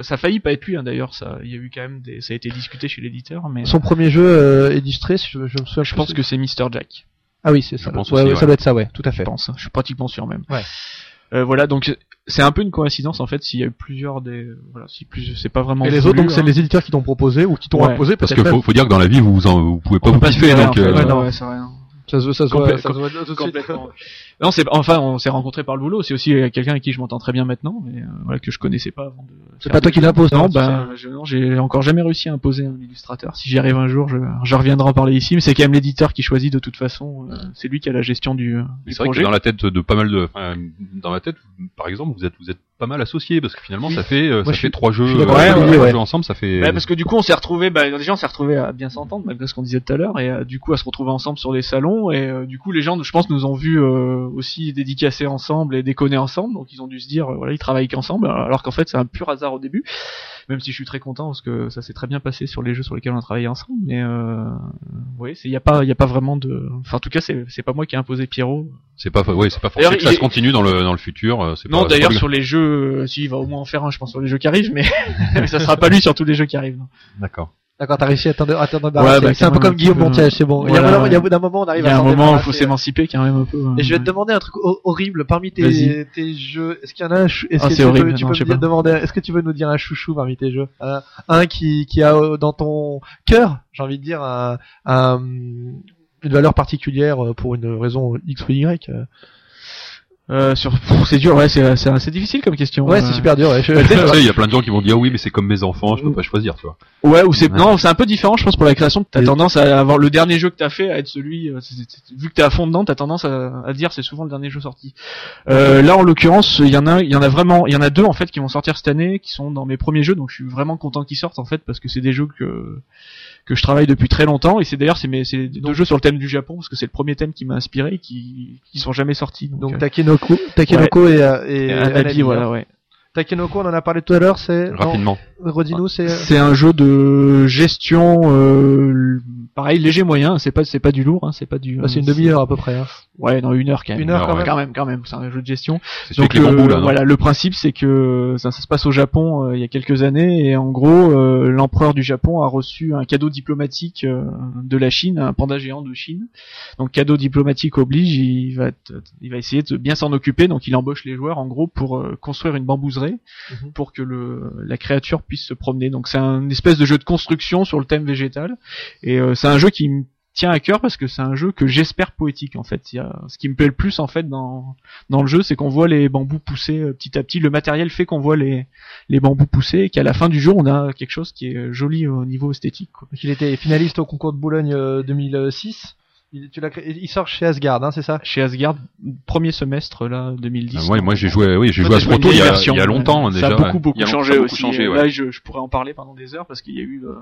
ça a failli pas être lui, hein, d'ailleurs, ça, il y a eu quand même des, ça a été discuté chez l'éditeur, mais. Son premier jeu euh, illustré, je, me souviens. Je pense que c'est Mr Jack. Ah oui, c'est ça. Ça doit être ça, ouais, tout à fait. Je pense, hein. je suis pratiquement sûr même. Ouais. Euh, voilà, donc c'est un peu une coïncidence en fait s'il y a eu plusieurs des voilà si plus c'est pas vraiment et les autres donc c'est hein. les éditeurs qui t'ont proposé ou qui t'ont imposé parce que faut, faut, dire que dans la vie vous vous, pouvez pas vous piffer donc euh... ouais, non, ouais, ça se, ça se voit, ça se voit suite. Non, c'est enfin on s'est rencontré par le boulot. C'est aussi quelqu'un avec qui je m'entends très bien maintenant, mais euh, voilà que je connaissais pas avant de. C'est pas toi qui l'impose, non Ben, non, j'ai encore jamais réussi à imposer un illustrateur. Si j'y arrive un jour, je, je reviendrai en parler ici. Mais c'est quand même l'éditeur qui choisit de toute façon. Euh, c'est lui qui a la gestion du. du c'est vrai que dans la tête de pas mal de, enfin, dans ma tête, par exemple, vous êtes vous êtes pas mal associés parce que finalement ça fait euh, ça fait trois jeux, euh, jeux ensemble, ça fait. parce que du coup on s'est retrouvé, bah, déjà on s'est retrouvé à bien s'entendre malgré ce qu'on disait tout à l'heure et du coup à se retrouver ensemble sur des salons et du coup les gens, je pense, nous ont vu aussi dédicacer ensemble et déconner ensemble, donc ils ont dû se dire, voilà, ils travaillent qu'ensemble, alors qu'en fait c'est un pur hasard au début, même si je suis très content parce que ça s'est très bien passé sur les jeux sur lesquels on a travaillé ensemble, mais euh, oui, il y a pas, il y a pas vraiment de, enfin en tout cas c'est, c'est pas moi qui ai imposé Pierrot. C'est pas, oui, c'est pas forcément que ça se continue dans le dans le futur. Euh, non, d'ailleurs sur les jeux, si il va au moins en faire un, je pense sur les jeux qui arrivent, mais, mais ça sera pas lui sur tous les jeux qui arrivent. D'accord. D'accord, t'as réussi à t'en ouais, bah, C'est un peu comme Guillaume Montiel, c'est bon. il y a un, il y a un moment, on arrive à Il y a un moment, il faut s'émanciper quand même un peu. Hein. Et je vais te demander un truc horrible parmi tes, tes jeux. Est-ce qu'il y en a un, est-ce ah, que tu horrible, peux, tu peux me demander, est-ce que tu veux nous dire un chouchou parmi tes jeux? Un, un qui, qui a euh, dans ton cœur, j'ai envie de dire, un, un, une valeur particulière euh, pour une raison X ou Y. Euh. Sur c'est dur ouais c'est c'est assez difficile comme question ouais c'est euh. super dur ouais. il y a plein de gens qui vont dire oui mais c'est comme mes enfants je peux pas choisir tu vois ouais ou c'est non c'est un peu différent je pense pour la création t'as tendance à avoir le dernier jeu que t'as fait à être celui euh, vu que t'es à fond dedans t'as tendance à, à dire c'est souvent le dernier jeu sorti euh, là en l'occurrence il y en a il y en a vraiment il y en a deux en fait qui vont sortir cette année qui sont dans mes premiers jeux donc je suis vraiment content qu'ils sortent en fait parce que c'est des jeux que que je travaille depuis très longtemps et c'est d'ailleurs c'est mes c'est deux jeux sur le thème du Japon parce que c'est le premier thème qui m'a inspiré et qui qui sont jamais sortis donc, donc Takenoko Takenoko et, euh, et, et Anabi, voilà ouais. Takenoko, on en a parlé tout à l'heure, c'est rapidement. Rodino, c'est c'est un jeu de gestion, euh, pareil léger moyen, c'est pas c'est pas du lourd, hein, c'est pas du. Bah, c'est une demi-heure à peu près. Hein. Ouais, non, une heure quand même. Une heure quand ouais. même. quand même, quand même, c'est un jeu de gestion. Donc avec les bambous euh, là. non voilà, le principe c'est que ça, ça se passe au Japon euh, il y a quelques années et en gros euh, l'empereur du Japon a reçu un cadeau diplomatique euh, de la Chine, un panda géant de Chine. Donc cadeau diplomatique oblige, il va il va essayer de bien s'en occuper. Donc il embauche les joueurs en gros pour euh, construire une bambouserie Mhm. pour que le la créature puisse se promener. Donc c'est un espèce de jeu de construction sur le thème végétal et euh, c'est un jeu qui me tient à cœur parce que c'est un jeu que j'espère poétique en fait. Il y a, ce qui me plaît le plus en fait dans dans le jeu, c'est qu'on voit les bambous pousser euh, petit à petit. Le matériel fait qu'on voit les les bambous pousser et qu'à la fin du jeu, on a quelque chose qui est euh, joli au niveau esthétique. Quoi. Il était finaliste au concours de Boulogne euh, 2006. Il, tu l'as créé- il sort chez Asgard, hein, c'est ça? Chez Asgard, premier semestre là 2010. Ah, ouais, moi j'ai joué, oui, j'ai joué à ce proto il y a, il y a longtemps Ouais. déjà. Ça a beaucoup beaucoup a changé ça beaucoup aussi. changé, ouais. Là, je, je pourrais en parler pendant des heures parce qu'il y a eu euh,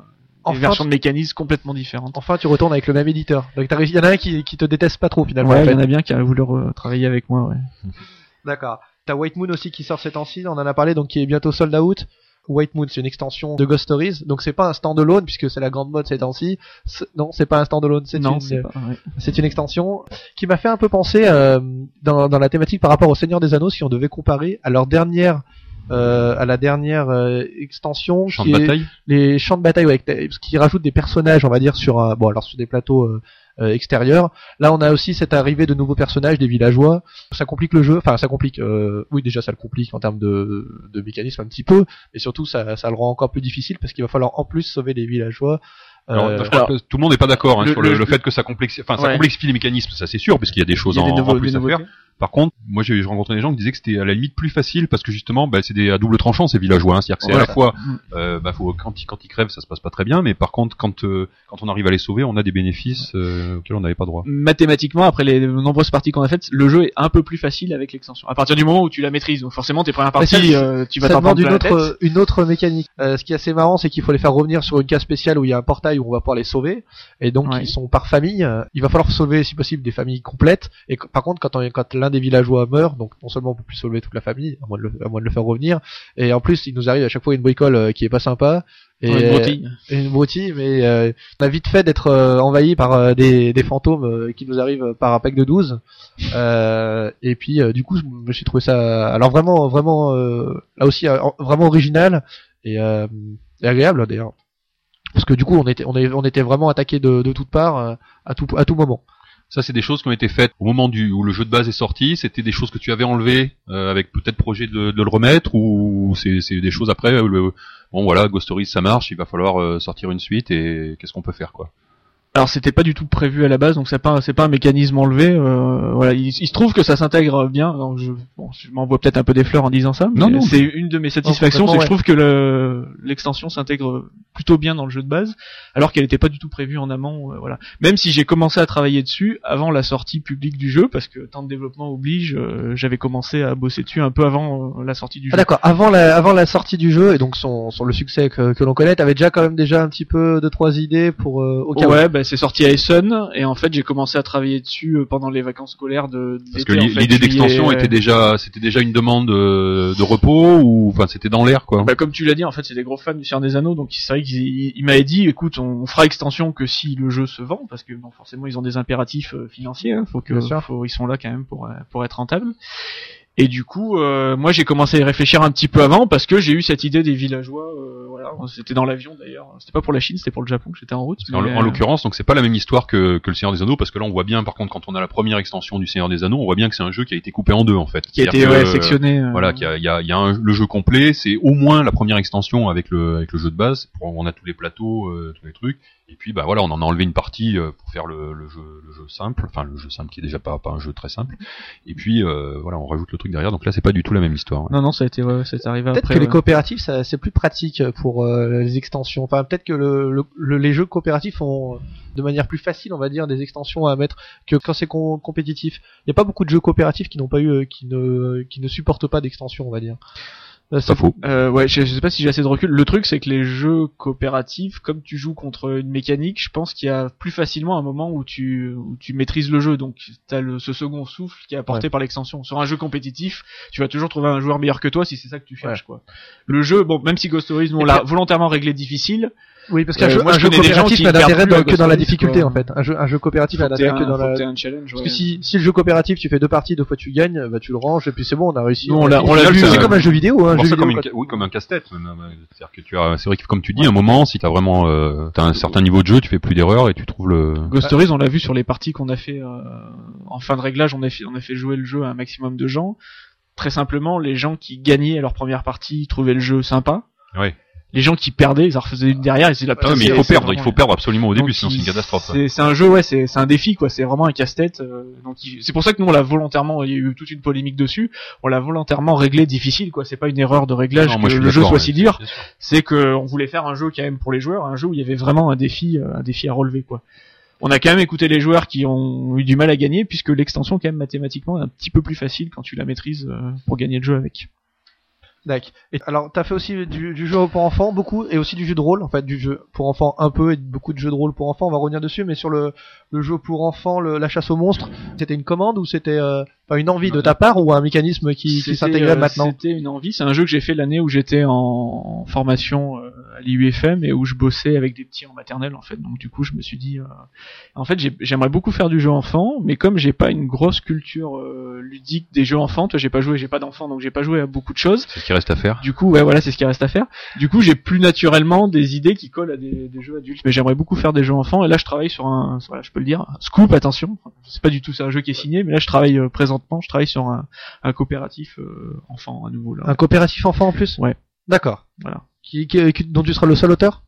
Enfin, versions de mécanismes complètement différentes. Enfin, tu retournes avec le même éditeur. Donc, t'as réussi- il y en a un qui, qui te déteste pas trop finalement. Ouais, en il fait. y en a bien qui a voulu travailler avec moi. Ouais. D'accord. T'as White Moon aussi qui sort ces temps-ci, on en a parlé, donc qui est bientôt sold out. White Moon, c'est une extension de Ghost Stories, donc c'est pas un standalone puisque c'est la grande mode ces temps-ci. C'est- Non, c'est pas un standalone, c'est Non, une, c'est pas. ouais. c'est une extension qui m'a fait un peu penser euh, dans, dans la thématique par rapport au Seigneur des Anneaux si on devait comparer à leur dernière euh, à la dernière euh, extension Champ qui de est bataille. les champs de bataille ouais, qu'ils rajoutent des personnages on va dire sur un, bon alors sur des plateaux euh, euh, extérieurs. Là on a aussi cette arrivée de nouveaux personnages des villageois. Ça complique le jeu enfin ça complique euh, oui déjà ça le complique en termes de, de mécanisme un petit peu et surtout ça, ça le rend encore plus difficile parce qu'il va falloir en plus sauver les villageois. Alors, Euh, je crois que tout le monde n'est pas d'accord hein, sur le, le- le fait que ça complexifie, enfin, ça complexifie les mécanismes, ça c'est sûr, parce qu'il y a des choses Il y a en, des, en nouveaux, plus des à faire. Par contre, moi j'ai rencontré des gens qui disaient que c'était à la limite plus facile parce que justement, bah, c'est des à double tranchant ces villageois. Hein. C'est-à-dire que c'est Voilà. à la fois, Mm. euh, bah, faut, quand ils quand ils crèvent, ça se passe pas très bien, mais par contre, quand euh, quand on arrive à les sauver, on a des bénéfices euh, auxquels on n'avait pas droit. mathématiquement, après les nombreuses parties qu'on a faites, le jeu est un peu plus facile avec l'extension. À partir du moment où tu la maîtrises, donc forcément tes premières parties, ça- euh, tu vas t'en demande prendre une la autre, tête. une autre mécanique. Euh, ce qui est assez marrant, c'est qu'il faut les faire revenir sur une case spéciale où il y a un portail où on va pouvoir les sauver. Et donc, Ouais. ils sont par famille. Il va falloir sauver, si possible, des familles complètes. Et par contre, quand, on- quand l'un des villageois meurt, donc non seulement on peut plus sauver toute la famille, à moins de le, à moins de le faire revenir, et en plus, il nous arrive à chaque fois une bricole euh, qui est pas sympa. Et, Ouais, une broutille. et une broutille, mais euh, on a vite fait d'être euh, envahi par euh, des, des fantômes euh, qui nous arrivent par un pack de 12. Euh, et puis euh, du coup, je me suis trouvé ça alors vraiment vraiment euh, là aussi euh, vraiment original et, euh, et agréable d'ailleurs. Parce que du coup, on était on, est, on était vraiment attaqué de, de toutes parts euh, à tout à tout moment. Ça, c'est des choses qui ont été faites au moment du où le jeu de base est sorti. C'était des choses que tu avais enlevées euh, avec peut-être projet de, le remettre ou c'est des choses après. euh, bon voilà, Ghost Stories ça marche, il va falloir euh, sortir une suite et qu'est-ce qu'on peut faire quoi. Alors c'était pas du tout prévu à la base, donc c'est pas c'est pas un mécanisme enlevé. euh, voilà, il, il se trouve que ça s'intègre bien. Donc je, bon, je m'envoie peut-être un peu des fleurs en disant ça, mais Non, non. c'est une de mes satisfactions, c'est que je complètement, trouve que le- l'extension s'intègre plutôt bien dans le jeu de base, alors qu'elle n'était pas du tout prévue en amont. euh, voilà. Même si j'ai commencé à travailler dessus avant la sortie publique du jeu, parce que temps de développement oblige, euh, j'avais commencé à bosser dessus un peu avant euh, la sortie du Ah jeu. d'accord. Avant la avant la sortie du jeu et donc son, son le succès que, que l'on connaît, t'avais déjà quand même déjà un petit peu de trois idées pour euh, au cas où. Ouais, bah, c'est sorti à Essen et en fait j'ai commencé à travailler dessus euh, pendant les vacances scolaires de. Parce que l'idée d'extension était déjà c'était déjà une demande euh, de repos ou enfin c'était dans l'air quoi. Bah, comme tu l'as dit, en fait, c'est des gros fans du Seigneur des Anneaux, donc c'est vrai qu'il il, il m'avait dit, écoute, on fera extension que si le jeu se vend, parce que bon, forcément, ils ont des impératifs euh, financiers, hein, faut que, faut, ils sont là quand même pour euh, pour être rentables. Et du coup, euh, moi, j'ai commencé à y réfléchir un petit peu avant, parce que j'ai eu cette idée des villageois. euh, voilà, c'était dans l'avion d'ailleurs. C'était pas pour la Chine, c'était pour le Japon que j'étais en route. En, mais, en euh, l'occurrence, donc c'est pas la même histoire que, que le Seigneur des Anneaux parce que là on voit bien par contre quand on a la première extension du Seigneur des Anneaux, on voit bien que c'est un jeu qui a été coupé en deux en fait. qui a été ouais, sectionné. euh, Voilà, qu'il y a, il y a, il y a un- le jeu complet, c'est au moins la première extension avec le, avec le jeu de base. Pour- On a tous les plateaux, euh, tous les trucs. Et puis bah voilà, on en a enlevé une partie euh, pour faire le, le jeu, le jeu simple, enfin le jeu simple qui est déjà pas, pas un jeu très simple. Et puis euh, voilà, on rajoute le truc derrière. Donc là, c'est pas du tout la même histoire. ouais. Non, non, ça a été, ouais, ça a été arrivé Peut-être après. que les ouais. coopératifs, ça, c'est plus pratique pour euh, les extensions. Enfin, peut-être que le, le- le- les jeux coopératifs ont, euh, de manière plus facile, on va dire, des extensions à mettre que quand c'est com- compétitif. Il n'y a pas beaucoup de jeux coopératifs qui n'ont pas eu, euh, qui ne, qui ne supportent pas d'extension, on va dire. Euh, Ça c'est- faux. Euh, ouais, je, je sais pas si j'ai assez de recul. Le truc, c'est que les jeux coopératifs, comme tu joues contre une mécanique, je pense qu'il y a plus facilement un moment où tu, où tu maîtrises le jeu. Donc, t'as le, ce second souffle qui est apporté par l'extension. Sur un jeu compétitif, tu vas toujours trouver un joueur meilleur que toi si c'est ça que tu cherches, quoi. Le jeu, bon, même si Ghost Stories, nous, on l'a volontairement réglé difficile, Oui, parce qu'un Euh, jeu, moi, un je jeu coopératif n'a d'intérêt que dans la Ghost difficulté quoi. en fait. Un jeu, un jeu coopératif n'a d'intérêt que dans la. Parce ouais. que si, si le jeu coopératif, tu fais deux parties, deux fois tu gagnes, bah tu le ranges et puis c'est bon, on a réussi. On l'a- on l'a vu, C'est euh, comme un jeu vidéo, hein, un jeu vidéo. oui, comme un casse-tête. même, euh, C'est-à-dire que tu as, c'est vrai que comme tu dis, à un moment, si t'as vraiment, euh, t'as un certain niveau de jeu, tu fais plus d'erreurs et tu trouves le. Ghost Stories, on l'a vu sur les parties qu'on a fait en fin de réglage, on a fait, on a fait jouer le jeu à un maximum de gens. Très simplement, les gens qui gagnaient à leur première partie trouvaient le jeu sympa. Ouais. Les gens qui perdaient, ils en refaisaient une derrière, ils disaient la Ah ouais, mais il c'est- faut c'est perdre, il faut perdre absolument au début, sinon c'est une catastrophe. C'est c'est un jeu, ouais, c'est c'est un défi, quoi. C'est vraiment un casse-tête. euh, donc c'est pour ça que nous on l'a volontairement. Il y a eu toute une polémique dessus. On l'a volontairement réglé difficile, quoi. C'est pas une erreur de réglage Non, que moi, je suis le jeu soit si dur. c'est. C'est que on voulait faire un jeu quand même pour les joueurs, un jeu où il y avait vraiment un défi, euh, un défi à relever, quoi. On a quand même écouté les joueurs qui ont eu du mal à gagner, puisque l'extension quand même mathématiquement est un petit peu plus facile quand tu la maîtrises euh, pour gagner le jeu avec. D'accord. Et alors, t'as fait aussi du, du jeu pour enfants, beaucoup, et aussi du jeu de rôle, en fait, du jeu pour enfants un peu, et beaucoup de jeux de rôle pour enfants, on va revenir dessus, mais sur le, le jeu pour enfants, le, la chasse aux monstres, c'était une commande ou c'était euh, enfin, une envie de ta part ou un mécanisme qui, qui s'intégrait euh, maintenant? C'était une envie. C'est un jeu que j'ai fait l'année où j'étais en, en formation euh, à l'IUFM et où je bossais avec des petits en maternelle en fait. Donc du coup, je me suis dit, euh, en fait, j'ai- j'aimerais beaucoup faire du jeu enfant, mais comme j'ai pas une grosse culture euh, ludique des jeux enfants, toi, j'ai pas joué, j'ai pas d'enfant, donc j'ai pas joué à beaucoup de choses. C'est ce qui reste à faire. Du coup, ouais, voilà, c'est ce qui reste à faire. Du coup, j'ai plus naturellement des idées qui collent à des, des jeux adultes, mais j'aimerais beaucoup faire des jeux enfants. Et là, je travaille sur un, voilà, je peux le dire, scoop. Attention, c'est pas du tout c'est un jeu qui est signé, mais là, je travaille euh, présentement, je travaille sur un, un coopératif euh, enfant à nouveau là. Un coopératif enfant en plus? Ouais. D'accord. Voilà. Qui, qui, qui- dont tu seras le seul auteur?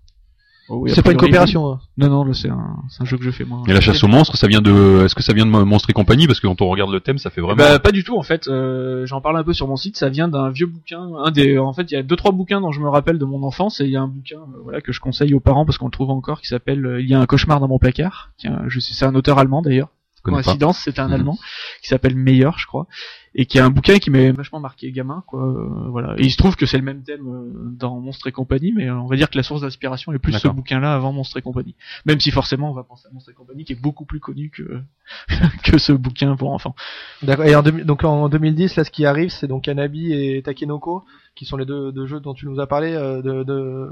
Oh oui, C'est pas une coopération. hein. Non, non, là, c'est un, c'est un jeu que je fais moi. Et la chasse aux monstres, ça vient de, est-ce que ça vient de Monstre et compagnie? Parce que quand on regarde le thème, ça fait vraiment. Bah, pas du tout en fait. Euh, J'en parle un peu sur mon site. Ça vient d'un vieux bouquin. Un des, en fait, il y a deux trois bouquins dont je me rappelle de mon enfance et il y a un bouquin, euh, voilà, que je conseille aux parents parce qu'on le trouve encore, qui s'appelle euh, Il y a un cauchemar dans mon placard. Qui est un- je sais, c'est un auteur allemand d'ailleurs. Coïncidence, c'était un Mhm. allemand qui s'appelle Meyer, je crois, et qui est un bouquin qui m'est vachement marqué gamin, quoi. euh, voilà. Et il se trouve que c'est le même thème euh, dans Monstre et compagnie, mais euh, on va dire que la source d'inspiration est plus ce D'accord. bouquin-là avant Monstre et compagnie. Même si forcément on va penser à Monstre et compagnie, qui est beaucoup plus connu que que ce bouquin pour enfants. D'accord. Et en, deux- donc en 2010, là, ce qui arrive, c'est donc Kanabi et Takenoko, qui sont les deux, deux jeux dont tu nous as parlé, euh, de, de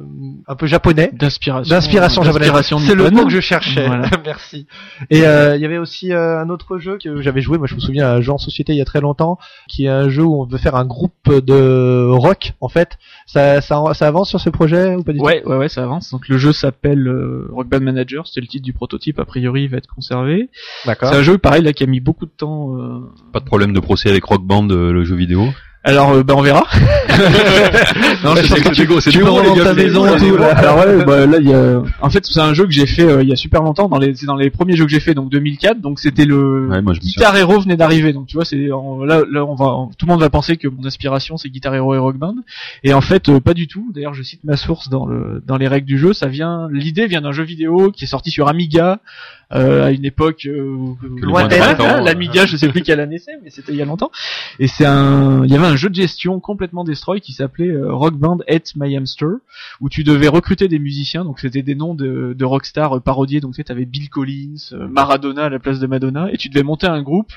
un peu japonais. D'inspiration. D'inspiration japonaise. C'est le mot que je cherchais. Voilà. Merci. Et euh, il y avait aussi euh, un autre jeu que j'avais joué. Moi, je me souviens à en société il y a très longtemps, qui est un jeu où on veut faire un groupe de rock. En fait, ça, ça, ça avance sur ce projet ou pas du tout Ouais, ouais, ouais, ça avance. Donc le jeu s'appelle euh, Rock Band Manager, c'était le titre du prototype, a priori il va être conservé. D'accord. C'est un jeu pareil là qui a mis beaucoup de temps. euh, Pas de problème de procès avec Rock Band, euh, le jeu vidéo. Alors euh, bah on verra. non, Ouais, je sais que tu c'est tu gars, ta maison et tout. là. Alors ouais, bah, là il y a. En fait c'est un jeu que j'ai fait euh, il y a super longtemps dans les c'est dans les premiers jeux que j'ai fait donc 2004 donc c'était le Ouais, moi je me suis. Guitar Hero venait d'arriver, donc tu vois, c'est en- là, là, on va, tout le monde va penser que mon inspiration c'est Guitar Hero et Rock Band, et en fait, euh, pas du tout. D'ailleurs, je cite ma source dans le, dans les règles du jeu. Ça vient, l'idée vient d'un jeu vidéo qui est sorti sur Amiga euh, à une époque euh, Lointaine. hein. L'Amiga, je sais plus quelle année c'est, mais c'était il y a longtemps. Et c'est un, il y avait un jeu de gestion complètement destroy qui s'appelait euh, Rock Band Hate My Hamster, où tu devais recruter des musiciens. Donc c'était des noms de, de rockstars euh, parodiés. Donc tu sais, t'avais Bill Collins, euh, Maradona à la place de Madonna, et tu devais monter un groupe.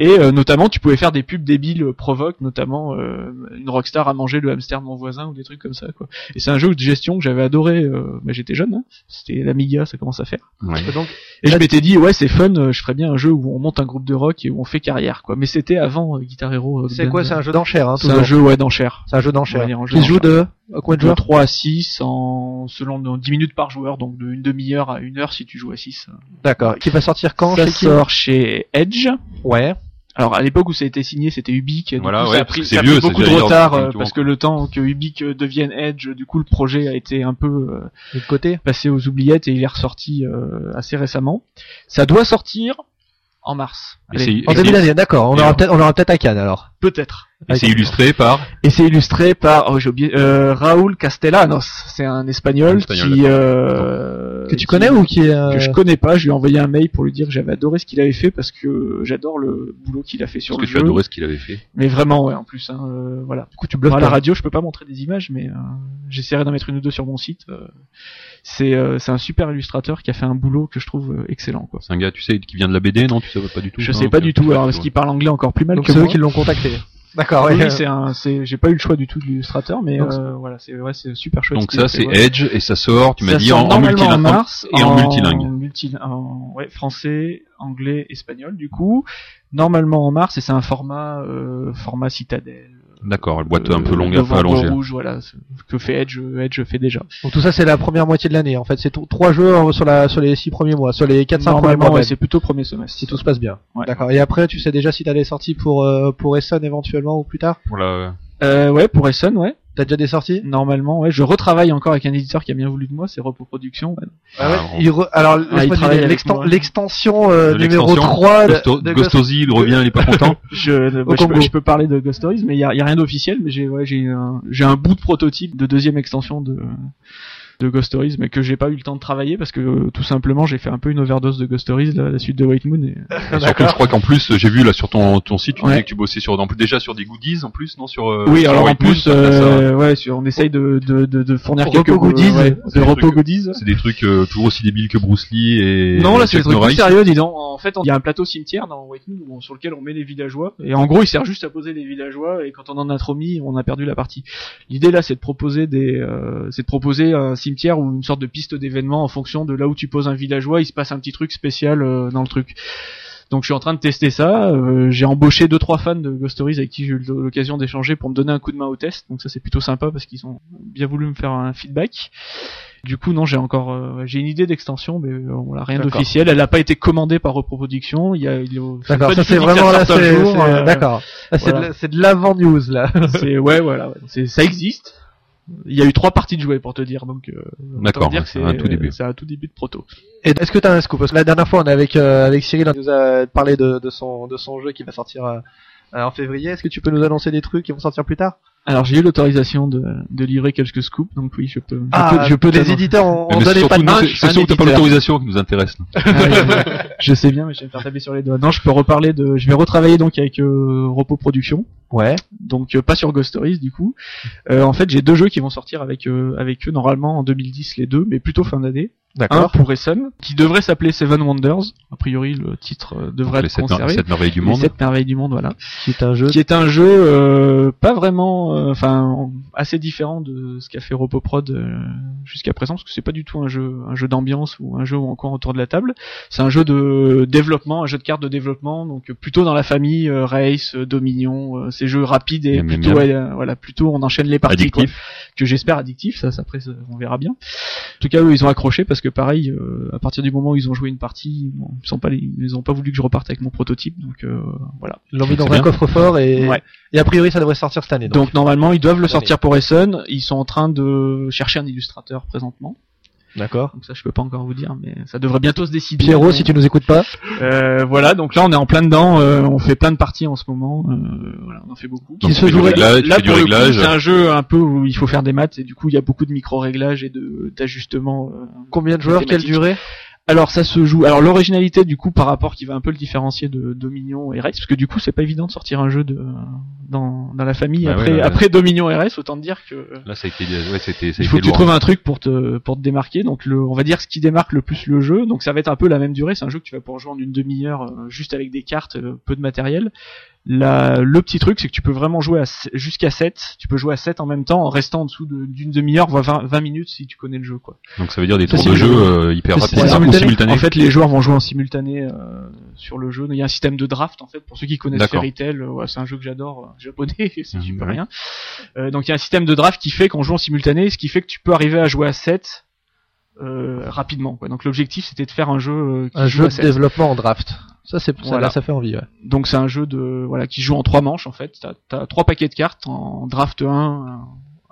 Et euh, notamment, tu pouvais faire des pubs débiles euh, provoques, notamment euh, une rockstar a mangé le hamster de mon voisin ou des trucs comme ça. Quoi. Et c'est un jeu de gestion que j'avais adoré. Euh, bah, j'étais jeune, hein. c'était l'Amiga, ça commence à faire. Ouais. Donc, Et je m'étais dit, ouais, c'est fun, euh, je ferais bien un jeu où on monte un groupe de rock et où on fait carrière, quoi. Mais c'était avant euh, Guitar Hero. C'est quoi C'est un jeu d'enchère, hein, C'est un jeu, ouais, d'enchère. C'est un jeu d'enchère. On va dire un jeu Qui joue de à combien de De joueurs 3 à 6 en selon nos 10 minutes par joueur, donc de une demi-heure à une heure si tu joues à 6. D'accord. Qui va sortir quand ça chez qui sort chez Edge. Ouais. Alors à l'époque où ça a été signé, c'était Ubique. Du Voilà, coup, ouais, ça a pris, que c'est ça a vieux, pris c'est beaucoup de retard euh, parce que le temps que Ubique euh, devienne Edge, du coup le projet a été un peu euh, De côté. passé aux oubliettes et il est ressorti euh, assez récemment. Ça doit sortir en mars. Allez, En Et- 2021, d'accord. On aura peut-être, on aura peut-être à Cannes alors. peut-être. Et c'est illustré par. Et c'est illustré par, oh j'ai oublié, euh, Raúl Castellanos. C'est un espagnol, Un espagnol, qui, euh, Que tu qui- connais ou qui est euh, que je connais pas. Je lui ai envoyé un mail pour lui dire que j'avais adoré ce qu'il avait fait parce que j'adore le boulot qu'il a fait sur Parce que le tu jeu. adorais ce qu'il avait fait. Mais vraiment, ouais, en plus, hein, euh, voilà. Du coup, tu à la radio, je peux pas montrer des images, mais euh, j'essaierai d'en mettre une ou deux sur mon site. C'est euh, c'est un super illustrateur qui a fait un boulot que je trouve euh, excellent, quoi. C'est un gars, tu sais, qui vient de la BD, non? Tu sais pas du tout Je non, sais pas du tout, alors parce qu'il parle anglais encore plus mal Donc que c'est eux moi. qui l'ont contacté. D'accord. Oui, ouais. oui, c'est un, c'est, j'ai pas eu le choix du tout de l'illustrateur, mais Donc, euh, voilà, c'est, ouais, c'est super chouette. Donc ça c'est. Edge et ça sort, tu m'as dit sort en, en normalement en multilingue. mars et en multilingue. multi- en- ouais, français, anglais, espagnol du coup. Normalement en mars et c'est un format euh, format citadelle. D'accord, le boîte un peu euh, longue, un peu allongée. rouge, voilà, que fait Edge, Edge fait déjà. Donc tout ça c'est la première moitié de l'année. En fait, c'est trois jeux euh, sur la sur les six premiers mois, sur les quatre cinq premiers Normalement, mois. ouais, c'est plutôt premier semestre. si tout se passe bien. Ouais. D'accord. Et après, tu sais déjà si t'as des sorties pour euh, pour Essen éventuellement ou plus tard? Voilà. Euh, ouais, pour Essen, ouais. T'as déjà des sorties Normalement, ouais. Je retravaille encore avec un éditeur qui a bien voulu de moi, c'est Repo Production. ouais. Ah ouais. Ah, Il re- Alors moi. l'extension euh, numéro l'extension. 3 de, Gusto- de Gustosi, il revient, il est pas content. Je, bah, je, peux, je peux parler de Ghost Stories, mais il y a, y a rien d'officiel. Mais j'ai, ouais, j'ai un, j'ai un bout de prototype de deuxième extension de de Ghost Stories, mais que j'ai pas eu le temps de travailler parce que euh, tout simplement j'ai fait un peu une overdose de Ghost Stories là, la suite de White Moon. Et... Et surtout, je crois qu'en plus, j'ai vu là sur ton ton site, tu Ouais. disais que tu bossais sur en plus- déjà sur des goodies en plus, non sur. euh, oui, sur alors en White plus, ça. euh, ouais, sur, on essaye de de de, de fournir quelques goodies. ouais, C'est de des repo trucs- goodies. C'est des trucs euh, toujours aussi débiles que Bruce Lee et. Non, là, c'est des trucs plus sérieux, dis donc. En fait, il y a un plateau cimetière dans White Moon où- sur lequel on met les villageois. Et en gros, il sert juste à poser les villageois. Et quand on en a trop mis, on a perdu la partie. L'idée là, c'est de proposer des, euh, c'est de proposer un cimetière ou une sorte de piste d'événements en fonction de là où tu poses un villageois. Il se passe un petit truc spécial euh, dans le truc. Donc je suis en train de tester ça. Euh, j'ai embauché deux trois fans de Ghost Stories avec qui j'ai eu l'occasion d'échanger pour me donner un coup de main au test. Donc ça c'est plutôt sympa parce qu'ils ont bien voulu me faire un feedback. Du coup non j'ai encore euh, j'ai une idée d'extension mais euh, voilà rien d'officiel. Elle n'a pas été commandée par reproduction. Il y a D'accord, ça c'est vraiment là, c'est d'accord. Là, c'est voilà. de la- c'est de l'avant news là. c'est ouais voilà ouais. c'est ça existe. Il y a eu trois parties de jouer pour te dire donc. euh, D'accord, dire c'est un tout début. C'est un tout début de proto. Et est-ce que t'as un scoop? Parce que la dernière fois, on est avec euh, avec Cyril, on nous a parlé de, de son de son jeu qui va sortir euh, en février. Est-ce que tu peux nous annoncer des trucs qui vont sortir plus tard? Alors j'ai eu l'autorisation de, de livrer quelques scoops donc oui je peux. je Ah, peux, je peux les éditeurs ont, donné surtout pas de un- c'est- surtout que t'as pas l'autorisation qui nous intéresse. Ah je sais bien, mais je vais me faire taper sur les doigts. Non, je peux reparler de. Je vais retravailler donc avec euh, Repos Production, Ouais. donc euh, pas sur Ghost Stories du coup. Euh, en fait, j'ai deux jeux qui vont sortir avec euh, avec eux normalement en 2010 les deux, mais plutôt fin d'année. Un D'accord. pour Essen, qui devrait s'appeler Seven Wonders. A priori, le titre euh, devrait les être conservé. sept merveilles du Les monde. sept merveilles du monde, voilà. Qui est un jeu. Qui est un jeu euh, pas vraiment, euh, enfin assez différent de ce qu'a fait Ropoprod euh, jusqu'à présent, parce que c'est pas du tout un jeu, un jeu d'ambiance ou un jeu court autour de la table. C'est un jeu de développement, un jeu de cartes de développement, donc plutôt dans la famille euh, Race, Dominion, euh, ces jeux rapides et plutôt, euh, voilà, plutôt on enchaîne les parties. quoi Addictif. que j'espère addictif, ça, ça après on verra bien. En tout cas, eux, ils ont accroché parce que pareil, euh, à partir du moment où ils ont joué une partie, bon, ils sont pas, les- ils ont pas voulu que je reparte avec mon prototype, donc euh, voilà. Ils l'ont mis dans un coffre-fort et Ouais. et a priori ça devrait sortir cette année. Donc, Donc normalement, ils doivent le sortir pour Essen. Ils sont en train de chercher un illustrateur présentement. D'accord. Donc ça, je peux pas encore vous dire, mais ça devrait bientôt se décider. Pierrot, si tu nous écoutes pas. Euh, voilà, donc là, on est en plein dedans. euh, on fait plein de parties en ce moment. euh, voilà, on en fait beaucoup. Qui tu se réglage, tu Là, pour le coup, réglage. c'est un jeu un peu où il faut faire des maths et du coup, il y a beaucoup de micro-réglages et de d'ajustements. euh, Combien de joueurs, quelle durée? Alors ça se joue. Alors l'originalité du coup par rapport qui va un peu le différencier de Dominion et RS, parce que du coup c'est pas évident de sortir un jeu de dans, dans la famille Bah après ouais, après Dominion et RS, autant te dire que Là, ça a été, ouais, c'était, ça a il faut été que tu trouves un truc pour te pour te démarquer. Donc le on va dire ce qui démarque le plus le jeu. Donc ça va être un peu la même durée. C'est un jeu que tu vas pouvoir jouer en une demi-heure euh, juste avec des cartes, euh, peu de matériel. La, le petit truc, c'est que tu peux vraiment jouer jusqu'à 7. Tu peux jouer à 7 en même temps en restant en dessous de- d'une demi-heure, voire 20, 20 minutes si tu connais le jeu, quoi. Donc ça veut dire des Ça, tours de jeu euh, hyper rapides, simultané. En fait, les joueurs vont jouer en simultané euh, sur le jeu. Il y a un système de draft en fait pour ceux qui connaissent. Fairy Tail. euh, ouais, c'est un jeu que j'adore, euh, japonais, peux ouais. rien. Euh, donc il y a un système de draft qui fait qu'on joue en simultané, ce qui fait que tu peux arriver à jouer à 7 euh, rapidement. Quoi. Donc l'objectif c'était de faire un jeu euh, qui Un joue jeu de 7. développement en draft. Ça c'est ça, Voilà. ça fait envie. Ouais. Donc c'est un jeu de voilà qui joue en trois manches en fait. T'as as trois paquets de cartes en draft 1,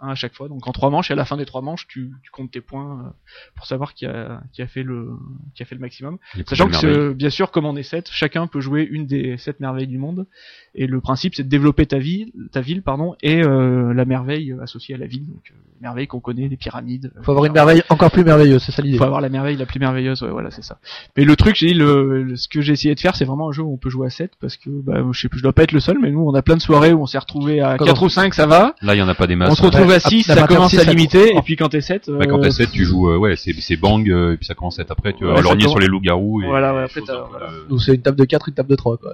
un, à chaque fois. Donc en trois manches et à la fin des trois manches tu, tu comptes tes points euh, pour savoir qui a qui a fait le qui a fait le maximum. Sachant que bien sûr comme on est sept, chacun peut jouer une des sept merveilles du monde. Et le principe c'est de développer ta ville, ta ville pardon, et euh, la merveille associée à la ville. Donc euh, les merveilles qu'on connaît, les pyramides. Faut avoir une merveille encore plus merveilleuse, c'est ça l'idée. faut avoir la merveille la plus merveilleuse, ouais, voilà, c'est ça. Mais le truc, j'ai dit, le, le- ce que j'ai essayé de faire, c'est vraiment un jeu où on peut jouer à 7 parce que, bah, je sais plus, je dois pas être le seul, mais nous, on a plein de soirées où on s'est retrouvé à Comment 4 ou 5, ça va. Là, il y en a pas des masses. on se retrouve à 6, la ça commence à limiter, et puis quand t'es 7, Bah, quand t'es 7, tu joues, euh, ouais, c'est, bang, euh, et puis ça commence à être après, tu vas lorgner sur les loups-garous. Et, Voilà, ouais, après, Nous c'est une table de 4, une table de 3 quoi.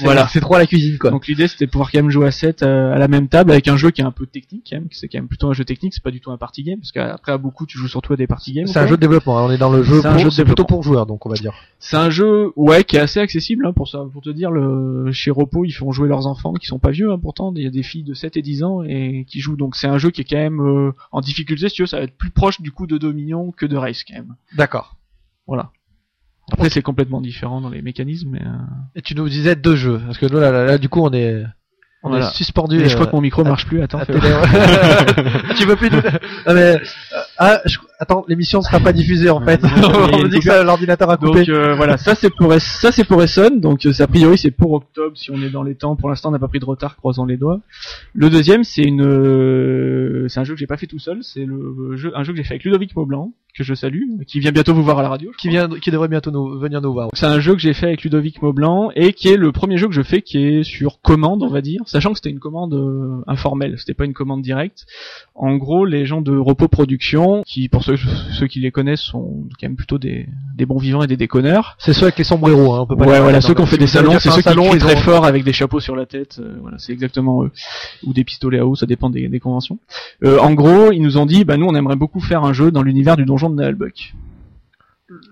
Voilà. C'est 3 à la cuisine quoi. Donc l'idée c'était de pouvoir quand même jouer à 7 euh, à la même table avec un jeu qui est un peu technique quand même, c'est quand même plutôt un jeu technique, c'est pas du tout un party game parce qu'après à beaucoup tu joues surtout à des party games. c'est un jeu de développement, hein, on est dans le jeu C'est plutôt pour joueurs donc on va dire. C'est un jeu ouais qui est assez accessible hein, pour ça pour te dire le chez Repo, ils font jouer leurs enfants qui sont pas vieux hein, pourtant, il y a des filles de 7 et 10 ans et qui jouent donc c'est un jeu qui est quand même euh, en difficulté si tu veux, ça va être plus proche du coup de Dominion que de Race quand même. D'accord. Voilà. Après c'est complètement différent dans les mécanismes mais euh, Et tu nous disais deux jeux parce que là, là, là, là, du coup on est on Voilà. est suspendu. et je crois euh, que mon micro marche plus, attends. télé, ouais. tu veux plus nous... Ah, mais, euh, ah, je- attends, l'émission sera pas diffusée en fait. on me dit que l'ordinateur a coupé. Donc euh, voilà, ça c'est pour ça c'est pour Essonne, donc euh, a priori c'est pour octobre si on est dans les temps. Pour l'instant on n'a pas pris de retard, croisons les doigts. Le deuxième c'est une c'est un jeu que j'ai pas fait tout seul, c'est le jeu un jeu que j'ai fait avec Ludovic Maublanc que je salue, qui vient bientôt vous voir à la radio. qui vient, qui devrait bientôt nous venir nous voir. C'est un jeu que j'ai fait avec Ludovic Maublanc et qui est le premier jeu que je fais qui est sur commande, on va dire, sachant que c'était une commande euh, informelle, c'était pas une commande directe. En gros, les gens de Repos Production, qui pour ceux, ceux qui les connaissent sont quand même plutôt des, des bons vivants et des déconneurs, C'est ceux avec les sombreros, hein, on peut pas Ouais, voilà, ceux qui ont fait des salons, c'est ceux qui crient très fort avec des chapeaux sur la tête, euh, voilà, c'est exactement eux. Ou des pistolets à eau, ça dépend des, des conventions. Euh, en gros, ils nous ont dit, bah nous on aimerait beaucoup faire un jeu dans l'univers du donjon de Nalbuck.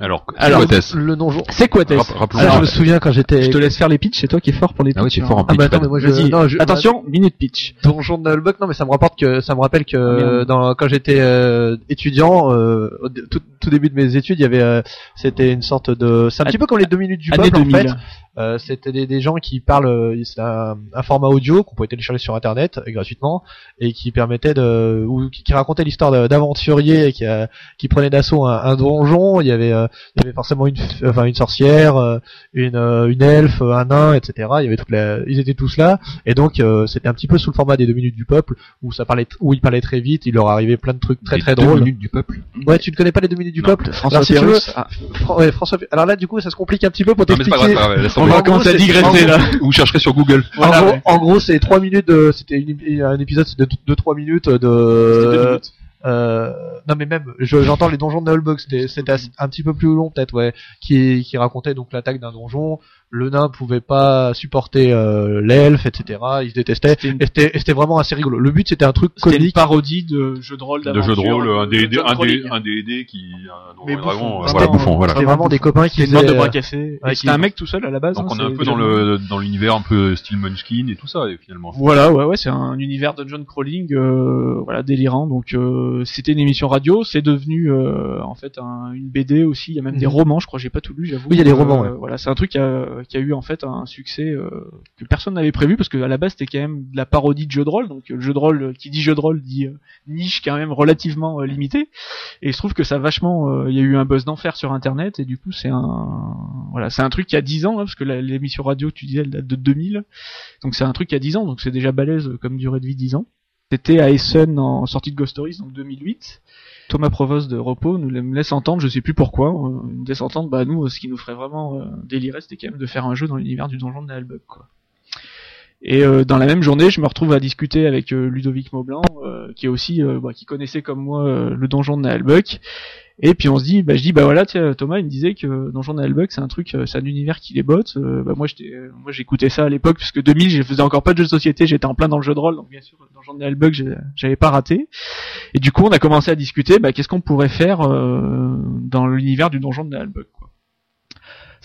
Alors, Alors, Le donjon. C'est quoi Tess Rapp- rappelons- Ça, Alors, je me souviens quand j'étais Je te laisse faire les pitchs, c'est toi qui es fort pour les pitchs. Ah oui, tu es fort en Ah pitch, bah attends, mais moi je Vas-y, non, je- attention, minute pitch. Donjon de Nullbuck, non mais ça me rapporte que ça me rappelle que Ah, euh, dans quand j'étais euh, étudiant euh, tout, tout début de mes études, il y avait euh, c'était une sorte de c'est un petit peu comme les deux minutes du peuple en 2000. fait. Euh, c'était des, des gens qui parlent euh, c'est un, un format audio qu'on pouvait télécharger sur internet euh, gratuitement et qui permettait de ou qui, qui racontait l'histoire d'aventuriers qui euh, qui prenaient d'assaut un, un donjon, il y avait euh, il y avait forcément une enfin une sorcière, une une elfe, un nain, etc. Il y avait toute la ils étaient tous là et donc euh, c'était un petit peu sous le format des deux minutes du peuple où ça parlait, où il parlait très vite, il leur arrivait plein de trucs très Les très deux drôles. minutes du peuple. Ouais, tu ne connais pas les deux minutes du Non. peuple François Alors, si tu veux, Pérus. Ah, Fran- ouais, François. Alors là, du coup, ça se complique un petit peu pour t'expliquer. Tomber. va en gros, commencer à digresser là. Ou chercherez sur Google. Voilà, en gros, ouais. en gros, c'est trois minutes de, c'était un épisode de 2-3 minutes C'était deux de, minutes. euh, non mais même, je- j'entends les donjons de Nullbuck, c'était, un petit peu plus long peut-être, ouais, qui, qui racontait donc l'attaque d'un donjon. Le nain pouvait pas supporter euh, l'elfe, etc. Il se détestait. C'était une- Et c'était, et c'était vraiment assez rigolo. Le but c'était un truc C'était une comique. parodie de jeu de rôle De jeu de rôle, un de D&D, John un D&D qui, un et dragon, euh, vraiment, voilà, bouffon, voilà. C'était vraiment des copains qui C'était une bande de faisaient, bras euh, cassés. C'était un mec tout seul à la base. Donc hein, on est un peu dans le, dans l'univers un peu style Munchkin et tout ça, et finalement. Voilà, ouais, ouais, c'est un univers dungeon crawling, euh, voilà, délirant. Donc, euh, c'était une émission radio, c'est devenu euh, en fait un- une BD aussi. Il y a même des Mhm. romans, je crois, j'ai pas tout lu, j'avoue. Oui, il y a des Euh, romans, ouais. Voilà, c'est un truc a, qui a eu en fait un succès euh, que personne n'avait prévu parce que à la base c'était quand même de la parodie de jeu de rôle. Donc, euh, le jeu de rôle, euh, qui dit jeu de rôle dit euh, niche quand même relativement euh, limité. Et il se trouve que ça vachement, euh, il y a eu un buzz d'enfer sur Internet et du coup c'est un, voilà, c'est un truc qui a 10 ans hein, parce que l'émission radio, tu disais, elle date de 2000. Donc c'est un truc qui a 10 ans, donc c'est déjà balèze euh, comme durée de vie 10 ans. C'était à Essen en sortie de Ghost Stories, donc 2008. Thomas Provost de Repos nous laisse entendre, je sais plus pourquoi, me laisse entendre, bah nous, euh, ce qui nous ferait vraiment euh, délirer, c'était quand même de faire un jeu dans l'univers du donjon de Nalbuck, quoi. Et euh, dans la même journée, je me retrouve à discuter avec euh, Ludovic Maublanc, euh, qui est aussi, euh, bah, qui connaissait comme moi le donjon de Nalbuck. Et puis on se dit, bah je dis, bah voilà, Thomas, il me disait que Donjon de Nalbuck, c'est un truc, euh, c'est un univers qui les botte. Euh, bah moi, j'étais, euh, moi j'écoutais ça à l'époque, puisque 2000, je faisais encore pas de jeux de société, j'étais en plein dans le jeu de rôle, donc bien sûr, Donjon de Nalbuck, j'ai- j'avais pas raté. Et du coup, on a commencé à discuter, bah qu'est-ce qu'on pourrait faire dans l'univers du Donjon de Nalbuck, quoi.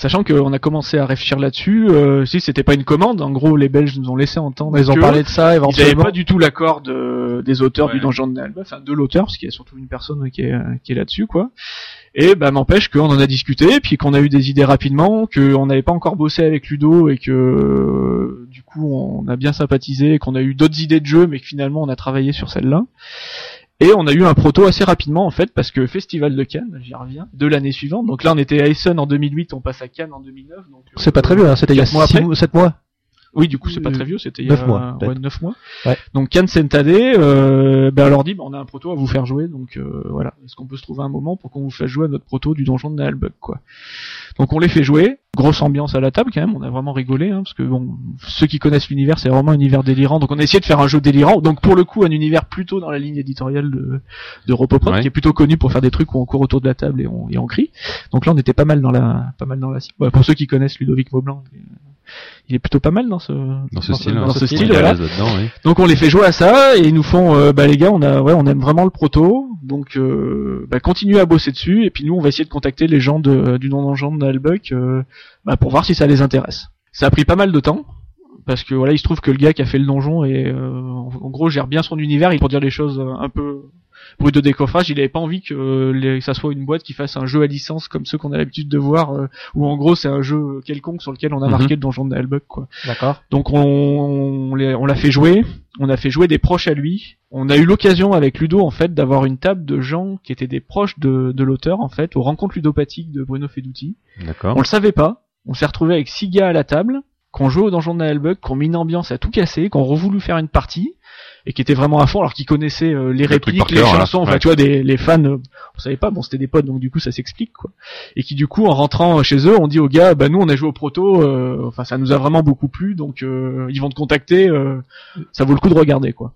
Sachant qu'on a commencé à réfléchir là-dessus, euh, si c'était pas une commande, en gros, les Belges nous ont laissé entendre. Ils ont parlé de ça ils n'avaient éventuellement. pas du tout l'accord de, des auteurs Ouais. du Donjon de Nalbuck, enfin de l'auteur, parce qu'il y a surtout une personne qui est, qui est là-dessus, quoi. Et bah n'empêche qu'on en a discuté, puis qu'on a eu des idées rapidement, qu'on n'avait pas encore bossé avec Ludo et que euh, du coup on a bien sympathisé, qu'on a eu d'autres idées de jeu, mais que finalement on a travaillé sur celle-là. Et on a eu un proto assez rapidement en fait, parce que Festival de Cannes, j'y reviens, de l'année suivante. Donc là on était à Essen en 2008, on passe à Cannes en 2009. Donc, C'est pas très euh, vieux, hein, c'était il y a mois 6 après. mois, 7 mois. Oui, du coup, c'est pas Euh, très vieux, c'était il y neuf a mois, peut-être. ouais, neuf mois. Ouais. Donc Can Sentade, euh, ben, on leur dit, ben, on a un proto à vous faire jouer, donc euh, voilà. Est-ce qu'on peut se trouver un moment pour qu'on vous fasse jouer à notre proto du donjon de Nalbug, quoi? Donc on les fait jouer, grosse ambiance à la table quand même, on a vraiment rigolé, hein, parce que bon, ceux qui connaissent l'univers, c'est vraiment un univers délirant, donc on a essayé de faire un jeu délirant, donc pour le coup un univers plutôt dans la ligne éditoriale de, de Ropoprod, Ouais. qui est plutôt connu pour faire des trucs où on court autour de la table et on, et on crie. Donc là on était pas mal dans la, pas mal dans la cible. Ouais, pour ceux qui connaissent Ludovic Maublanc, il est- plutôt pas mal dans ce, Dans ce style, dans hein. ce style, voilà. oui. Donc on les fait jouer à ça et ils nous font euh, bah les gars on a ouais on aime vraiment le proto donc euh, bah, continuez à bosser dessus et puis nous on va essayer de contacter les gens de, du non donjon de Nalbuck euh, bah, pour voir si ça les intéresse. Ça a pris pas mal de temps parce que voilà il se trouve que le gars qui a fait le donjon et euh, en, en gros gère bien son univers il pour dire les choses un peu brut de décoffrage il avait pas envie que, euh, les- que ça soit une boîte qui fasse un jeu à licence comme ceux qu'on a l'habitude de voir euh, où en gros c'est un jeu quelconque sur lequel on a Mhm. marqué le donjon de Nalbuck quoi. D'accord. Donc on, on l'a fait jouer, on a fait jouer des proches à lui. On a eu l'occasion avec Ludo en fait d'avoir une table de gens qui étaient des proches de, de l'auteur en fait aux rencontres ludopathiques de Bruno Feduti. D'accord. On le savait pas. On s'est retrouvé avec six gars à la table, qu'on jouait au donjon de Naelbug, qu'on mis une ambiance à tout casser, qu'on revoulu faire une partie et qui étaient vraiment à fond alors qu'ils connaissaient euh, les Le répliques, les cœur, chansons, enfin Ouais. tu vois des les fans euh, on savait pas bon c'était des potes donc du coup ça s'explique quoi. Et qui du coup en rentrant chez eux, on dit aux gars bah nous on a joué au proto euh, enfin ça nous a vraiment beaucoup plu donc euh, ils vont te contacter euh, ça vaut le coup de regarder quoi.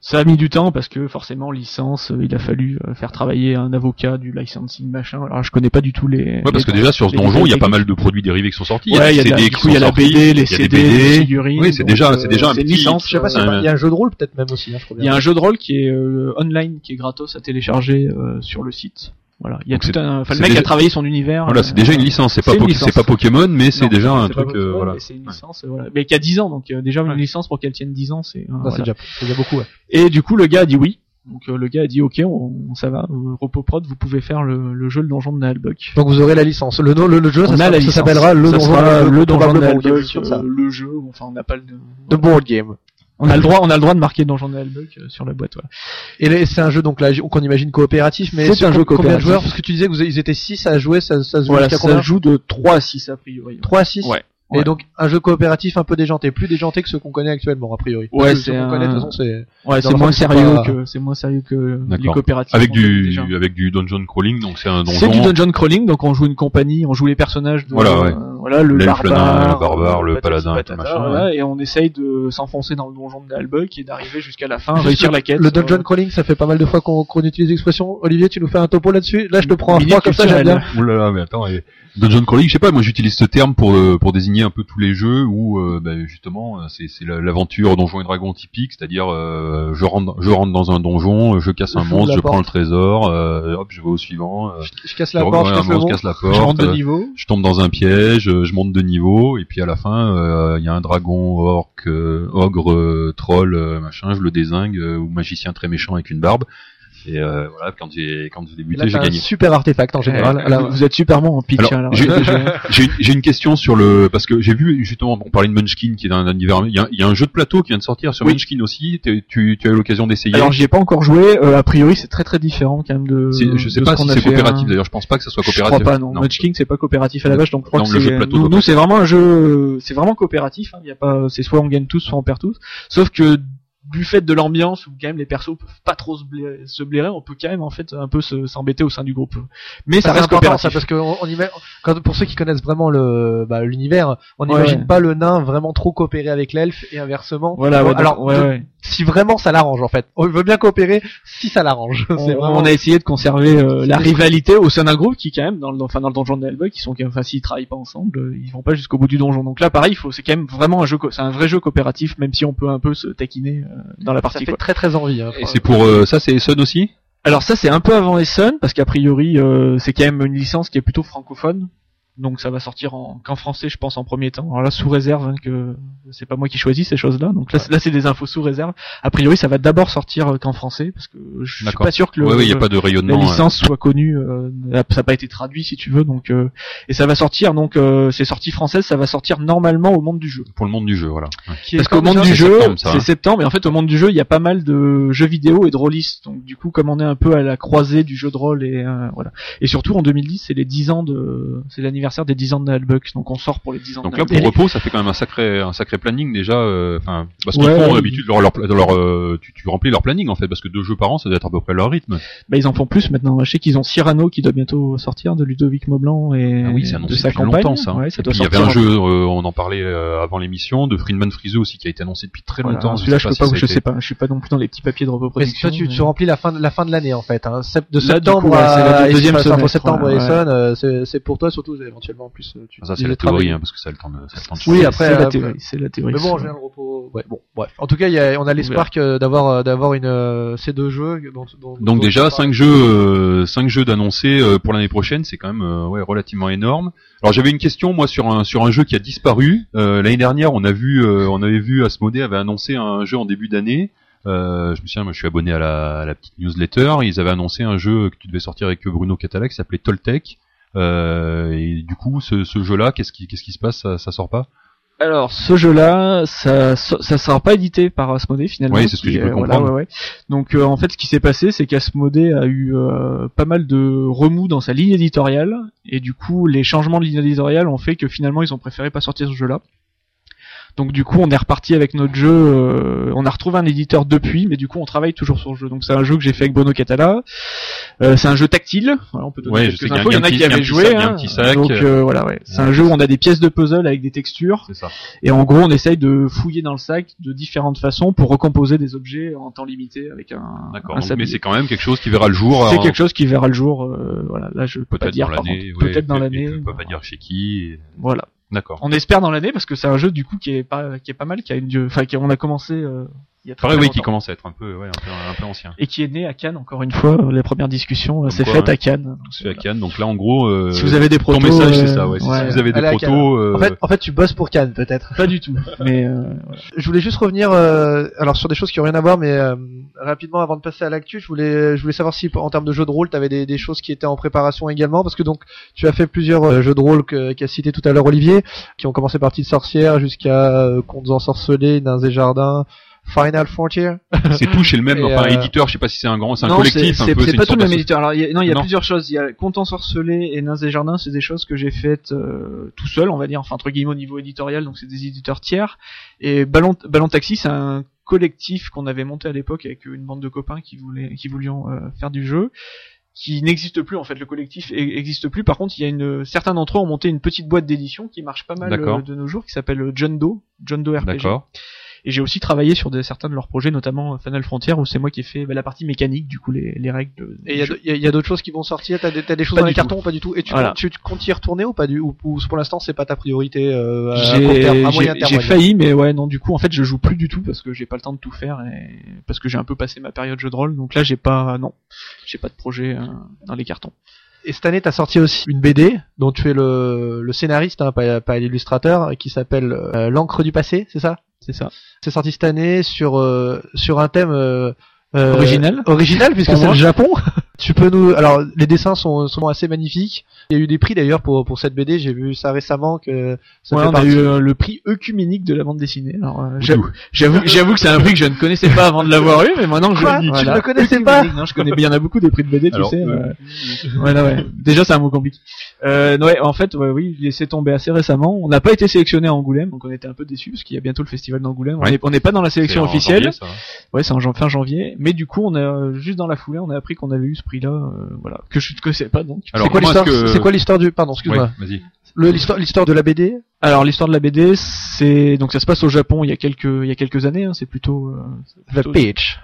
Ça a mis du temps parce que forcément licence, euh, il a fallu euh, faire travailler un avocat du licensing machin. Alors je connais pas du tout les. Ouais, parce que déjà sur ce donjon, il y a pas mal de produits dérivés qui sont sortis. Ouais, il y a, de la, CD qui coup, il y a sont la sortis, BD, les des CD, BD. les figurines. Oui, c'est déjà- euh, c'est déjà un c'est une petit- licence. Je sais pas, Euh, il y a un jeu de rôle peut-être même aussi, hein, Il y a un jeu de rôle qui est euh, online, qui est gratos à télécharger euh, sur le site. Voilà, il y a Donc tout un. Enfin, le mec déjà- a travaillé son univers. Voilà, euh, c'est déjà une licence. C'est pas, pas Pokémon, mais c'est déjà un truc. euh, voilà. mais C'est une licence, euh, voilà. Mais qui a 10 ans, donc euh, déjà une Ouais. licence pour qu'elle tienne 10 ans, c'est. euh, voilà. c'est déjà, c'est déjà beaucoup. ouais. Et du coup, le gars a dit oui. Donc euh, le gars a dit ok, on, ça va, euh, Repoprod, vous pouvez faire le, le jeu le donjon de Naalbuck. Donc vous aurez la licence. Le, le, le jeu, ça, on s'appellera le donjon, sera le donjon de Naalbuck, euh, le jeu. Enfin, on n'a pas le. The board game. On a le droit, on a le droit de marquer donjon de Naalbuck euh, sur la boîte. Voilà. Et là, c'est un jeu donc là qu'on imagine coopératif, mais C'est un jeu combien de coopératif. joueurs? Parce que tu disais que vous, ils étaient 6 à jouer, ça, ça se joue Voilà, jusqu'à ça combien? joue de 3 à 6 a priori. 3 à 6 Ouais. Et Ouais. donc un jeu coopératif un peu déjanté, plus déjanté que ceux qu'on connaît actuellement a priori. Ouais, c'est un- connaît de toute façon c'est Ouais, Dans c'est le moins sérieux pas- que c'est moins sérieux que les coopératifs. Avec du, avec du dungeon crawling, donc c'est un donjon. C'est du dungeon crawling, donc on joue une compagnie, on joue les personnages de Voilà, ouais. euh, voilà le L'elfe, le nain, barbare, le barbare, le paladin, patata, tout machin, voilà, et on essaye de s'enfoncer dans le donjon de Nalbuck et d'arriver jusqu'à la fin, réussir le- la quête. Le dungeon euh, crawling, ça fait pas mal de fois qu'on utilise l'expression. Olivier, tu nous fais un topo là-dessus? Là, je te prends un froid comme ça, j'aime bien. mais attends, et Dungeon Crawling, je sais pas, moi j'utilise ce terme pour euh, pour désigner un peu tous les jeux où euh, bah, justement euh, c'est c'est la- l'aventure Donjons et Dragons typique, c'est-à-dire euh, je rentre je rentre dans un donjon, je casse un monstre, la je porte. prends le trésor, euh, hop je vais au suivant, Je casse je la porte, je casse monstre, mont. je casse la Je rentre porte, de niveau. je tombe dans un piège, je monte de niveau et puis à la fin euh, il y a un dragon, orc, euh, ogre, troll, machin, je le désingue euh, ou magicien très méchant avec une barbe. Et euh, voilà, quand j'ai quand j'ai débuté, j'ai t'as un gagné. super artefact en général. Ouais, Là, vous- êtes super bon en pitch. Alors, hein, alors. j'ai- J'ai une- j'ai une question sur le parce que j'ai vu justement on parlait de Munchkin qui est un univers il y, a, il y a un jeu de plateau qui vient de sortir sur Oui. Munchkin aussi T'es- tu, tu as eu l'occasion d'essayer Alors j'y ai pas encore joué. euh, a priori c'est très très différent quand même de. C'est- je sais de pas ce si c'est fait, coopératif hein. d'ailleurs je pense pas que ça soit Je coopératif crois pas non. Munch King c'est pas coopératif à la base donc je crois Non, que le c'est jeu de plateau nous, nous c'est vraiment un jeu c'est vraiment coopératif hein. il y a pas c'est soit on gagne tous soit on perd tous sauf que du fait de l'ambiance où quand même les persos peuvent pas trop se blairer, se blairer on peut quand même en fait un peu se- s'embêter au sein du groupe mais ça Ça reste important ça parce que on, on ima- quand pour ceux qui connaissent vraiment le bah, l'univers, on n'imagine ouais. pas le nain vraiment trop coopérer avec l'elfe et inversement. voilà ouais, alors de-. Si vraiment ça l'arrange en fait, on veut bien coopérer si ça l'arrange. on, C'est vraiment on a essayé de conserver euh, la rivalité au sein d'un groupe qui quand même dans le enfin dans le donjon de Hellbug qui sont quand même enfin s'ils travaillent pas ensemble euh, ils vont pas jusqu'au bout du donjon donc là pareil il faut c'est quand même vraiment un jeu c'est un vrai jeu coopératif même si on peut un peu se taquiner euh, dans la ça partie fait quoi. très très envie. hein. et c'est pour euh, ça c'est Sun aussi? Alors ça c'est un peu avant Essen parce qu'a priori euh, c'est quand même une licence qui est plutôt francophone. Donc ça va sortir en qu'en français je pense en premier temps. Alors là sous réserve hein, que c'est pas moi qui choisis ces choses-là. Donc là, c'est- là c'est des infos sous réserve. A priori ça va d'abord sortir euh, qu'en français parce que je suis pas sûr que le, ouais ouais y a pas de la rayonnement euh. licence soit connue. euh, ça n'a pas été traduit si tu veux. Donc euh, et ça va sortir donc euh, c'est sorti française. Ça va sortir normalement au monde du jeu. pour le monde du jeu voilà Ouais. Parce qu'au monde du jeu, c'est hein. septembre, et en fait au monde du jeu, il y a pas mal de jeux vidéo et de rôlistes. Donc du coup, comme on est un peu à la croisée du jeu de rôle et euh, voilà. Et surtout en 2010, c'est les 10 ans de, c'est l'anniversaire l'anniversaire des 10 ans de Nullbuck, donc on sort pour les 10 ans Donc de là, pour repos, ça fait quand même un sacré, un sacré planning déjà. euh, Enfin, parce qu'ils Ouais, font ouais. d'habitude leur, leur, leur, euh, tu, tu remplis leur planning en fait, parce que deux jeux par an, ça doit être à peu près leur rythme. Bah, ils en font plus maintenant. Je sais qu'ils ont Cyrano qui doit bientôt sortir de Ludovic Maublanc et Ah oui, c'est de annoncé sa depuis campagne. longtemps ça. Ouais, ça Et doit puis, il y avait un jeu, euh, on en parlait euh, avant l'émission, de Friedman Friso aussi qui a été annoncé depuis très Voilà, longtemps. Celui-là, je peux si pas, je sais pas. Je suis pas non plus dans les petits papiers de Mais reproduction. toi, tu, tu remplis la fin de la fin de l'année en fait. Hein. De Là, septembre à deuxième septembre et euh, c'est pour toi surtout éventuellement en plus. euh, Tu, Ça, c'est la théorie, hein, parce que ça a le temps de, ça a le temps de Oui, après, c'est la euh, théorie. C'est la théorie. Mais bon, repos. Ouais, bon, bref. En tout cas, il y a, on a l'espoir que d'avoir euh, d'avoir une euh, ces deux jeux. Dont, dont- Donc dont déjà on cinq parle. jeux, euh, cinq jeux d'annoncer euh, pour l'année prochaine, c'est quand même euh, ouais, relativement énorme. Alors j'avais une question moi sur un sur un jeu qui a disparu. Euh, L'année dernière, on a vu, euh, on avait vu Asmodée avait annoncé un jeu en début d'année. Euh, je me souviens, moi je suis abonné à la, à la petite newsletter. Ils avaient annoncé un jeu que tu devais sortir avec Bruno Catala qui s'appelait Toltec. Euh, et du coup, ce, ce jeu-là, qu'est-ce qui qu'est-ce qui se passe? Ça, ça sort pas? Alors, ce jeu-là, ça, ça sera pas édité par Asmodée finalement. Oui, c'est ce que j'ai voilà, ouais, ouais. Donc, euh, en fait, ce qui s'est passé, c'est qu'Asmodée a eu euh, pas mal de remous dans sa ligne éditoriale, et du coup, les changements de ligne éditoriale ont fait que finalement, ils ont préféré pas sortir ce jeu-là. Donc du coup, on est reparti avec notre jeu. euh, on a retrouvé un éditeur depuis, mais du coup, on travaille toujours sur le jeu. Donc c'est un jeu que j'ai fait avec Bono Catala. Euh, c'est un jeu tactile. Voilà, on peut donner Ouais, je quelques infos. Il y en a qui avaient joué. hein. sac. Donc euh, voilà, ouais. C'est un jeu où on a des pièces de puzzle avec des textures. Ça. Et en gros, on essaye de fouiller dans le sac de différentes façons pour recomposer des objets en temps limité avec un, D'accord. Mais c'est quand même quelque chose qui verra le jour. C'est en- quelque chose qui verra le jour. euh, voilà, là je peux pas Peut-être dire. Peut-être dans l'année. Tu peux pas dire chez qui. Voilà. D'accord. On espère dans l'année parce que c'est un jeu du coup qui est pas qui est pas mal, qui a une, enfin qui on a commencé euh, il y a très, Pareil, très oui, qui commence à être un peu, ouais, un peu, un peu ancien. et qui est né à Cannes encore une fois. euh, Les premières discussions euh, faites ouais. à Cannes. C'est à voilà. Cannes. Donc là, en gros, euh, Si vous avez des ton protos, message, c'est euh, ça. Ouais. Si vous avez des à protos, euh, En fait, en fait, tu bosses pour Cannes, peut-être. Pas du tout. Mais euh, Je voulais juste revenir, euh, alors sur des choses qui ont rien à voir, mais euh, rapidement avant de passer à l'actu, je voulais, je voulais savoir si en termes de jeux de rôle, tu avais des, des choses qui étaient en préparation également, parce que donc tu as fait plusieurs euh, jeux de rôle que- qu'a cité tout à l'heure Olivier, qui ont commencé par Petite Sorcière jusqu'à euh, Contes ensorcelés, Nains et Jardins, Final Frontier. c'est tout chez le même, enfin, euh, éditeur. Je sais pas si c'est un grand, c'est un non, collectif, c'est une pas tout le même éditeur. Alors, il y a, non, il y a Non. plusieurs choses. Il y a Contes ensorcelés et Nains et Jardins, c'est des choses que j'ai faites euh, tout seul, on va dire, enfin entre guillemets au niveau éditorial, donc c'est des éditeurs tiers. Et Ballon, Ballon Taxi, c'est un collectif qu'on avait monté à l'époque avec une bande de copains qui voulaient, qui voulions euh, faire du jeu qui n'existe plus en fait le collectif e- existe plus par contre il y a une certains d'entre eux ont monté une petite boîte d'édition qui marche pas mal de nos jours qui s'appelle John Doe John Doe RPG D'accord. Et j'ai aussi travaillé sur des, certains de leurs projets, notamment euh, Final Frontier, où c'est moi qui ai fait bah, la partie mécanique, du coup les, les règles. De, Et il y a, d'autres choses qui vont sortir? T'as des, des choses Pas dans les tout. cartons ou pas du tout? Et tu, Voilà. comptes, tu, tu comptes y retourner ou pas du ou, ou pour l'instant c'est pas ta priorité euh, à court terme, à moyen terme j'ai failli, mais ouais, non, du coup, en fait, je joue plus du tout parce que j'ai pas le temps de tout faire et parce que j'ai un peu passé ma période jeu de rôle. Donc là, j'ai pas, non, j'ai pas de projet euh, dans les cartons. Et cette année, t'as sorti aussi une BD dont tu es le, le scénariste, hein, pas, pas l'illustrateur, qui s'appelle euh, L'encre du passé, c'est ça? C'est ça. C'est sorti cette année sur euh, sur un thème euh, euh, Original. original puisque c'est le Japon. tu peux nous, alors les dessins sont, sont assez magnifiques. Il y a eu des prix d'ailleurs pour pour cette BD. J'ai vu ça récemment que ça Ouais, fait on a eu euh, le prix œcuménique de la bande dessinée. Alors, euh, j'avoue, que c'est un prix que je ne connaissais pas avant de l'avoir eu, mais maintenant que je Quoi le dis, Tu voilà. ne le connaissais pas Non, je connais. Il y en a beaucoup des prix de BD, tu Alors, sais. euh, euh, Voilà, ouais. Déjà, c'est un mot compliqué. Euh, ouais, en fait, ouais, oui, il laissé tomber assez récemment. On n'a pas été sélectionné à Angoulême, donc on était un peu déçus parce qu'il y a bientôt le festival d'Angoulême. On Ouais. n'est on n'est pas dans la sélection en officielle. janvier, ça. Ouais, c'est en fin janvier. Mais du coup, on a juste dans la foulée, on a appris qu'on avait eu ce prix-là, euh, voilà, que je ne connaissais pas donc. Alors, C'est quoi l'histoire que- C'est quoi l'histoire du Pardon, excuse-moi. Ouais, vas-y. Le l'histoire l'histoire de la BD. Alors l'histoire de la BD, c'est donc ça se passe au Japon il y a quelques il y a quelques années. Hein, c'est plutôt, euh, c'est The.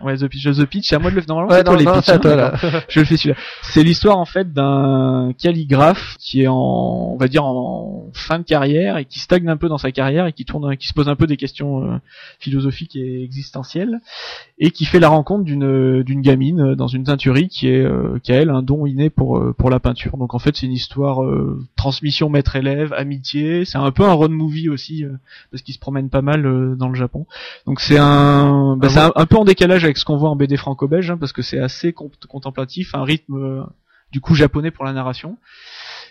Ouais, The Pitch, The Pitch, c'est à moi de le faire. Normalement, Ouais, c'est toi non, les non, à hein, toi là. Je le fais celui-là. C'est l'histoire en fait d'un calligraphe qui est en, on va dire en fin de carrière et qui stagne un peu dans sa carrière et qui tourne, qui se pose un peu des questions euh, philosophiques et existentielles et qui fait la rencontre d'une d'une gamine euh, dans une teinturie qui est euh, qui a elle un don inné pour euh, pour la peinture. Donc en fait c'est une histoire euh, transmission maître-élève, amitié. C'est un peu un road movie aussi euh, parce qu'il se promène pas mal euh, dans le Japon. Donc c'est un, bah, Ah c'est un, un peu en décalage avec ce qu'on voit en BD franco-belge, hein, parce que c'est assez con- contemplatif, un rythme euh, du coup japonais pour la narration.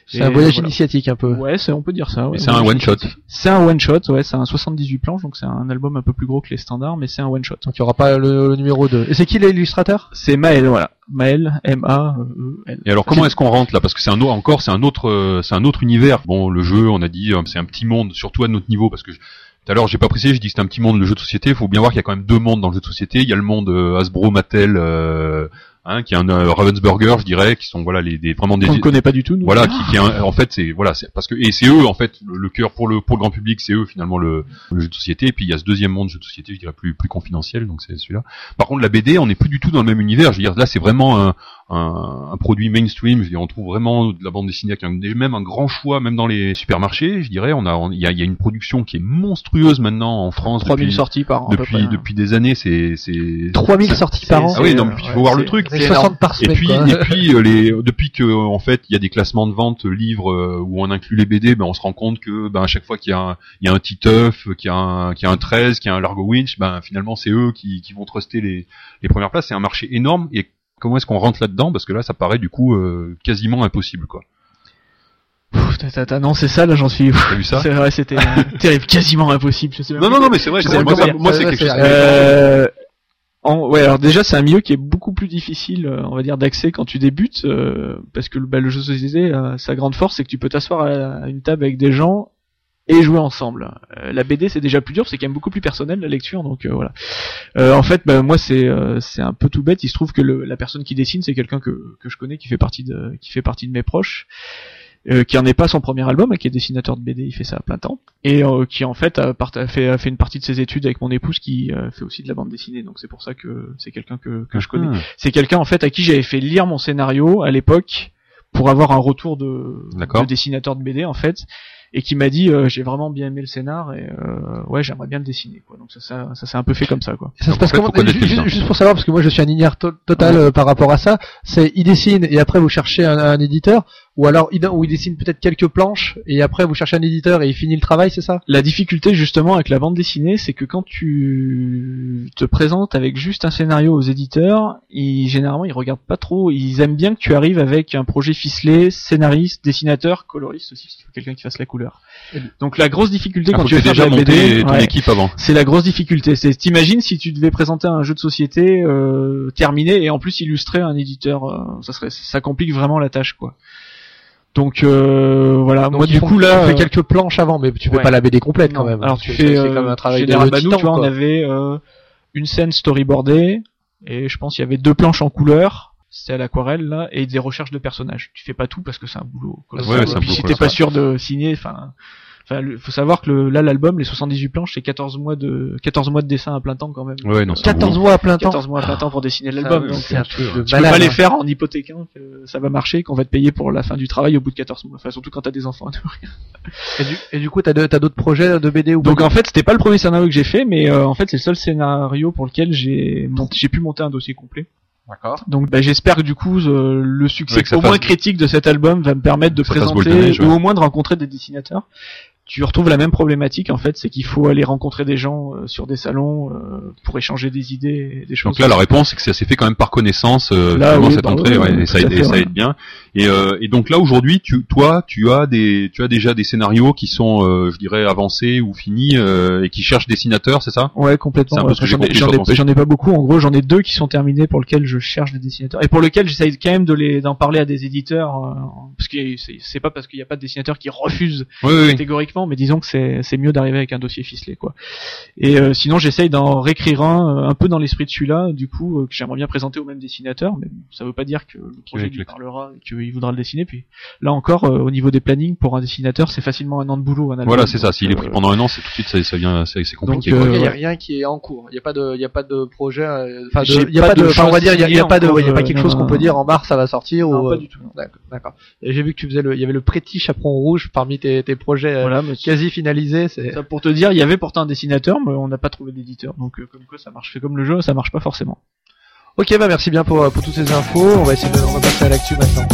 C'est un voyage voilà. initiatique un peu. Ouais, c'est, on peut dire ça. ouais. C'est un one shot. C'est un one shot, ouais, c'est un 78 planches, donc c'est un album un peu plus gros que les standards, mais c'est un one shot. Donc il y aura pas le, le numéro 2. Et c'est qui l'illustrateur? C'est Maël, voilà. Maël, M-A-E-L. Et alors comment est-ce qu'on rentre là? Parce que c'est un autre, encore, c'est un autre, euh, c'est un autre univers. Bon, le jeu, on a dit, euh, c'est un petit monde, surtout à notre niveau, parce que je- tout à l'heure j'ai pas précisé, j'ai dit que c'était un petit monde le jeu de société. Il faut bien voir qu'il y a quand même deux mondes dans le jeu de société. Il y a le monde euh, Hasbro, Mattel, euh, hein, qui est un euh, Ravensburger, je dirais, qui sont voilà les, des vraiment des Qu'on ne connaît pas du tout, nous. voilà qui, qui est un- en fait c'est voilà c'est parce que et c'est eux en fait le, le cœur pour le pour le grand public c'est eux finalement le, le jeu de société. Et puis il y a ce deuxième monde jeu de société je dirais plus plus confidentiel donc c'est celui-là. Par contre la BD on n'est plus du tout dans le même univers. Je veux dire là c'est vraiment un, un, un produit mainstream je veux dire on trouve vraiment de la bande dessinée avec un, même un grand choix même dans les supermarchés je dirais on a on- il y a, il y a une production qui est monstrueuse maintenant en France 3000 depuis sorties par an. depuis près. depuis des années c'est c'est 3000 sorties par an. ah oui non mais puis il ouais, faut voir le truc C'est c'est 60 par et semaine. puis, quoi. et puis euh, les, depuis que en fait il y a des classements de vente euh, livres euh, où on inclut les BD, ben on se rend compte que ben à chaque fois qu'il y a un, il y a un Titeuf, qu'il y a un, qu'il y a un 13, qu'il y a un Largo Winch, ben finalement c'est eux qui, qui vont truster les, les premières places. C'est un marché énorme et comment est-ce qu'on rentre là-dedans Parce que là ça paraît du coup euh, quasiment impossible quoi. T'as- t'as annoncé ça, là, j'en suis. T'as vu ça C'est vrai, c'était euh, terrible, quasiment impossible. Je sais Non non non mais c'est vrai. Je c'est- sais Moi, ça- moi, c'est quelque c'est chose. Euh, en- ouais, alors déjà c'est un milieu qui est beaucoup plus difficile, euh, on va dire, d'accès quand tu débutes, euh, parce que bah, le jeu de société, euh, sa grande force, c'est que tu peux t'asseoir à, à une table avec des gens et jouer ensemble. Euh, la BD c'est déjà plus dur, c'est quand même beaucoup plus personnel la lecture, donc euh, voilà. Euh, en fait, bah, moi c'est euh, c'est un peu tout bête. Il se trouve que le- la personne qui dessine, c'est quelqu'un que que je connais, qui fait partie de qui fait partie de mes proches. euh, qui en est pas son premier album, hein, qui est dessinateur de BD, il fait ça à plein temps, et euh, qui en fait a, part- a fait, a fait une partie de ses études avec mon épouse qui euh, fait aussi de la bande dessinée, donc c'est pour ça que c'est quelqu'un que, que je connais. Ah, C'est quelqu'un en fait à qui j'avais fait lire mon scénario à l'époque pour avoir un retour de, de dessinateur de BD en fait, et qui m'a dit euh, j'ai vraiment bien aimé le scénar et euh, ouais j'aimerais bien le dessiner quoi. Donc ça ça, ça s'est un peu fait comme ça quoi. Ça se passe fait, comment juste, juste pour savoir, parce que moi je suis un ignare to- total euh, par rapport à ça, c'est il dessine et après vous cherchez un, un éditeur, ou alors il, ou il dessine peut-être quelques planches et après vous cherchez un éditeur et il finit le travail, c'est ça? La difficulté justement avec la bande dessinée, c'est que quand tu te présentes avec juste un scénario aux éditeurs, ils généralement ils regardent pas trop, ils aiment bien que tu arrives avec un projet ficelé, scénariste, dessinateur, coloriste aussi, qu'il faut quelqu'un qui fasse la couleur. Donc la grosse difficulté Ah, quand tu veux faire déjà monté BD, ton ouais, équipe avant. c'est la grosse difficulté. C'est t'imagines si tu devais présenter un jeu de société euh, terminé et en plus illustrer un éditeur, euh, ça serait ça complique vraiment la tâche quoi. Donc euh, voilà, Donc moi du font- coup là on fait euh, quelques planches avant, mais tu fais ouais. pas la BD complète quand non. même. Alors tu fais c'est euh, comme un travail de, général, de nous, titan, tu vois, on avait euh, une scène storyboardée et je pense qu'il y avait deux planches en couleur. C'était à l'aquarelle là et des recherches de personnages. Tu fais pas tout parce que c'est un boulot. colossal. Ouais, c'est un Et puis boulot si t'es pas sûr de signer, enfin, enfin, le- faut savoir que le- là l'album, les 78 planches, c'est 14 mois de 14 mois de dessin à plein temps quand même. Ouais, non, c'est un 14 boulot. mois à plein temps. 14 mois à plein temps pour dessiner l'album. oui, donc c'est euh, un truc de tu peux pas les hein. faire en hypothéquant que ça va marcher, qu'on va te payer pour la fin du travail au bout de 14 mois. Enfin, surtout quand t'as des enfants. et tout. Et du, et du coup, t'as de- t'as d'autres projets de BD ou Donc en fait, c'était pas le premier scénario que j'ai fait, mais euh, en fait, c'est le seul scénario pour lequel j'ai monté- j'ai pu monter un dossier complet. D'accord. Donc bah, j'espère que du coup euh, le succès Ouais, au moins fasse- critique de cet album va me permettre de ça présenter ou au moins de rencontrer des dessinateurs. Tu retrouves la même problématique en fait, c'est qu'il faut aller rencontrer des gens euh, sur des salons euh, pour échanger des idées et des choses. Donc là, la réponse, c'est que ça s'est fait quand même par connaissance, euh, Là, oui, cette bah entrée, oui, ouais, et ça, aide, fait, et ça ouais. aide bien. Et, euh, et donc là, aujourd'hui, tu, toi, tu as des, tu as déjà des scénarios qui sont, euh, je dirais, avancés ou finis euh, et qui cherchent dessinateurs, c'est ça? Ouais, complètement. Ouais. J'en ai, ai, ai pas beaucoup. En gros, j'en ai deux qui sont terminés pour lesquels je cherche des dessinateurs et pour lesquels j'essaye quand même de les d'en parler à des éditeurs euh, parce que c'est, pas parce qu'il n'y a pas de dessinateur qui refuse Oui, mais disons que c'est c'est mieux d'arriver avec un dossier ficelé quoi. Et euh, sinon, j'essaye d'en réécrire un euh, un peu dans l'esprit de celui-là, du coup euh, que j'aimerais bien présenter au même dessinateur, mais ça veut pas dire que le projet Oui, lui parlera et qu'il voudra le dessiner. Puis là encore, euh, au niveau des plannings pour un dessinateur, c'est facilement un an de boulot. Un album. Voilà, c'est ça. S'il est pris pendant un an, c'est tout de suite, ça, ça vient, c'est c'est compliqué. Donc, euh, Il y a rien qui est en cours. Il y a pas de, il y a pas de projet. Enfin, il y a pas pas de. on va dire, il y a, pas de, il y a pas quelque non, chose qu'on peut dire en mars ça va sortir Non, ou. pas du tout. D'accord. J'ai vu que tu faisais le, il y avait le Pretty Chaperon Rouge parmi tes, tes projets Voilà, mais quasi finalisés. C'est. pour te dire, il y avait pourtant un dessinateur, mais on n'a pas trouvé d'éditeur. Donc euh, comme quoi, ça marche. C'est comme le jeu, ça marche pas forcément. Ok, bah merci bien pour, pour toutes ces infos. On va essayer de, on va passer à l'actu maintenant.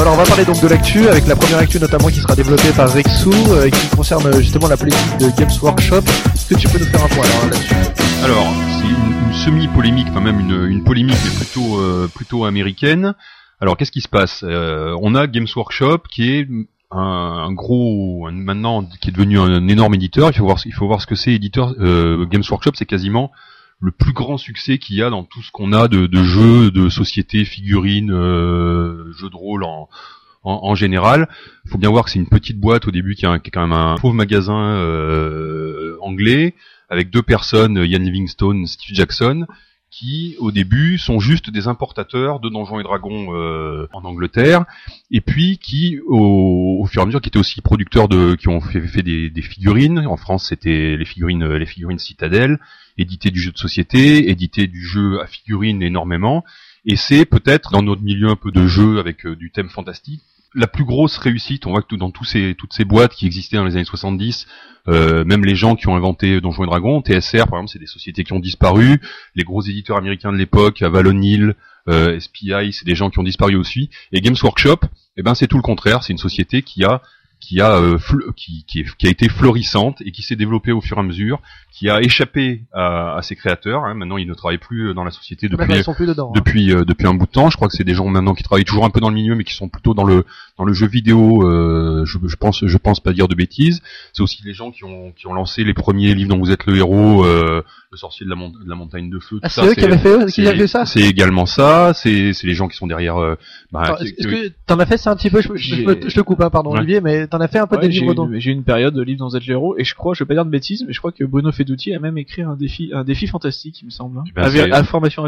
Alors on va parler donc de l'actu, avec la première actu notamment qui sera développée par Rexou, euh, et qui concerne euh, justement la politique de Games Workshop. Est-ce que tu peux nous faire un point alors, là-dessus? Semi-polémique, quand même une, polémique, mais plutôt euh, plutôt américaine. Alors, qu'est-ce qui se passe? Euh, On a Games Workshop qui est un, gros, maintenant qui est devenu un, énorme éditeur. Il faut voir, il faut voir ce que c'est éditeur. Euh, Games Workshop, c'est quasiment le plus grand succès qu'il y a dans tout ce qu'on a de, jeux, de sociétés, figurines, jeux de rôle en, en, en général. Faut bien voir que c'est une petite boîte au début qui, est quand même un pauvre magasin anglais avec deux personnes, Ian Livingstone, Steve Jackson, qui au début sont juste des importateurs de Donjons et Dragons euh, en Angleterre, et puis qui au, au fur et à mesure qui étaient aussi producteurs de, qui ont fait, des, figurines. En France, c'était les figurines, les figurines Citadel, édité du jeu de société, édité du jeu à figurines énormément, et c'est peut-être dans notre milieu un peu de jeu avec euh, du thème fantastique la plus grosse réussite, on voit que dans toutes ces boîtes qui existaient dans les années 70, euh, même les gens qui ont inventé Donjons et Dragons, TSR par exemple, c'est des sociétés qui ont disparu, les gros éditeurs américains de l'époque, Avalon Hill, euh, SPI, c'est des gens qui ont disparu aussi, et Games Workshop, eh ben c'est tout le contraire, c'est une société qui a qui a euh, qui, qui, est- qui a été florissante et qui s'est développée au fur et à mesure, qui a échappé à, à ses créateurs. hein. Maintenant, ils ne travaillent plus dans la société depuis D'accord, Ils sont plus dedans. hein. depuis euh, depuis un bout de temps. Je crois que c'est des gens maintenant qui travaillent toujours un peu dans le milieu, mais qui sont plutôt dans le dans le jeu vidéo. euh, je, je pense je pense pas dire de bêtises. C'est aussi les gens qui ont qui ont lancé les premiers livres dont vous êtes le héros, euh, le sorcier de la, mon- de la montagne de feu. Ah, c'est eux qui avaient fait, qui avaient fait ça C'est également ça. C'est c'est les gens qui sont derrière. euh, bah, Attends, est-ce qui- que t'en as fait ça un petit peu? Je, je- J'ai- je- je te coupe, hein, pardon Ouais. Olivier, mais t'en as fait un peu Ouais, des j'ai livres j'ai eu une période de livre dans Z héros et je crois, je vais pas dire de bêtises, mais je crois que Bruno Fedouti a même écrit un défi, un défi fantastique, il me semble. hein. Ben, à,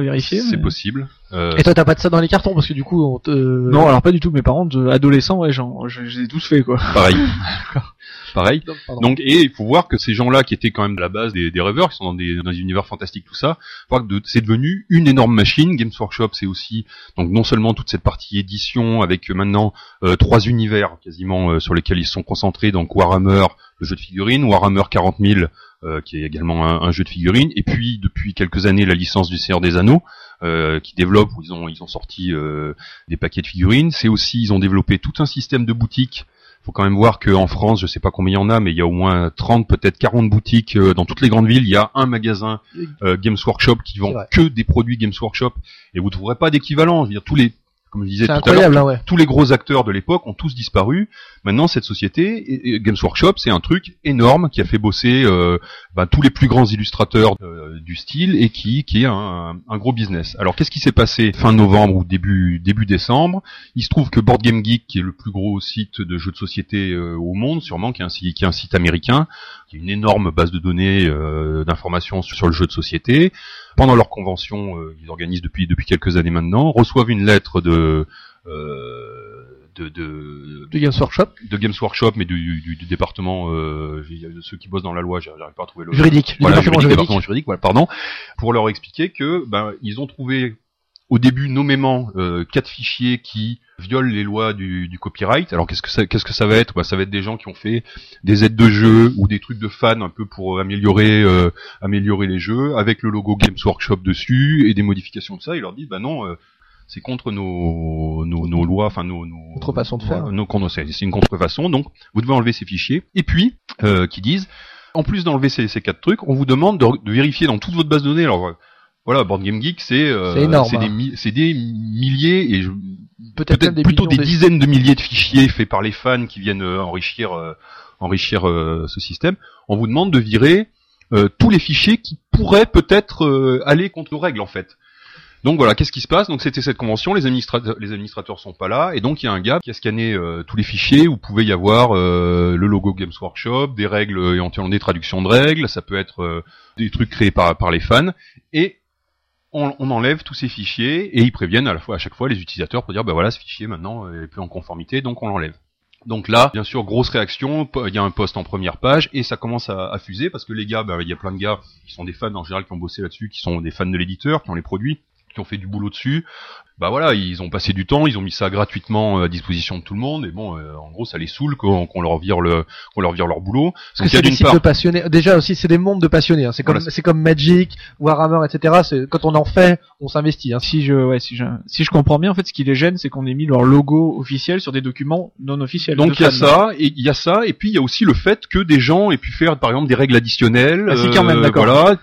vérifier. c'est mais- possible. Euh, Et toi t'as pas de ça dans les cartons parce que du coup on te... Non, alors pas du tout. Mais par contre, adolescent, ouais, j'en, je, je les ai tous fait quoi. pareil. pareil. Non. Donc, et il faut voir que ces gens-là qui étaient quand même à la base des, des rêveurs, qui sont dans des, dans des univers fantastiques, tout ça, faut voir que de- c'est devenu une énorme machine. Games Workshop, c'est aussi donc non seulement toute cette partie édition avec euh, maintenant euh, trois univers quasiment euh, sur lesquels ils se sont concentrés, donc Warhammer, le jeu de figurines, Warhammer 40 000, euh, qui est également un, un jeu de figurines, et puis depuis quelques années la licence du Seigneur des Anneaux. euh, qui développe où ils ont ils ont sorti euh, des paquets de figurines c'est aussi ils ont développé tout un système de boutiques faut quand même voir qu'en France, je sais pas combien il y en a, mais il y a au moins 30, peut-être 40 boutiques euh, dans toutes les grandes villes. Il y a un magasin euh, Games Workshop qui vend que des produits Games Workshop, et vous trouverez pas d'équivalent. Je veux dire, tous les, comme je disais tout à l'heure, hein, ouais. tous les gros acteurs de l'époque ont tous disparu. Maintenant, cette société, et- et Games Workshop, c'est un truc énorme qui a fait bosser euh, ben, tous les plus grands illustrateurs euh, du style et qui, qui est un, un gros business. Alors, qu'est-ce qui s'est passé fin novembre ou début début décembre? Il se trouve que Board Game Geek, qui est le plus gros site de jeux de société euh, au monde, sûrement, qui est un site, qui est un site américain, qui est une énorme base de données euh, d'informations sur, sur le jeu de société, pendant leur convention qu'ils organisent depuis depuis quelques années maintenant, reçoivent une lettre de euh, de, de, Games Workshop de Games Workshop, mais du, du, du département, euh, ceux qui bossent dans la loi, j'arrive pas à trouver le juridique, du voilà, département juridique, juridique. département juridique, voilà, pardon, pour leur expliquer que ben ils ont trouvé au début nommément euh, quatre fichiers qui violent les lois du, du copyright. Alors qu'est-ce que ça qu'est-ce que ça va être? Bah, ça va être des gens qui ont fait des aides de jeu ou des trucs de fans un peu pour améliorer euh, améliorer les jeux avec le logo Games Workshop dessus et des modifications de ça. Ils leur disent bah non euh, c'est contre nos, nos, nos lois, enfin nos, nos Notre façon de faire. nos, c'est une contrefaçon, donc vous devez enlever ces fichiers. Et puis, euh, qui disent, en plus d'enlever ces, ces quatre trucs, on vous demande de, de vérifier dans toute votre base de données. Alors euh, voilà, Board Game Geek, c'est euh, C'est des, hein. des milliers et Peut-être des plutôt des de- dizaines de milliers de fichiers faits par les fans qui viennent euh, enrichir euh, enrichir euh, ce système. On vous demande de virer euh, tous les fichiers qui pourraient peut-être euh, aller contre nos règles en fait. Donc voilà, qu'est-ce qui se passe? Donc c'était cette convention, les administrateurs, sont pas là, et donc il y a un gars qui a scanné euh, tous les fichiers où pouvait y avoir euh, le logo Games Workshop, des règles euh, éventuellement des traductions de règles, ça peut être des trucs créés par les fans, et on, enlève tous ces fichiers et ils préviennent à la fois à chaque fois les utilisateurs pour dire bah voilà ce fichier maintenant est plus en conformité donc on l'enlève. Donc là, bien sûr, grosse réaction, il y a un post en première page et ça commence à, à fuser parce que les gars, bah, il y a plein de gars qui sont des fans en général qui ont bossé là-dessus, qui sont des fans de l'éditeur, qui ont les produits, qui ont fait du boulot dessus. Bah voilà, ils ont passé du temps, ils ont mis ça gratuitement euh, à disposition de tout le monde, et bon, euh, en gros, ça les saoule qu'on leur vire le, qu'on leur vire leur boulot. Parce que c'est des sites de passionnés. Déjà aussi, c'est des mondes de passionnés. Hein. C'est comme, c'est comme Magic, Warhammer, etc. C'est quand on en fait, on s'investit. Hein. Si je, ouais, si je, si je comprends bien, en fait, ce qui les gêne, c'est qu'on ait mis leur logo officiel sur des documents non officiels. Donc il y a ça, et il y a ça, et puis il y a aussi le fait que des gens aient pu faire, par exemple, des règles additionnelles. Ah, quand même, d'accord. Voilà,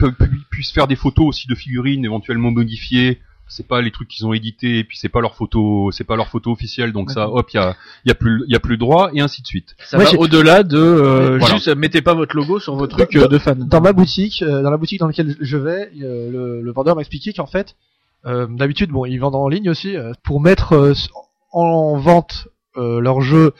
puissent faire des photos aussi de figurines éventuellement modifiées c'est pas les trucs qu'ils ont édités et puis c'est pas leur photo c'est pas leur photo officielle donc ça hop il y a il y a plus il y a plus droit et ainsi de suite. Ça va au-delà de euh, juste mettez pas votre logo sur votre truc euh, de fan. dans ma boutique euh, dans la boutique dans laquelle je vais le, le, vendeur m'a expliqué qu'en fait d'habitude bon ils vendent en ligne aussi pour mettre en vente leur jeu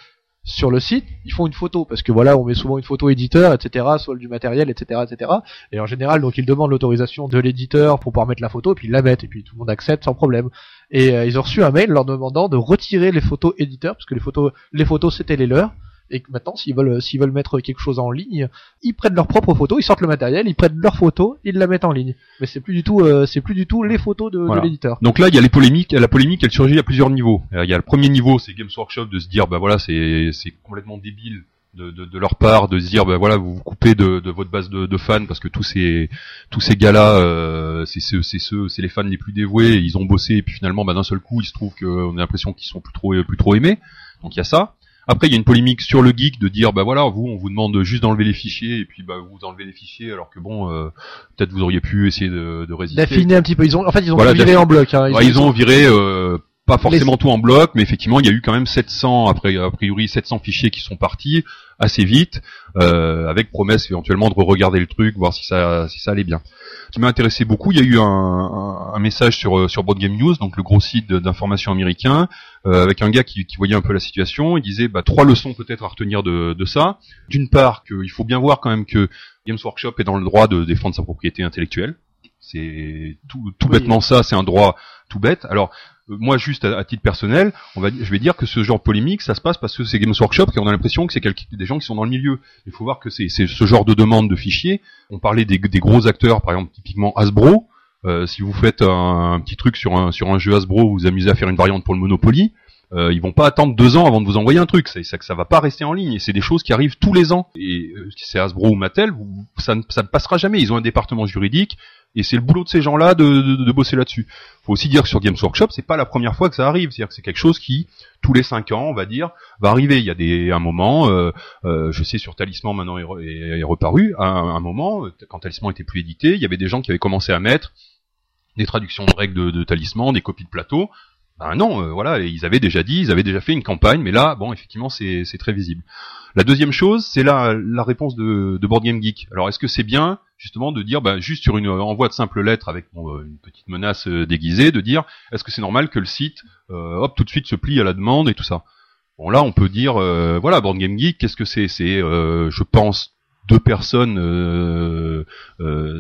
sur le site, ils font une photo parce que voilà, on met souvent une photo éditeur, etc., soit du matériel, etc., etc. Et en général, donc ils demandent l'autorisation de l'éditeur pour pouvoir mettre la photo, et puis ils la mettent, et puis tout le monde accepte sans problème. Et euh, ils ont reçu un mail leur demandant de retirer les photos éditeurs parce que les photos, les photos c'était les leurs et que maintenant s'ils veulent s'ils veulent mettre quelque chose en ligne, ils prennent leurs propres photos, ils sortent le matériel, ils prennent leurs photos, ils la mettent en ligne. Mais c'est plus du tout euh, c'est plus du tout les photos de, de l'éditeur. Donc là il y a les polémiques, la polémique elle surgit à plusieurs niveaux. Euh, il y a le premier niveau, c'est Games Workshop de se dire bah voilà c'est c'est complètement débile de, de, de, leur part de se dire bah voilà vous vous coupez de, de votre base de, de, fans parce que tous ces tous ces gars là euh, c'est ceux c'est ceux c'est les fans les plus dévoués ils ont bossé et puis finalement bah d'un seul coup il se trouve qu'on a l'impression qu'ils sont plus trop plus trop aimés donc il y a ça après, il y a une polémique sur le geek de dire, bah voilà, vous, on vous demande juste d'enlever les fichiers, et puis bah vous enlevez les fichiers, alors que bon, euh, peut-être vous auriez pu essayer de, de résister. D'affiner un petit peu. Ils ont, en fait, ils ont viré en bloc. Hein. Ils, ont... viré. Euh, pas forcément tout en bloc, mais effectivement, il y a eu quand même 700, après, a priori 700 fichiers qui sont partis assez vite, euh, avec promesse éventuellement de re-regarder le truc, voir si ça, si ça allait bien. Ce qui m'a intéressé beaucoup, il y a eu un, message sur sur Board Game News, donc le gros site d'information américain, euh, avec un gars qui, qui, voyait un peu la situation. Il disait bah, trois leçons peut-être à retenir de, de ça. D'une part, qu'il faut bien voir quand même que Games Workshop est dans le droit de défendre sa propriété intellectuelle. C'est tout, tout bêtement ça, c'est un droit tout bête. Alors moi juste à, titre personnel, on va, je vais dire que ce genre de polémique, ça se passe parce que c'est Games Workshop et on a l'impression que c'est des gens qui sont dans le milieu. Il faut voir que c'est ce genre de demande de fichiers. On parlait des, des gros acteurs, par exemple typiquement Hasbro. Euh, si vous faites un, petit truc sur un sur un jeu Hasbro, vous vous amusez à faire une variante pour le Monopoly. Euh, ils vont pas attendre deux ans avant de vous envoyer un truc. C'est ça que ça va pas rester en ligne. Et c'est des choses qui arrivent tous les ans. Et euh, si c'est Hasbro ou Mattel, ça, ne, ça ne passera jamais. Ils ont un département juridique et c'est le boulot de ces gens-là de, de, de, bosser là-dessus. Faut aussi dire que sur Games Workshop, c'est pas la première fois que ça arrive. C'est-à-dire que c'est quelque chose qui, tous les cinq ans, on va dire, va arriver. Il y a des, un moment, euh, euh, je sais sur Talisman maintenant est, est, reparu, un, un, moment, quand Talisman était plus édité, il y avait des gens qui avaient commencé à mettre des traductions de règles de, de Talisman, des copies de plateau. Ben non, euh, voilà, ils avaient déjà dit, ils avaient déjà fait une campagne, mais là, bon, effectivement, c'est très visible. La deuxième chose, c'est la, la réponse de, de Board Game Geek. Alors, est-ce que c'est bien justement de dire, bah, juste sur une envoi de simple lettre avec euh, une petite menace euh, déguisée, de dire, est-ce que c'est normal que le site, euh, hop, tout de suite se plie à la demande et tout ça. Bon là, on peut dire, voilà, Board Game Geek, qu'est-ce que c'est? C'est, je pense, deux personnes,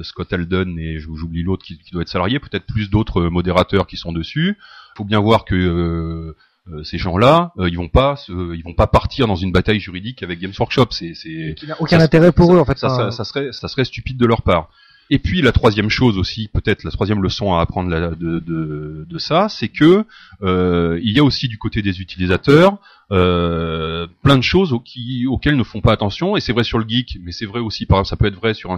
Scott Alden et j'oublie l'autre qui, qui, doit être salarié, peut-être plus d'autres modérateurs qui sont dessus. Faut bien voir que euh, ces gens-là, euh, ils vont pas, ils vont pas partir dans une bataille juridique avec Games Workshop. C'est, c'est aucun intérêt pour eux en fait. Ça, ça, serait, ça serait stupide de leur part. Et puis la troisième chose aussi, peut-être la troisième leçon à apprendre de, de, de ça, c'est que euh, il y a aussi du côté des utilisateurs euh, plein de choses auxquelles ne font pas attention. Et c'est vrai sur le geek, mais c'est vrai aussi, par exemple, ça peut être vrai sur un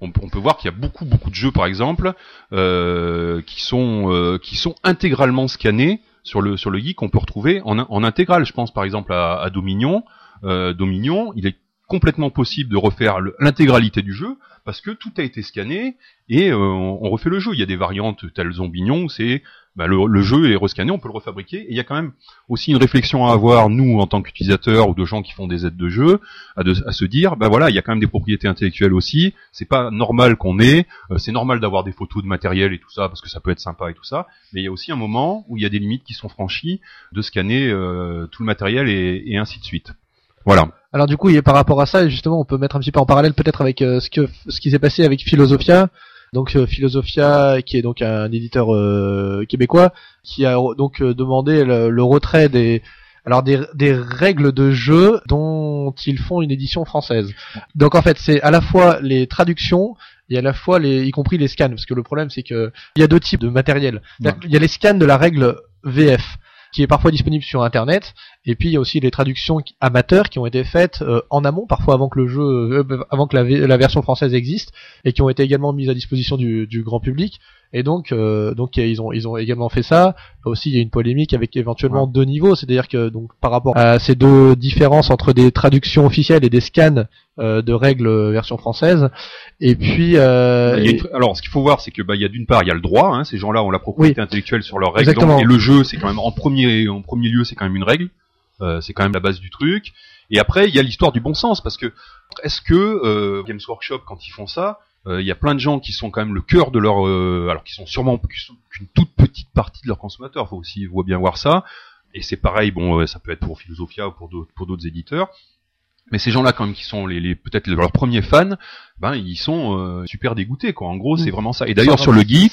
on, peut voir qu'il y a beaucoup beaucoup de jeux par exemple euh, qui sont euh, qui sont intégralement scannés sur le sur geek qu'on peut retrouver en, en intégrale. Je pense par exemple à, Dominion. Euh, Dominion, il est complètement possible de refaire l'intégralité du jeu parce que tout a été scanné et on refait le jeu. Il y a des variantes telles Zombignon c'est bah, le, jeu est rescanné, on peut le refabriquer. Et il y a quand même aussi une réflexion à avoir, nous, en tant qu'utilisateurs ou de gens qui font des aides de jeu, à, à, se dire, bah voilà, il y a quand même des propriétés intellectuelles aussi. C'est pas normal qu'on ait, euh, c'est normal d'avoir des photos de matériel et tout ça, parce que ça peut être sympa et tout ça. Mais il y a aussi un moment où il y a des limites qui sont franchies de scanner euh, tout le matériel et, et ainsi de suite. Voilà. Alors du coup, par rapport à ça, justement, on peut mettre un petit peu en parallèle peut-être avec euh, ce que ce qui s'est passé avec Philosophia, donc euh, Philosophia, qui est donc un éditeur euh, québécois, qui a donc demandé le, retrait des alors des, des règles de jeu dont ils font une édition française. Donc en fait, c'est à la fois les traductions et à la fois les, y compris les scans, parce que le problème c'est que il y a deux types de matériel. Ouais. Il y a les scans de la règle VF qui est parfois disponible sur internet et puis il y a aussi les traductions amateurs qui ont été faites euh, en amont parfois avant que le jeu euh, avant que la, version française existe et qui ont été également mises à disposition du, du grand public et donc euh, donc ils ont ils ont également fait ça aussi il y a une polémique avec éventuellement deux niveaux c'est-à-dire que donc par rapport à ces deux différences entre des traductions officielles et des scans euh, de règles euh, version française et puis euh, Il y a une- et- Alors, ce qu'il faut voir, c'est que bah, il y a d'une part, il y a le droit. Hein, ces gens-là ont la propriété intellectuelle sur leurs règles. Exactement. Donc, et le jeu, c'est quand même en premier, en premier lieu, c'est quand même une règle. Euh, c'est quand même la base du truc. Et après, il y a l'histoire du bon sens, parce que est-ce que euh, Games Workshop, quand ils font ça, euh, il y a plein de gens qui sont quand même le cœur de leur, euh, alors qui sont sûrement qu'une toute petite partie de leurs consommateurs. Faut aussi, faut bien voir ça. Et c'est pareil, bon, ça peut être pour Philosophia ou pour d'autres éditeurs. Mais ces gens-là, quand même, qui sont les, les peut-être leurs premiers fans, ben ils sont euh, super dégoûtés, quoi. En gros, c'est Mm. vraiment ça. Et d'ailleurs, sur le geek,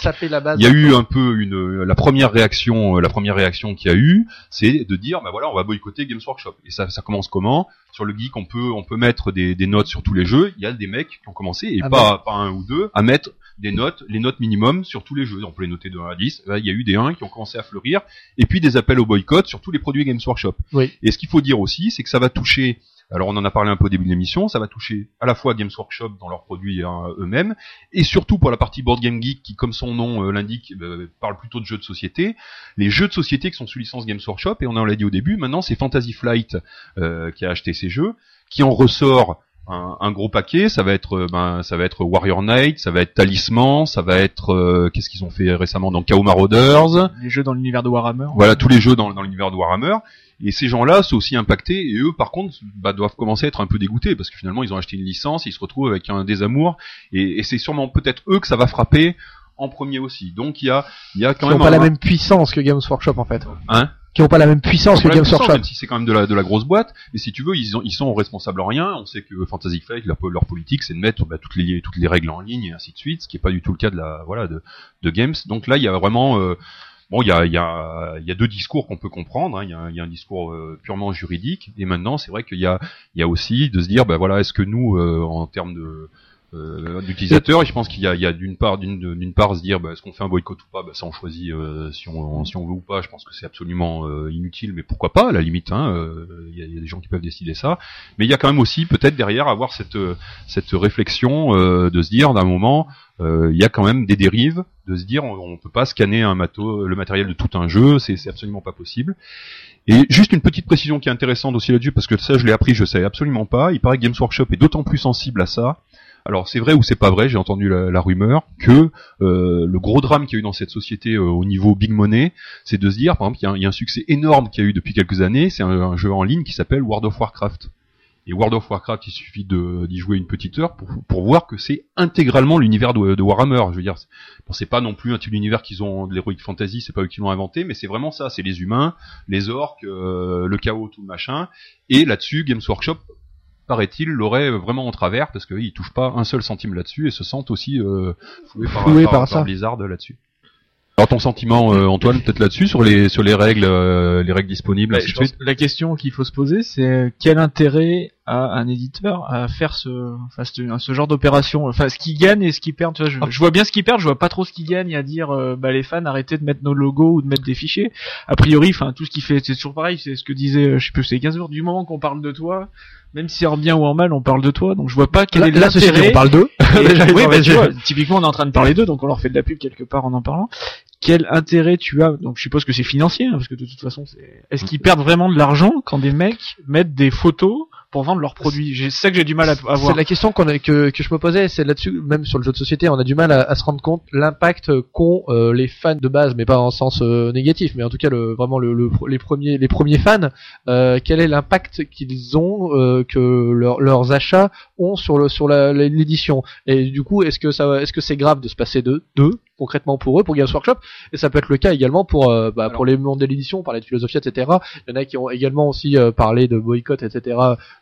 il y a eu un peu une la première réaction, euh, la première réaction qu'il y a eu, c'est de dire, bah voilà, on va boycotter Games Workshop. Et ça, ça commence comment? Sur le geek, on peut on peut mettre des, des notes sur tous les jeux. Il y a des mecs qui ont commencé et Ah pas pas un ou deux à mettre des notes, les notes minimum sur tous les jeux. On peut les noter de 1 à 10. Là, il y a eu des 1 qui ont commencé à fleurir. Et puis des appels au boycott sur tous les produits Games Workshop. Oui. Et ce qu'il faut dire aussi, c'est que ça va toucher alors on en a parlé un peu au début de l'émission, ça va toucher à la fois Games Workshop dans leurs produits hein, eux-mêmes, et surtout pour la partie Board Game Geek qui, comme son nom euh, l'indique, euh, parle plutôt de jeux de société. Les jeux de société qui sont sous licence Games Workshop, et on en l'a dit au début, maintenant c'est Fantasy Flight euh, qui a acheté ces jeux, qui en ressort un, un gros paquet. Ça va être, euh, ben, ça va être Warrior Knight, ça va être Talisman, ça va être euh, qu'est-ce qu'ils ont fait récemment dans Chaos Marauders. Les jeux dans l'univers de Warhammer. Voilà tous les jeux dans, dans l'univers de Warhammer. Et ces gens-là sont aussi impactés et eux, par contre, bah, doivent commencer à être un peu dégoûtés parce que finalement, ils ont acheté une licence, ils se retrouvent avec un désamour et, et c'est sûrement peut-être eux que ça va frapper en premier aussi. Donc il y a, il y a quand qui n'ont même pas un- la même puissance que Games Workshop en fait Hein? Qui n'ont pas la même puissance que Games Workshop même si c'est quand même de la, de la grosse boîte, mais si tu veux, ils, ont, ils sont responsables en rien. On sait que Fantasy Flight, leur, leur politique, c'est de mettre bah, toutes les toutes les règles en ligne et ainsi de suite, ce qui est pas du tout le cas de la voilà de, de Games. Donc là, il y a vraiment euh, bon, il y a il y a y a deux discours qu'on peut comprendre. hein. Il y, y a un discours euh, purement juridique, et maintenant, c'est vrai qu'il y a il y a aussi de se dire, bah voilà, est-ce que nous, euh, en termes de euh, d'utilisateurs, et je pense qu'il y a, a d'une part, d'une, part, se dire, bah, est-ce qu'on fait un boycott ou pas, bah, ça on choisit euh, si on, si on veut ou pas. Je pense que c'est absolument euh, inutile, mais pourquoi pas, à la limite. Hein, euh, Il y, y a des gens qui peuvent décider ça, mais il y a quand même aussi peut-être derrière avoir cette euh, cette réflexion euh, de se dire d'un moment, il y a quand même des dérives, de se dire, on, on peut pas scanner un matos, le matériel de tout un jeu, c'est, c'est absolument pas possible. Et juste une petite précision qui est intéressante aussi là-dessus, parce que ça je l'ai appris, je savais absolument pas. Il paraît que Games Workshop est d'autant plus sensible à ça. Alors c'est vrai ou c'est pas vrai, j'ai entendu la, rumeur que euh, le gros drame qu'il y a eu dans cette société euh, au niveau big money, c'est de se dire, par exemple, il y, a un- succès énorme qu'il y a eu depuis quelques années, c'est un, jeu en ligne qui s'appelle World of Warcraft. Et World of Warcraft, il suffit d'y jouer une petite heure pour, voir que c'est intégralement l'univers de, Warhammer. Je veux dire, c'est pas non plus un type d'univers qu'ils ont de l'heroic fantasy, c'est pas eux qui l'ont inventé, mais c'est vraiment ça. C'est les humains, les orques, euh, le chaos, tout le machin. Et là-dessus, Games Workshop, paraît-il, l'aurait vraiment en travers parce qu'ils touchent pas un seul centime là-dessus et se sentent aussi euh, floués par, par, par par ça. Blizzard là-dessus. Alors ton sentiment, euh, Antoine, peut-être là-dessus sur les sur les règles, euh, les règles disponibles, Bah, ainsi de suite? la question qu'il faut se poser, c'est quel intérêt a un éditeur à faire ce, enfin, ce, ce genre d'opération Enfin, ce qu'il gagne et ce qu'il perd. Tu vois, je, je vois bien ce qu'il perd, je vois pas trop ce qu'il gagne à dire, euh, bah les fans, arrêtez de mettre nos logos ou de mettre des fichiers. A priori, enfin, tout ce qu'il fait, c'est toujours pareil. C'est ce que disait, euh, je sais plus, c'est 15 jours. Du moment qu'on parle de toi, même si c'est en bien ou en mal, on parle de toi. Donc je vois pas quel là, est l'intérêt. on parle d'eux oui, bah, tu vois, typiquement, on est en train de parler d'eux, donc on leur fait de la pub quelque part en en parlant. Quel intérêt tu as Donc, je suppose que c'est financier, hein, parce que de toute façon, c'est. Est-ce qu'ils perdent vraiment de l'argent quand des mecs mettent des photos pour vendre leurs produits C'est ça que j'ai du mal à, à voir. C'est la question qu'on a, que, que je me posais, c'est là-dessus, même sur le jeu de société, on a du mal à, à se rendre compte l'impact qu'ont euh, les fans de base, mais pas en sens euh, négatif, mais en tout cas le, vraiment le, le- les premiers les premiers fans. euh, quel est l'impact qu'ils ont, euh, que leur- leurs achats ont sur le sur la- l'édition? Et du coup, est-ce que ça, est-ce que c'est grave de se passer de deux concrètement pour eux, pour Games Workshop, et ça peut être le cas également pour euh, bah, pour les mondes de l'édition, on parlait de philosophie, etc. Il y en a qui ont également aussi euh, parlé de boycott, etc.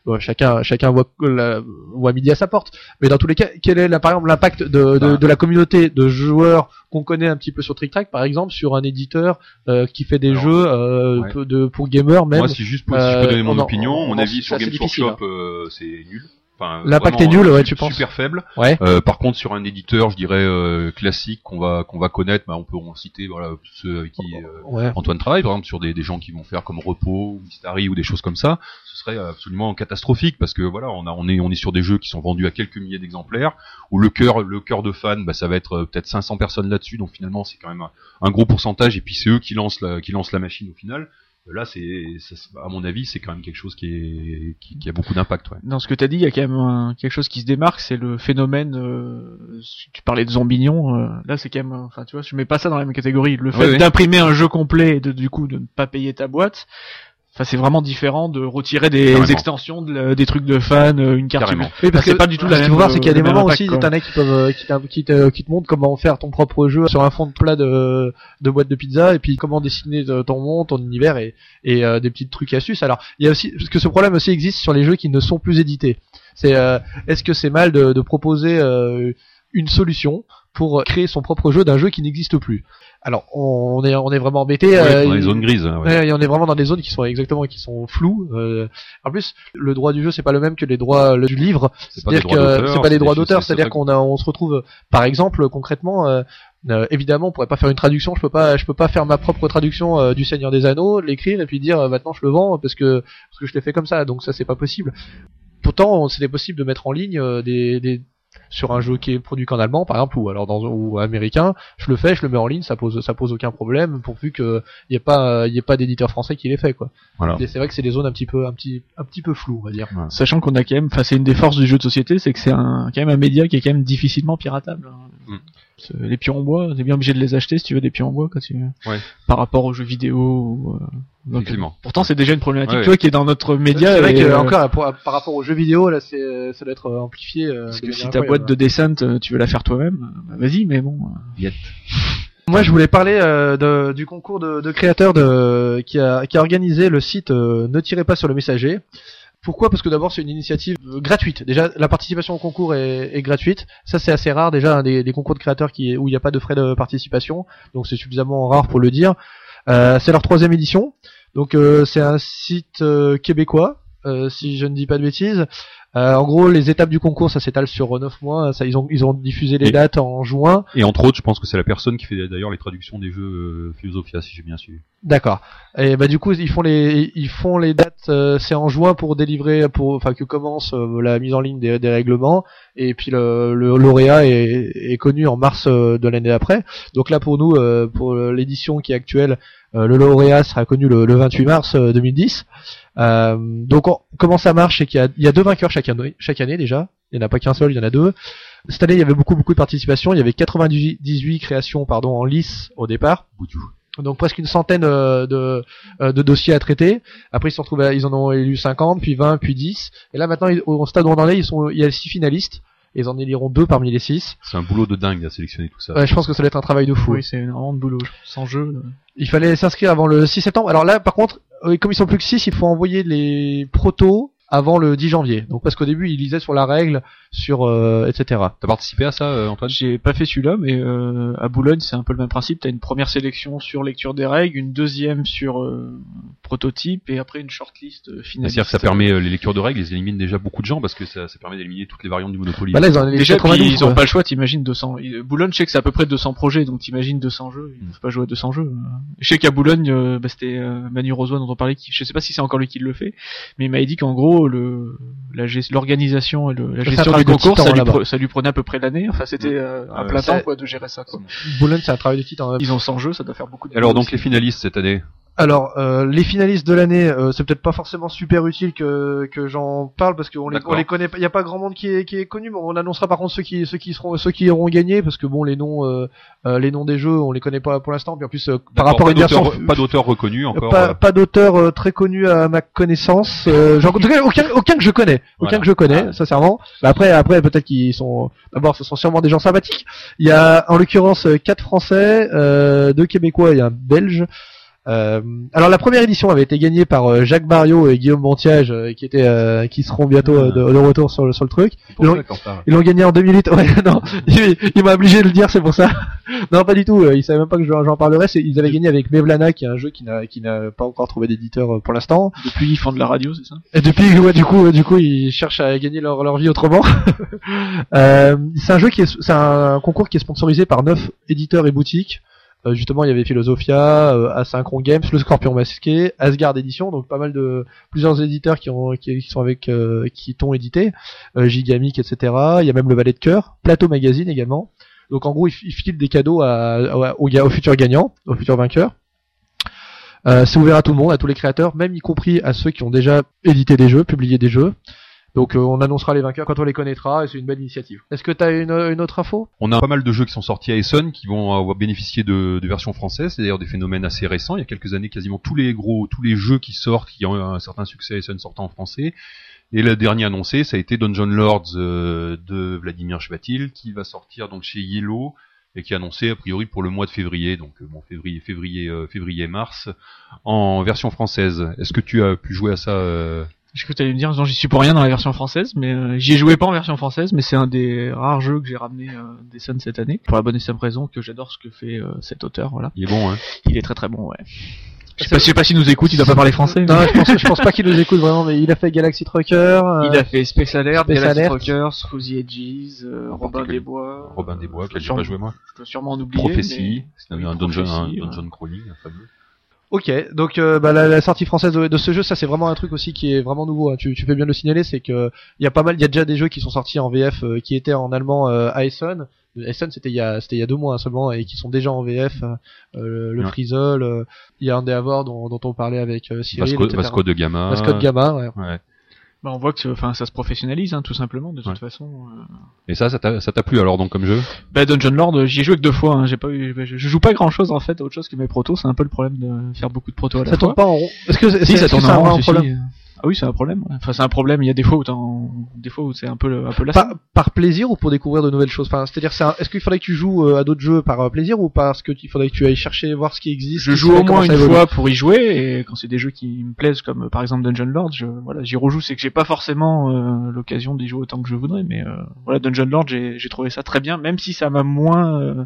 Bon, chacun chacun voit, la, voit midi à sa porte. Mais dans tous les cas, quel est la, par exemple l'impact de, de, Bah. de la communauté de joueurs qu'on connaît un petit peu sur Trick Track, par exemple, sur un éditeur euh, qui fait des Alors, jeux euh, ouais. de pour gamers même. Moi, si juste pour, si je euh, peux donner mon en- opinion, on mon en- avis c'est sur Games Workshop, euh, c'est nul. Enfin, L'impact est nul, euh, ouais, tu penses Super faible. Ouais. Euh, par contre, sur un éditeur, je dirais euh, classique qu'on va qu'on va connaître, bah, on peut en citer voilà ceux avec qui euh, Ouais. Antoine travaille, par exemple sur des, des gens qui vont faire comme Repos, ou Mystari ou des choses comme ça, ce serait absolument catastrophique parce que voilà, on a on est on est sur des jeux qui sont vendus à quelques milliers d'exemplaires où le cœur le cœur de fans, bah, ça va être peut-être 500 personnes là-dessus, donc finalement c'est quand même un, un gros pourcentage et puis c'est eux qui lancent la qui lancent la machine au final. Là, c'est à mon avis, c'est quand même quelque chose qui est qui, qui a beaucoup d'impact. Ouais. Dans ce que t'as dit, il y a quand même un- quelque chose qui se démarque, c'est le phénomène. euh, tu parlais de Zombignon, euh, là c'est quand même, euh, enfin tu vois, je mets pas ça dans la même catégorie. Le fait Ouais, ouais. d'imprimer un jeu complet et de, du coup de ne pas payer ta boîte, enfin c'est vraiment différent de retirer des Carrément. extensions, de des trucs de fans, euh, une carte. Carrément. Oui, parce Enfin, c'est que pas du tout ce la qu'il même, faut voir, c'est qu'il y a euh, des même moments aussi, t'en as qui peuvent, euh, qui, te, qui te montrent comment faire ton propre jeu sur un fond de plat de, de boîte de pizza, et puis comment dessiner de- ton monde, ton univers, et, et euh, des petits trucs et astuces. Alors, il y a aussi, parce que ce problème aussi existe sur les jeux qui ne sont plus édités. C'est, euh, est-ce que c'est mal de, de proposer euh, une solution pour créer son propre jeu d'un jeu qui n'existe plus? Alors, on est, on est vraiment embêté. Ouais, euh, dans les zones grises. hein, ouais. Et on est vraiment dans des zones qui sont exactement qui sont floues. euh. en plus, le droit du jeu c'est pas le même que les droits le- du livre. C'est-à-dire que c'est pas des droits d'auteur, c'est- c'est-à-dire qu'on a, on se retrouve, par exemple, concrètement, euh, euh, évidemment, on pourrait pas faire une traduction. Je peux pas, je peux pas faire ma propre traduction euh, du Seigneur des Anneaux, l'écrire et puis dire euh, maintenant je le vends parce que parce que je l'ai fait comme ça. Donc ça c'est pas possible. Pourtant, c'était possible de mettre en ligne euh, des, des sur un jeu qui est produit qu'en allemand par exemple ou alors dans ou américain, je le fais, je le mets en ligne, ça pose ça pose aucun problème pourvu que il y ait pas il y ait pas d'éditeur français qui l'ait fait quoi. Voilà. C'est vrai que c'est des zones un petit peu un petit un petit peu floues, on va dire. Sachant qu'on a quand même, enfin c'est une des forces du jeu de société, c'est que c'est un, quand même un média qui est quand même difficilement piratable. hein. Mm. Les pions en bois, t'es bien obligé de les acheter si tu veux des pions en bois quand tu Ouais. par rapport aux jeux vidéo. Ou, euh, donc, Effectivement. pourtant c'est déjà une problématique, Ouais, vois, qui est dans notre média. C'est vrai et, que euh, encore pour- par rapport aux jeux vidéo là c'est ça doit être euh, amplifié. euh, parce que si ta boîte de descente, euh, tu veux la faire toi-même, euh, bah, vas-y, mais bon. euh, Moi, je voulais parler euh, de- du concours de, de créateurs de, qui, a, qui a organisé le site euh, Ne tirez pas sur le messager. Pourquoi? Parce que d'abord, c'est une initiative euh, gratuite. Déjà, la participation au concours est, est gratuite. Ça, c'est assez rare. Déjà, un des, des concours de créateurs qui, où il n'y a pas de frais de participation. Donc, c'est suffisamment rare pour le dire. Euh, c'est leur troisième édition. Donc, euh, c'est un site euh, québécois, si je ne dis pas de bêtises. En gros, les étapes du concours, ça s'étale sur 9 mois. Ça, ils ont, ils ont diffusé les Et- dates en juin. Et entre autres, je pense que c'est la personne qui fait d'ailleurs les traductions des jeux Philosophia, si j'ai bien suivi. D'accord. Et bah du coup ils font les ils font les dates euh, c'est en juin pour délivrer pour enfin que commence euh, la mise en ligne des, des règlements et puis le, le lauréat est, est connu en mars euh, de l'année d'après. Donc là pour nous euh, pour l'édition qui est actuelle le lauréat sera connu le, le 28 mars euh, 2010. Euh, donc on- comment ça marche c'est qu'il y a, il y a deux vainqueurs chaque année chaque année déjà. Il n'y en a pas qu'un seul, il y en a deux. Cette année, il y avait beaucoup beaucoup de participation. Il y avait 98 créations pardon en lice au départ. Donc presque une centaine euh, de, euh, de dossiers à traiter. Après ils se à- ils en ont élu 50, puis 20, puis 10. Et là maintenant ils- au stade où on en est, ils sont, il y a six finalistes. Et ils en éliront deux parmi les six. C'est un boulot de dingue à sélectionner tout ça. Ouais, je pense que ça va être un travail de fou. Oui, c'est énormément de boulot. Sans jeu. Il fallait s'inscrire avant le 6 septembre. Alors là, par contre, euh, comme ils sont plus que 6, il faut envoyer les protos avant le 10 janvier. Donc parce qu'au début, ils lisaient sur la règle, sur euh, etc. T'as participé à ça, euh, Antoine? J'ai pas fait celui-là, mais euh, à Boulogne, c'est un peu le même principe. T'as une première sélection sur lecture des règles, une deuxième sur euh, prototype, et après une shortlist euh, finaliste. C'est-à-dire que ça permet euh, les lectures de règles, ils éliminent déjà beaucoup de gens parce que ça, ça permet d'éliminer toutes les variantes du Monopoly. Bah là, ils en ont Déjà, puis 92, ils ont pas le choix, t'imagines 200. euh, Boulogne, je sais que c'est à peu près 200 projets, donc t'imagines 200 jeux. Ils Mm. peuvent pas jouer à 200 jeux. Je sais qu'à Boulogne, euh, bah, c'était euh, Manu Rosoy dont on parlait, qui, je sais pas si c'est encore lui qui le fait, mais il m'a dit qu'en gros, le, l'organisation et le- la gestion du de concours, ça lui, là-bas. pre- ça lui prenait à peu près l'année. Enfin, c'était euh, un plein temps, quoi, de gérer ça, quoi. Boulogne, c'est un travail de titre. hein. Ils ont 100 jeux, ça doit faire beaucoup de Alors donc aussi. les finalistes cette année Alors, euh, les finalistes de l'année, euh, c'est peut-être pas forcément super utile que, que j'en parle parce qu'on les, D'accord. on les connaît pas. Il y a pas grand monde qui est, qui est connu, mais on annoncera par contre ceux qui, ceux qui seront, ceux qui auront gagné parce que bon, les noms, euh, euh, les noms des jeux, on les connaît pas pour l'instant. Puis en plus, euh, par rapport à une version, pas d'auteur reconnu encore. pas, euh, pas d'auteur euh, très connu à ma connaissance. Euh, j'en- en tout cas, aucun, aucun que je connais, aucun Voilà. que je connais, Ah. sincèrement. Bah après, après peut-être qu'ils sont. D'abord, ce sont sûrement des gens sympathiques. Il y a en l'occurrence euh, quatre Français, euh, deux Québécois et un Belge. Euh, alors la première édition avait été gagnée par euh, Jacques Barriot et Guillaume Montiage, euh, qui étaient, euh, qui seront bientôt euh, de, de retour sur le, sur le truc. Ils l'ont gagné en 2008. Ouais, non, il, il m'a obligé de le dire, c'est pour ça. non, pas du tout. euh, Ils savaient même pas que j'en j'en parlerais. C'est- Ils avaient gagné avec Mevlana, qui est un jeu qui n'a qui n'a pas encore trouvé d'éditeur pour l'instant. Depuis, ils font de la radio, c'est ça? Et depuis, ouais, du coup, du coup, ils cherchent à gagner leur leur vie autrement. euh, c'est un jeu qui est, c'est un concours qui est sponsorisé par neuf éditeurs et boutiques. Euh, justement, il y avait Philosophia, euh, Asynchron Games, Le Scorpion Masqué, Asgard Edition, donc pas mal de plusieurs éditeurs qui ont qui, sont avec euh, qui t'ont édité, euh, Gigamic, etc. Il y a même le Valet de cœur, Plateau Magazine également. Donc en gros, ils, ils filent des cadeaux à, aux, aux futurs gagnants, aux futurs vainqueurs. Euh, c'est ouvert à tout le monde, à tous les créateurs, même y compris à ceux qui ont déjà édité des jeux, publié des jeux. Donc euh, on annoncera les vainqueurs quand on les connaîtra et c'est une belle initiative. Est-ce que tu as une, une autre info? On a pas mal de jeux qui sont sortis à Essen qui vont avoir bénéficié de, de versions françaises. C'est d'ailleurs des phénomènes assez récents. Il y a quelques années, quasiment tous les gros, tous les jeux qui sortent, qui ont eu un certain succès à Essen sortent en français. Et le dernier annoncé, ça a été Dungeon Lords euh, de Vladimir Chvatil, qui va sortir donc chez Yellow et qui est annoncé a priori pour le mois de février, donc euh, bon février, février, euh, février, mars, en version française. Est-ce que tu as pu jouer à ça euh, Je crois que t'allais me dire, non, j'y suis pour rien dans la version française, mais euh, j'y ai joué pas en version française, mais c'est un des rares jeux que j'ai ramené euh, des Sun cette année. Pour la bonne et simple raison que j'adore ce que fait euh, cet auteur, voilà. Il est bon, hein Il est très très bon, ouais. Je sais pas, je sais pas s'il nous écoute, il doit pas parler français. Non, mais- je pense, je pense pas qu'il nous écoute vraiment, mais il a fait Galaxy Trucker. euh, Il a fait Space Alert, Space Galaxy Alert. Truckers, Fuzzy Edges, euh, Robin des Bois. Robin des Bois, dois j'ai pas joué moi. Je dois sûrement en oublier. Prophétie, c'est Oui, un un Prophétie, ouais. dungeon crawling, un fameux. Ok, donc euh, bah, la, la sortie française de, de ce jeu, ça c'est vraiment un truc aussi qui est vraiment nouveau. hein. Tu, tu fais bien de le signaler, c'est que il y a pas mal, il y a déjà des jeux qui sont sortis en VF euh, qui étaient en allemand euh, à Essen. Essen c'était il y a c'était il y a deux mois hein, seulement et qui sont déjà en VF. euh, euh, le Ouais. Euh, il y a un des dont, dont on parlait avec euh, Cyril, Vasco. Vasco de Gama. Vasco de Gama, ouais. Ouais. Bah, on voit que, enfin, ça se professionnalise, hein, tout simplement, de toute Ouais. façon. euh. Et ça, ça t'a ça t'a plu alors donc comme jeu? Bah, Dungeon Lord, euh, j'y ai joué que deux fois. Hein. J'ai pas eu, je, je joue pas grand chose en fait, autre chose que mes protos. C'est un peu le problème de faire beaucoup de protos à la Ça fois. tourne pas en rond. Est-ce que c'est- Si, ça tourne en rond, si, problème si. Ah oui, c'est un problème. ouais. Enfin, c'est un problème. Il y a des fois où t'en, des fois où c'est un peu, un peu lassant. par, par plaisir ou pour découvrir de nouvelles choses? Enfin, C'est-à-dire, c'est un- est-ce qu'il faudrait que tu joues euh, à d'autres jeux par euh, plaisir ou parce que il faudrait que tu ailles chercher voir ce qui existe? Je joue au moins une fois pour y jouer et quand c'est des jeux qui me plaisent comme par exemple Dungeon Lord, je voilà, j'y rejoue, c'est que j'ai pas forcément euh, l'occasion d'y jouer autant que je voudrais mais euh, voilà Dungeon Lord, j'ai j'ai trouvé ça très bien même si ça m'a moins euh,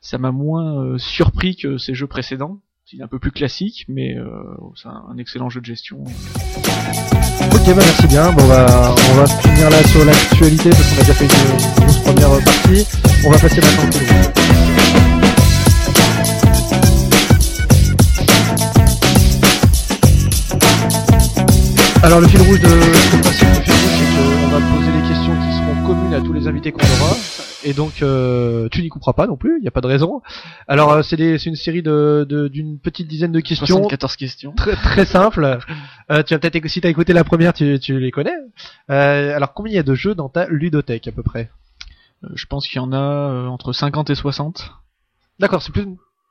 ça m'a moins euh, surpris que ces jeux précédents. Il est un peu plus classique mais euh, c'est un, excellent jeu de gestion. Ok, bah merci bien. Bon, on va, on va finir là sur l'actualité parce qu'on a déjà fait une, grosse première partie. On va passer maintenant au. Alors le fil rouge de le principe c'est qu'on va poser les questions qui seront communes à tous les invités qu'on aura. Et donc euh, tu n'y couperas pas non plus, il n'y a pas de raison. Alors euh, c'est une série de de- d'une petite dizaine de questions 74 questions. très très simple. Euh, tu as peut-être si t'as écouté la première, tu, tu les connais. Euh, alors combien il y a de jeux dans ta ludothèque à peu près? Euh, je pense qu'il y en a euh, entre 50 et 60. D'accord, c'est plus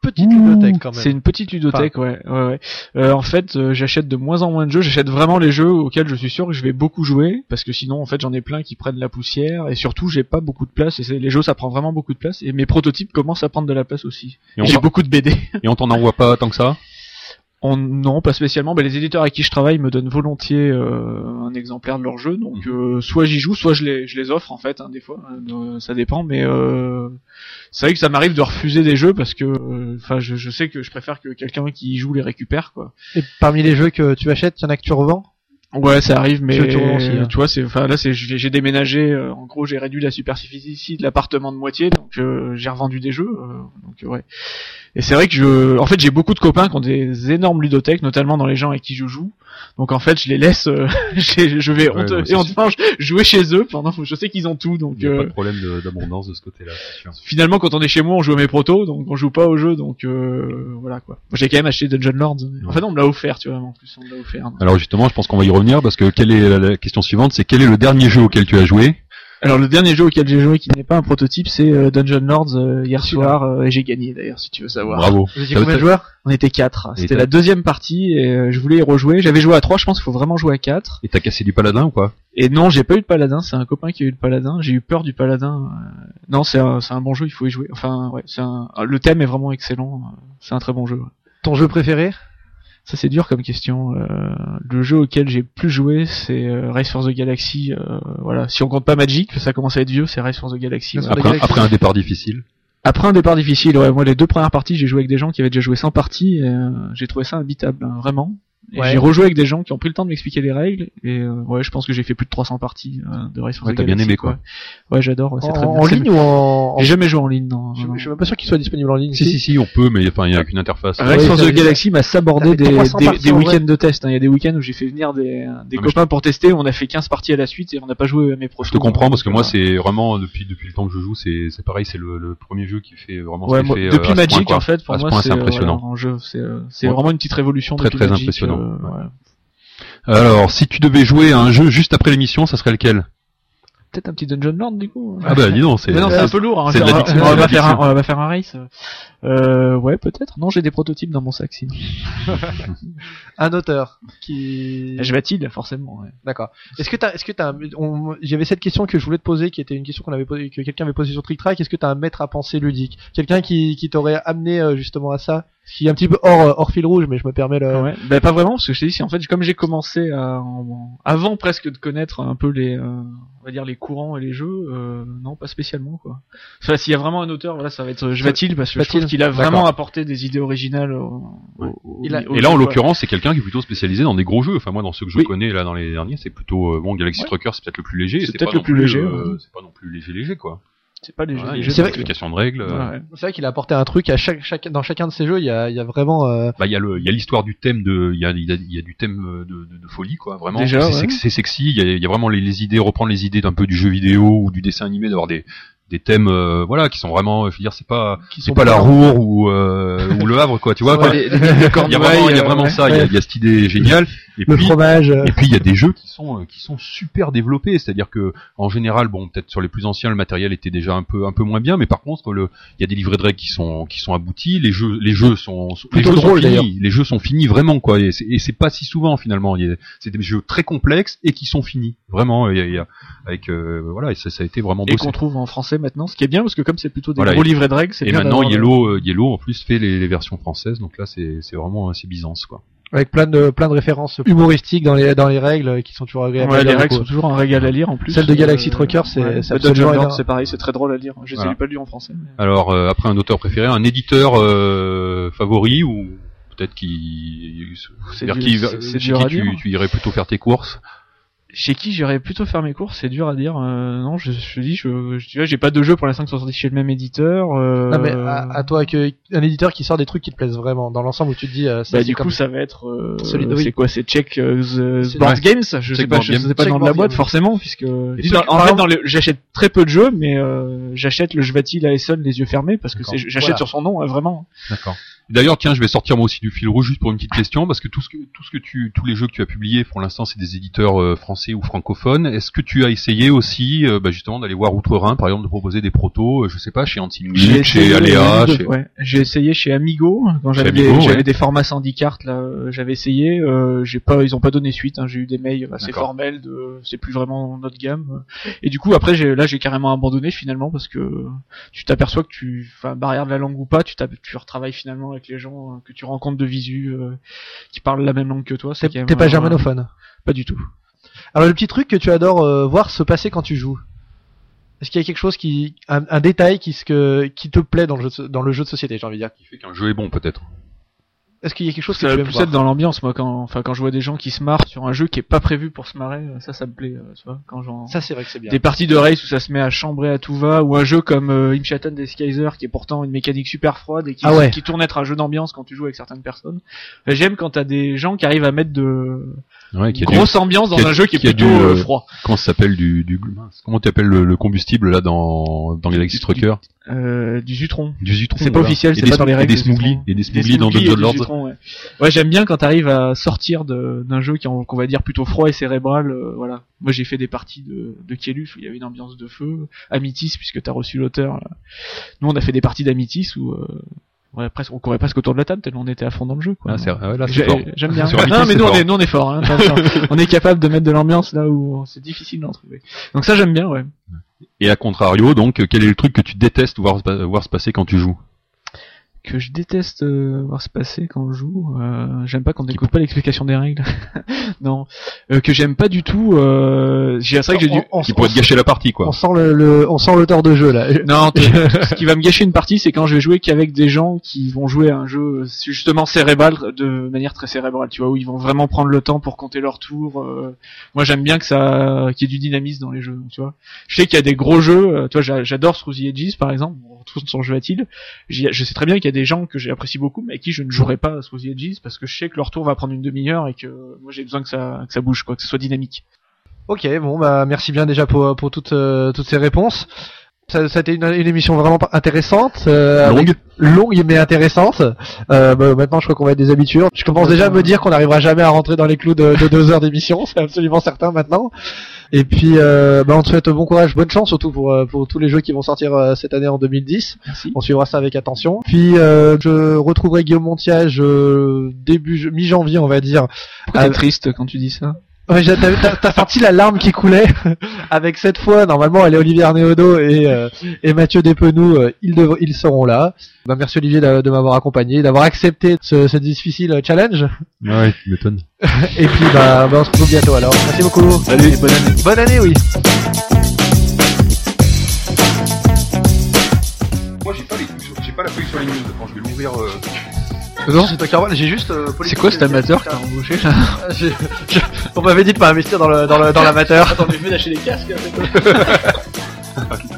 petite ludothèque quand même. C'est une petite ludothèque, ouais, ouais, ouais. Euh, en fait, euh, j'achète de moins en moins de jeux. J'achète vraiment les jeux auxquels je suis sûr que je vais beaucoup jouer, parce que sinon, en fait, j'en ai plein qui prennent la poussière, et surtout, j'ai pas beaucoup de place. Et c'est- les jeux, ça prend vraiment beaucoup de place. Et mes prototypes commencent à prendre de la place aussi. Et on, J'ai beaucoup de BD. et on t'en envoie pas tant que ça? On, non, pas spécialement. Bah, les éditeurs avec qui je travaille me donnent volontiers euh, un exemplaire de leur jeu. Donc, euh, soit j'y joue, soit je les, je les offre en fait. Hein, des fois, Euh, ça dépend. Mais euh, c'est vrai que ça m'arrive de refuser des jeux parce que, euh, enfin, je, je sais que je préfère que quelqu'un qui y joue les récupère, quoi. Et parmi les jeux que tu achètes, y en a que tu revends? Ouais, ça arrive, mais tu hein. tu vois, c'est, enfin là, c'est, j'ai déménagé. euh, en gros, j'ai réduit la superficie de l'appartement de moitié, donc euh, j'ai revendu des jeux. euh, donc euh, ouais. Et c'est vrai que je, en fait, j'ai beaucoup de copains qui ont des énormes ludothèques, notamment dans les gens avec qui je joue. Donc en fait, je les laisse, euh, je, je vais Ouais, honte- et jouer chez eux pendant. Je sais qu'ils ont tout, donc Il n'y a pas euh, de problème de- d'abondance de ce côté-là, finalement, quand on est chez moi, on joue à mes protos, donc on joue pas au jeu, donc euh, voilà quoi. J'ai quand même acheté Dungeon Lords. Enfin non, on me l'a offert, tu vois. En plus, on me l'a offert. Alors justement, je pense qu'on va y revenir parce que quelle est la, la question suivante, c'est quel est le dernier jeu auquel tu as joué? Alors le dernier jeu auquel j'ai joué qui n'est pas un prototype, c'est euh, Dungeon Lords euh, hier soir euh, et j'ai gagné d'ailleurs si tu veux savoir. Bravo. Vous étiez Ça- combien de joueurs On était quatre. Et C'était t'as- la deuxième partie et euh, je voulais y rejouer. J'avais joué à trois, je pense qu'il faut vraiment jouer à quatre. Et t'as cassé du paladin ou quoi Et non, j'ai pas eu de paladin. C'est un copain qui a eu le paladin. J'ai eu peur du paladin. euh, Non, c'est un, c'est un bon jeu. Il faut y jouer. Enfin, ouais, c'est un. Le thème est vraiment excellent. C'est un très bon jeu. ouais. Ton jeu préféré? Ça c'est dur comme question. Euh, le jeu auquel j'ai plus joué, c'est euh, Race for the Galaxy. euh, voilà. Si on compte pas Magic, ça commence à être vieux, c'est Race for the Galaxy. Après, Galaxy. après un départ difficile. Après un départ difficile, ouais, moi les deux premières parties, j'ai joué avec des gens qui avaient déjà joué 100 parties, et euh, j'ai trouvé ça imbitable, hein, vraiment. Ouais. J'ai rejoué avec des gens qui ont pris le temps de m'expliquer les règles, et euh, ouais, je pense que j'ai fait plus de 300 parties euh, de Race for Ouais, the t'as bien Galaxy, aimé, quoi. Ouais, j'adore, ouais, c'est En, très bien. en ligne ou en, J'ai jamais joué en ligne, non. Je, non. je suis même pas sûr qu'il soit disponible en ligne. Si si si, on peut, mais enfin il y a qu'une interface. Race Ouais, for the Galaxy m'a sabordé fait des, 300 des, week-ends de test. hein. Il y a des week-ends où j'ai fait venir des, des Ah, copains pour tester. On a fait 15 parties à la suite et on n'a pas joué à mes pros. Je te comprends parce que moi c'est vraiment depuis depuis le temps que je joue, c'est c'est pareil, c'est le, le premier jeu qui fait vraiment Ouais, moi, effet, euh, depuis ce Magic en fait, pour ce moi c'est c'est impressionnant. c'est euh, vraiment une petite révolution. Très, très Magic, impressionnant, euh, ouais. Alors, si tu devais jouer à un jeu juste après l'émission, ça serait lequel? Peut-être un petit Dungeon Lord du coup. Ah bah dis donc, c'est Mais non, c'est un peu lourd. Hein. On va- pas faire un, on va faire un race. Euh, ouais, peut-être. Non, j'ai des prototypes dans mon sac. Sinon. Un auteur qui. Je vais-il forcément. Ouais. D'accord. Est-ce que t'as, est-ce que t'as, un- on- j'avais cette question que je voulais te poser, qui était une question qu'on avait posée, que quelqu'un avait posée sur Trick Track. Est-ce que t'as un maître à penser ludique, quelqu'un qui, qui t'aurait amené euh, justement à ça, qui est un petit peu hors, euh, hors fil rouge, mais je me permets le. Ouais. Bah pas vraiment parce que je t'ai dit, c'est en fait comme j'ai commencé à, en- avant presque de connaître un peu les, euh, on va dire les courants et les jeux, euh, non pas spécialement quoi. Enfin s'il y a vraiment un auteur, voilà ça va être Jvatil parce que je Jvatil. trouve qu'il a vraiment apporté des idées originales. Au, Ouais. au- Et là, en l'occurrence, c'est quelqu'un qui est plutôt spécialisé dans des gros jeux. Enfin, moi, dans ceux que je Oui. connais là dans les derniers, c'est plutôt euh, bon. Galaxy Ouais. Trucker, c'est peut-être le plus léger. C'est peut-être le plus léger, euh, ouais. C'est pas non plus léger, léger quoi. C'est pas les jeux. Des C'est vrai de- explications de règles. euh, Ouais, ouais. C'est vrai qu'il a apporté un truc à chaque, chaque, dans chacun de ses jeux. Il y a, il y a vraiment. euh, Bah, il y a le, il y a l'histoire du thème de, il y a, il y a, il y a du thème euh, de, de, de folie, quoi. Vraiment. Déjà, c'est ouais. sex- c'est sexy. Il y a, il y a vraiment les, les idées, reprendre les idées d'un peu du jeu vidéo ou du dessin animé, d'avoir des, des thèmes, euh, voilà, qui sont vraiment, je veux dire, c'est pas, qui c'est pas la Roure ou, euh, ou le Havre, quoi. Tu vois, Ouais, quoi. les- les- les Il y a vraiment, il y a euh, vraiment ouais. ça. Il y a, il y a cette idée géniale. Et le puis, fromage. euh, Et puis il y a des jeux qui sont euh, qui sont super développés, c'est-à-dire que en général, bon, peut-être sur les plus anciens, le matériel était déjà un peu un peu moins bien, mais par contre, le il y a des livrets de règles qui sont qui sont aboutis, les jeux les jeux sont, sont- les jeux drôle, sont finis, les jeux sont finis vraiment quoi, et c'est et c'est pas si souvent finalement. Il y a- C'est des jeux très complexes et qui sont finis, vraiment. Il y a, il y a- avec euh, voilà, et ça, ça a été vraiment Et qu'on trouve en français maintenant, ce qui est bien parce que comme c'est plutôt des Voilà, gros et- livrets de règles, c'est Et bien maintenant Yellow euh, Yellow en plus fait les, les versions françaises, donc là c'est c'est vraiment c'est Byzance quoi. avec plein de plein de références humoristiques dans les dans les règles euh, qui sont toujours agréables. à Ouais, les lire, règles sont toujours un régal à lire en plus. Celle de Galaxy Euh, Trucker, c'est- ouais. c'est pareil, c'est très drôle à lire. Je les Voilà. pas lu en français. mais- Alors euh, après un auteur préféré, un éditeur euh, favori ou peut-être qui C'est qui, qui tu, tu irais plutôt faire tes courses Chez qui j'irais plutôt faire mes courses, c'est dur à dire. Euh, non, je, je dis, je, je, tu vois, j'ai pas de jeux pour l'instant qui sont sortis chez le même éditeur. Euh, Non mais à, à toi que un éditeur qui sort des trucs qui te plaisent vraiment dans l'ensemble où tu te dis euh, ça, Bah c'est du comme- coup ça va être euh, oui. c'est quoi c'est Check euh, the Board. Games? Je sais Check pas Board je sais pas le Check nom de la boîte forcément puisque en fait exemple- dans le j'achète très peu de jeux mais euh, j'achète le Jvatil à Essen les yeux fermés parce que c'est j'achète Voilà. sur son nom hein, vraiment D'accord. D'ailleurs, tiens, je vais sortir moi aussi du fil rouge juste pour une petite question parce que tout ce que tout ce que tu tous les jeux que tu as publiés pour l'instant c'est des éditeurs euh, français ou francophones. Est-ce que tu as essayé aussi euh, bah, justement d'aller voir Outre-Rhin par exemple de proposer des protos, euh, je sais pas chez J'ai chez Aléa, chez ouais. j'ai essayé chez Amigo quand j'avais des, ouais. des formats syndicart là euh, j'avais essayé euh, j'ai pas ils ont pas donné suite hein, j'ai eu des mails assez formels de c'est plus vraiment notre gamme et du coup après j'ai là j'ai carrément abandonné finalement parce que tu t'aperçois que tu enfin barrière de la langue ou pas tu tu retravailles finalement avec les gens euh, que tu rencontres de visu euh, qui parlent la même langue que toi T'es pas euh, germanophone. pas du tout Alors le petit truc que tu adores euh, voir se passer quand tu joues. Est-ce qu'il y a quelque chose qui un, un détail qui que qui te plaît dans le jeu de, dans le jeu de société, j'ai envie de dire? qui fait qu'un jeu est bon peut-être. Est-ce qu'il y a quelque chose que Ça tu aimes plus voir être dans l'ambiance, moi, quand, enfin, quand je vois des gens qui se marrent sur un jeu qui est pas prévu pour se marrer, ça, ça me plaît, euh, tu vois, quand j'en... Ça, c'est vrai que c'est bien. Des parties de race où ça se met à chambrer à tout va, ou un jeu comme euh, Imshatan des Skyzer qui est pourtant une mécanique super froide et qui, Ah ouais. qui tourne être un jeu d'ambiance quand tu joues avec certaines personnes. Euh, J'aime quand t'as des gens qui arrivent à mettre de Ouais, qui a du, grosse ambiance dans qui a- un jeu qui est qui plutôt du, euh, froid. comment ça s'appelle du, du, comment t'appelles le, le combustible là dans, dans Galaxy Du- Trucker? Euh, du Zutron. Du Zutron. C'est pas voilà. officiel, c'est pas dans les règles. Et des smouglis, et des smouglis dans Dungeon du Lords. Zutron, ouais. Ouais, j'aime bien quand t'arrives à sortir de- d'un jeu qui, qu'on va dire plutôt froid et cérébral, euh, voilà. Moi, j'ai fait des parties de, de Kielus où il y avait une ambiance de feu, Amitis, puisque t'as reçu l'auteur. là. Nous, on a fait des parties d'Amitis où, euh, ouais, presque, on courait presque autour de la table tellement on était à fond dans le jeu, quoi. Ah, c'est, ah ouais, là, c'est J'ai- fort. J'aime bien. Sur Amitis, non, mais nous, on est, nous, on est fort, hein, on est capable de mettre de l'ambiance là où c'est difficile d'en trouver. Donc ça, j'aime bien, ouais. Et à contrario, donc, quel est le truc que tu détestes voir se passer quand tu joues? Que je déteste euh, voir se passer quand je joue. Euh, j'aime pas qu'on n'écoute pas l'explication des règles. non, Euh, que j'aime pas du tout. Euh, j'ai- c'est vrai que j'ai dû. On- on- Qui pourrait te gâcher la partie, quoi. On sent le, le- on sent l'auteur de jeu là. Non, ce qui va me gâcher une partie, c'est quand je vais jouer qu'avec des gens qui vont jouer à un jeu euh, justement cérébral, de manière très cérébrale, tu vois, où ils vont vraiment prendre le temps pour compter leur tour. euh. Moi, j'aime bien que ça, qu'il y ait du dynamisme dans les jeux, tu vois. Je sais qu'il y a des gros jeux, euh, tu vois, j'a- j'adore Struzzy Edges par exemple, on retrouve sur jeu à-t-il. J'y- Je sais très bien qu'il y a des gens que j'apprécie beaucoup, mais avec qui je ne jouerai pas à Struzzy Edges parce que je sais que leur tour va prendre une demi-heure et que moi j'ai besoin que ça, que ça bouge, quoi, que ce soit dynamique. Ok, bon bah merci bien déjà pour pour toutes euh, toutes ces réponses. Ça, ça a été une, une émission vraiment intéressante, euh, Longue. longue mais intéressante. Euh, bah, maintenant, je crois qu'on va être des habitués. Je commence déjà à me dire qu'on n'arrivera jamais à rentrer dans les clous de, de deux heures d'émission, c'est absolument certain maintenant. Et puis, euh, bah, on te souhaite bon courage, bonne chance surtout pour euh, pour tous les jeux qui vont sortir euh, cette année en 2010. Merci. On suivra ça avec attention. Puis, euh, je retrouverai Guillaume Montiage euh, début mi-janvier, on va dire, Pourquoi t'es Ah, triste quand tu dis ça? Ouais, t'as, senti la larme qui coulait avec cette fois. Normalement, elle est Olivier Arnéodo et, euh, et Mathieu Despenous. euh, ils, dev- ils seront là. Bah, merci Olivier de, de m'avoir accompagné, d'avoir accepté ce, ce difficile challenge. Ouais, tu m'étonnes. Et puis, bah, bah, on se retrouve bientôt alors. Merci beaucoup. Salut, bonne année. Bonne année, oui. Moi, j'ai pas les, j'ai pas la feuille sur les news. Quand je vais l'ouvrir, euh, Non, c'est toi Carole. J'ai juste. euh, C'est quoi cet amateur que t'as embauché là je- On m'avait dit de pas investir dans le dans le dans l'amateur. Attends, mais je vais lâcher les casques.